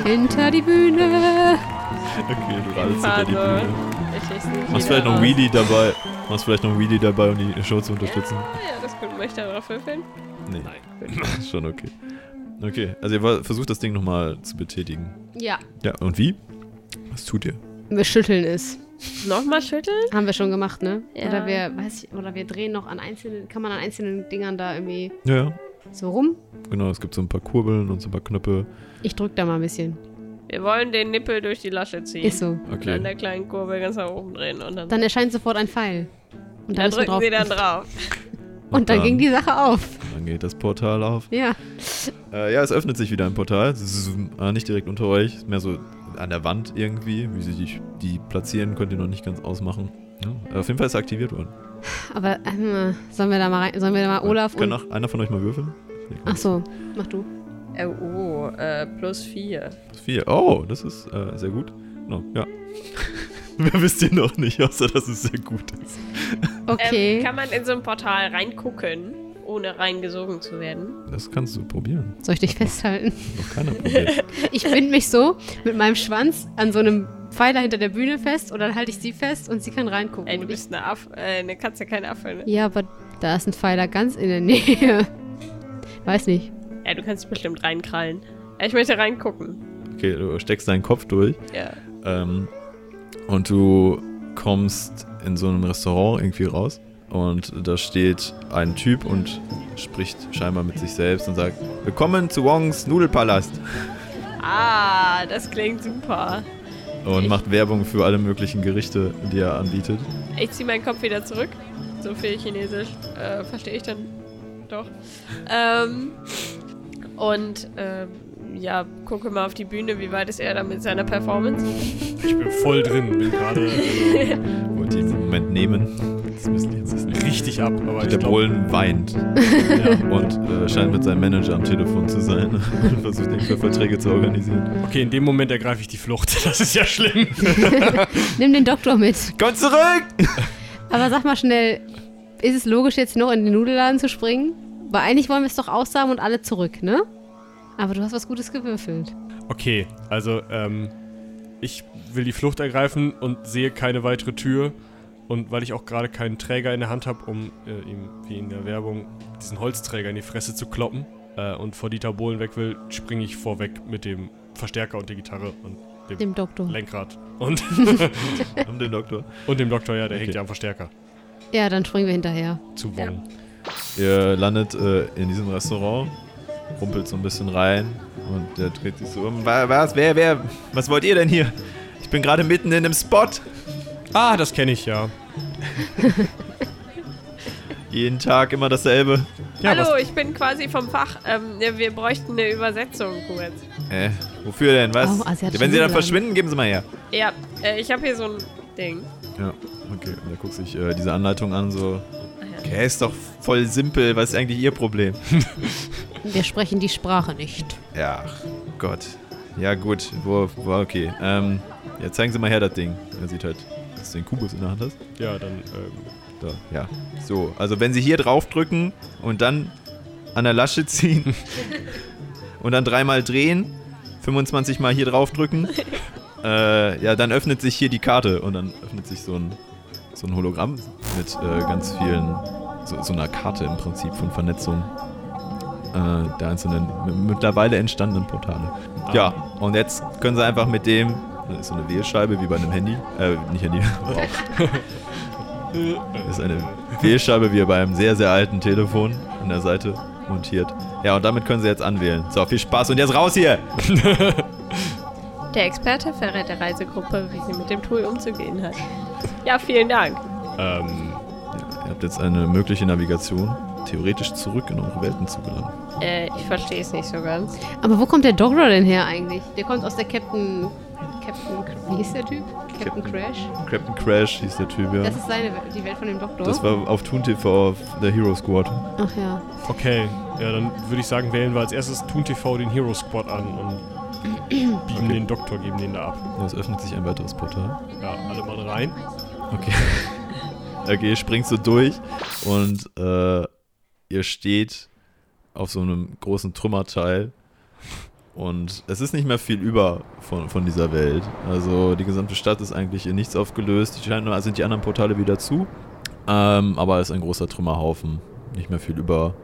Hinter die Bühne! Okay, du radest hinter die. Bühne. Machst vielleicht noch. Wheelie dabei. Machst vielleicht noch Wheelie dabei, um die Show zu unterstützen. Ja, ja, das gut. Möchte ich darauf würfeln? Nee. Ist [LAUGHS] schon okay. Okay, also ihr versucht das Ding nochmal zu betätigen. Ja. Ja, und wie? Was tut ihr? Wir schütteln es. Nochmal schütteln? Haben wir schon gemacht, ne? Ja. Oder wir, weiß ich, oder wir drehen noch an einzelnen, kann man an einzelnen Dingern da irgendwie Ja, ja. so rum? Genau, es gibt so ein paar Kurbeln und so ein paar Knöpfe. Ich drück da mal ein bisschen. Wir wollen den Nippel durch die Lasche ziehen. Ist so. An Okay. der kleinen Kurbel ganz nach oben drehen und dann, Dann erscheint sofort ein Pfeil. Und da dann, drücken sie dann drauf. [LAUGHS] drauf. Und dann ging die Sache auf. Dann geht das Portal auf. Ja. Äh, ja, es öffnet sich wieder ein Portal. Äh, nicht direkt unter euch, ist mehr so an der Wand irgendwie. Wie sie die, die platzieren, könnt ihr noch nicht ganz ausmachen. Ja, auf jeden Fall ist er aktiviert worden. Aber ähm, sollen wir da mal rein, sollen wir da mal Olaf Kann und. auch einer von euch mal würfeln? Ach so, mach du. Äh, oh, äh, plus vier. Plus vier. Oh, das ist äh, sehr gut. No, ja. [LAUGHS] [LAUGHS] Mehr wisst ihr noch nicht, außer dass es sehr gut ist. Okay. Ähm, kann man in so ein Portal reingucken, ohne reingesogen zu werden? Das kannst du probieren. Soll ich dich festhalten? Noch keiner probiert. [LAUGHS] Ich binde mich so mit meinem Schwanz an so einem Pfeiler hinter der Bühne fest und dann halte ich sie fest und sie kann reingucken. Ey, du bist eine, Aff äh, eine Katze, kein Affe, ne? ja, aber da ist ein Pfeiler ganz in der Nähe. [LAUGHS] Weiß nicht. Ja, du kannst bestimmt reinkrallen. Ich möchte reingucken. Okay, du steckst deinen Kopf durch Ja. ähm, und du kommst in so einem Restaurant irgendwie raus und da steht ein Typ und spricht scheinbar mit sich selbst und sagt: Willkommen zu Wongs Nudelpalast. Ah, das klingt super. und macht Werbung für alle möglichen Gerichte, die er anbietet. Ich ziehe meinen Kopf wieder zurück. So viel Chinesisch äh, verstehe ich dann doch. Ähm, und ähm, ja, gucke mal auf die Bühne, wie weit ist er da mit seiner Performance? Ich bin voll drin, bin gerade [LAUGHS] äh, Wollte diesen Moment nehmen. Das müssen die jetzt nicht. richtig ab. Aber Der ich Bohlen weint [LAUGHS] ja. und äh, scheint mit seinem Manager am Telefon zu sein [LAUGHS] und versucht irgendwelche Verträge zu organisieren. Okay, in dem Moment ergreife ich die Flucht. Das ist ja schlimm. Nimm den Doktor mit. Komm zurück! Aber sag mal schnell, ist es logisch, jetzt noch in den Nudelladen zu springen? Weil eigentlich wollen wir es doch aussagen und alle zurück, ne? Aber du hast was Gutes gewürfelt. Okay, also ähm, ich will die Flucht ergreifen und sehe keine weitere Tür. Und weil ich auch gerade keinen Träger in der Hand habe, um äh, ihm, wie in der Werbung, diesen Holzträger in die Fresse zu kloppen äh, und vor Dieter Bohlen weg will, springe ich vorweg mit dem Verstärker und der Gitarre und dem, Dem Doktor. Lenkrad. Und, [LAUGHS] Haben den Doktor. und dem Doktor, ja, der Okay. hängt ja am Verstärker. Ja, dann springen wir hinterher. Zu Wong. Ihr landet äh, in diesem Restaurant, rumpelt so ein bisschen rein und der dreht sich so um. Wa- Was? Wer? Wer? Was wollt ihr denn hier? Ich bin gerade mitten in einem Spot. Ah, das kenne ich ja. [LAUGHS] Jeden Tag immer dasselbe. ja Hallo, was- ich bin quasi vom Fach. Ähm, wir bräuchten eine Übersetzung kurz. Äh, wofür denn? Was? Oh, asiatische Wenn sie dann verschwinden, geben sie mal her. Ja, äh, ich habe hier so ein Ding. Ja, okay. Und er guckt sich äh, diese Anleitung an, so. Ah. Okay, ist doch voll simpel. Was ist eigentlich ihr Problem? [LAUGHS] Wir sprechen die Sprache nicht. Ja, ach Gott. Ja, gut. Wo, wo okay. Ähm, ja, zeigen Sie mal her das Ding. Er sieht halt, dass du den Kubus in der Hand hast. ja, dann, ähm, Da, ja. So, also wenn Sie hier draufdrücken und dann an der Lasche ziehen [LAUGHS] und dann dreimal drehen, 25 Mal hier draufdrücken, [LAUGHS] äh, ja, dann öffnet sich hier die Karte und dann öffnet sich so ein, so ein Hologramm mit äh, ganz vielen, so, so einer Karte im Prinzip von Vernetzung äh, der einzelnen mittlerweile entstandenen Portale. Ja, und jetzt können Sie einfach mit dem, das ist so eine Wählscheibe wie bei einem Handy, äh, nicht Handy, [LAUGHS] Das ist eine Wählscheibe wie bei einem sehr, sehr alten Telefon an der Seite montiert. Ja, und damit können Sie jetzt anwählen. So, viel Spaß und jetzt raus hier! [LAUGHS] Der Experte verrät der Reisegruppe, wie sie mit dem Tool umzugehen hat. Ja, vielen Dank. ähm, Ihr habt jetzt eine mögliche Navigation, theoretisch zurück in eure Welten zu gelangen. Äh, ich verstehe es nicht so ganz. Aber wo kommt der Doktor denn her eigentlich? Der kommt aus der Captain. Captain. Wie hieß der Typ? Captain Captain- Crash? Captain Crash hieß der Typ, ja. Das ist seine Welt, die Welt von dem Doktor. Das war auf Toon TV auf der Hero Squad. Ach ja. okay. Ja, dann würde ich sagen, wählen wir als erstes Toon TV den Hero Squad an und [CLEARS THROAT] biegen Okay. den Doktor, geben den da ab. Ja, es öffnet sich ein weiteres Portal. Ja, alle mal rein. Okay. [LAUGHS] Okay, springst du durch und äh, ihr steht auf so einem großen Trümmerteil und es ist nicht mehr viel über von, von dieser Welt. Also die gesamte Stadt ist eigentlich in nichts aufgelöst. Die scheinen, sind die anderen Portale wieder zu. Ähm, aber es ist ein großer Trümmerhaufen. Nicht mehr viel über.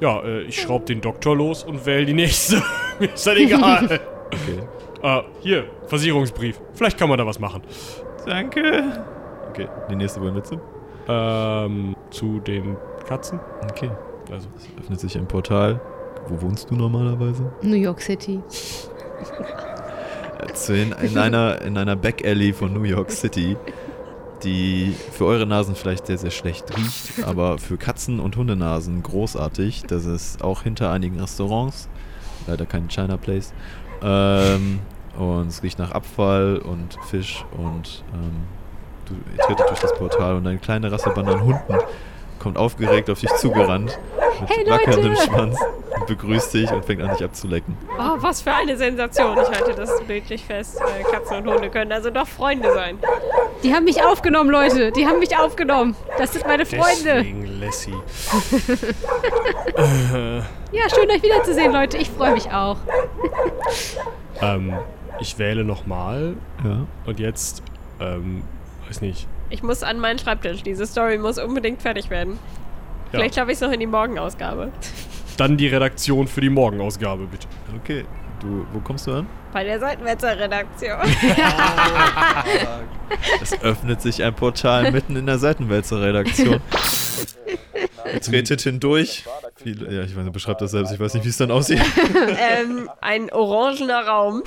Ja, äh, ich schraube den Doktor los und wähle die nächste. [LAUGHS] Mir ist das egal. Okay. äh, hier, Versicherungsbrief. Vielleicht kann man da was machen. Danke. Okay, die nächste wohin willst du? Ähm, zu den Katzen. Okay. Also, Es öffnet sich ein Portal. Wo wohnst du normalerweise? New York City. In, in einer, in einer Back-Alley von New York City, die für eure Nasen vielleicht sehr, sehr schlecht riecht, aber für Katzen- und Hundenasen großartig. Das ist auch hinter einigen Restaurants, leider kein China Place. Ähm, und es riecht nach Abfall und Fisch und ähm, du ihr tretet durch das Portal und eine kleine Rasselbande an Hunden kommt aufgeregt auf dich zugerannt mit Hey, wackelndem Leute! Schwanz und begrüßt dich und fängt an dich abzulecken. Oh, was für eine Sensation. Ich halte das bildlich fest. Katzen und Hunde können also doch Freunde sein. Die haben mich aufgenommen, Leute. Die haben mich aufgenommen. Das sind meine Freunde. deswegen Lassie. [LAUGHS] Ja, schön euch wiederzusehen, Leute. Ich freue mich auch. Ähm, ich wähle nochmal Ja. und jetzt, ähm, weiß nicht. Ich muss an meinen Schreibtisch. Diese Story muss unbedingt fertig werden. Ja. Vielleicht schaffe ich es noch in die Morgenausgabe. Dann die Redaktion für die Morgenausgabe, bitte. Okay, du, wo kommst du an? Bei der Seitenwälzer-Redaktion. Es öffnet sich ein Portal mitten in der Seitenwälzer-Redaktion. Ihr tretet hindurch. Viel, ja, ich weiß nicht, beschreibt das selbst. Ich weiß nicht, wie es dann aussieht. [LAUGHS] ähm, ein orangener Raum.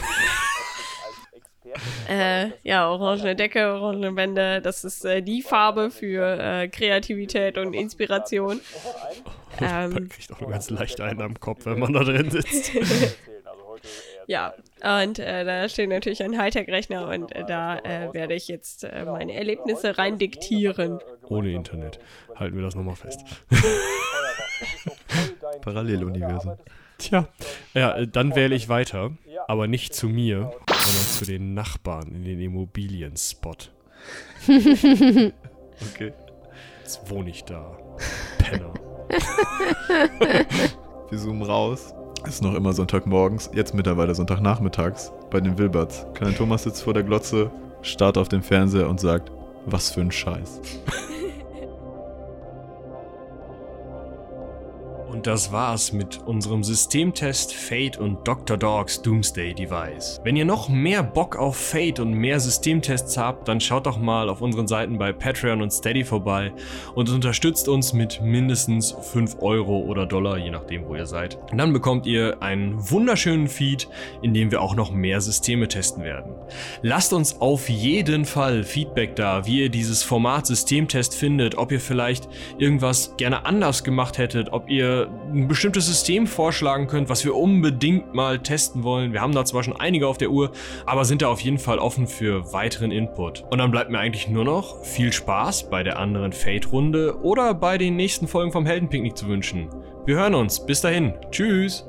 Äh, ja, orange Decke, orange Wände, das ist äh, die Farbe für äh, Kreativität und Inspiration. [LAUGHS] Man Ähm, kriegt auch nur ganz leicht einen am Kopf, wenn man da drin sitzt. [LAUGHS] ja, und äh, da steht natürlich ein Hightech-Rechner und äh, da äh, werde ich jetzt meine Erlebnisse rein diktieren. Ohne Internet. Halten wir das nochmal fest. [LAUGHS] Paralleluniversen. Tja, ja, äh, dann wähle ich weiter, aber nicht zu mir, sondern zu den Nachbarn in den Immobilienspot. [LAUGHS] Okay. Jetzt wohne ich da. Penner. [LAUGHS] Wir zoomen raus. Es ist noch immer Sonntagmorgens, jetzt mittlerweile Sonntagnachmittags bei den Wilberts. Kleiner Thomas sitzt vor der Glotze, starrt auf den Fernseher und sagt, was für ein Scheiß. Und das war's mit unserem Systemtest Fate und Dr. Dogs Doomsday Device. Wenn ihr noch mehr Bock auf Fate und mehr Systemtests habt, dann schaut doch mal auf unseren Seiten bei Patreon und Steady vorbei und unterstützt uns mit mindestens 5 Euro oder Dollar, je nachdem, wo ihr seid. Und dann bekommt ihr einen wunderschönen Feed, in dem wir auch noch mehr Systeme testen werden. Lasst uns auf jeden Fall Feedback da, wie ihr dieses Format Systemtest findet, ob ihr vielleicht irgendwas gerne anders gemacht hättet, ob ein bestimmtes System vorschlagen könnt, was wir unbedingt mal testen wollen. Wir haben da zwar schon einige auf der Uhr, aber sind da auf jeden Fall offen für weiteren Input. Und dann bleibt mir eigentlich nur noch viel Spaß bei der anderen Fate-Runde oder bei den nächsten Folgen vom Heldenpicknick zu wünschen. Wir hören uns. Bis dahin. Tschüss.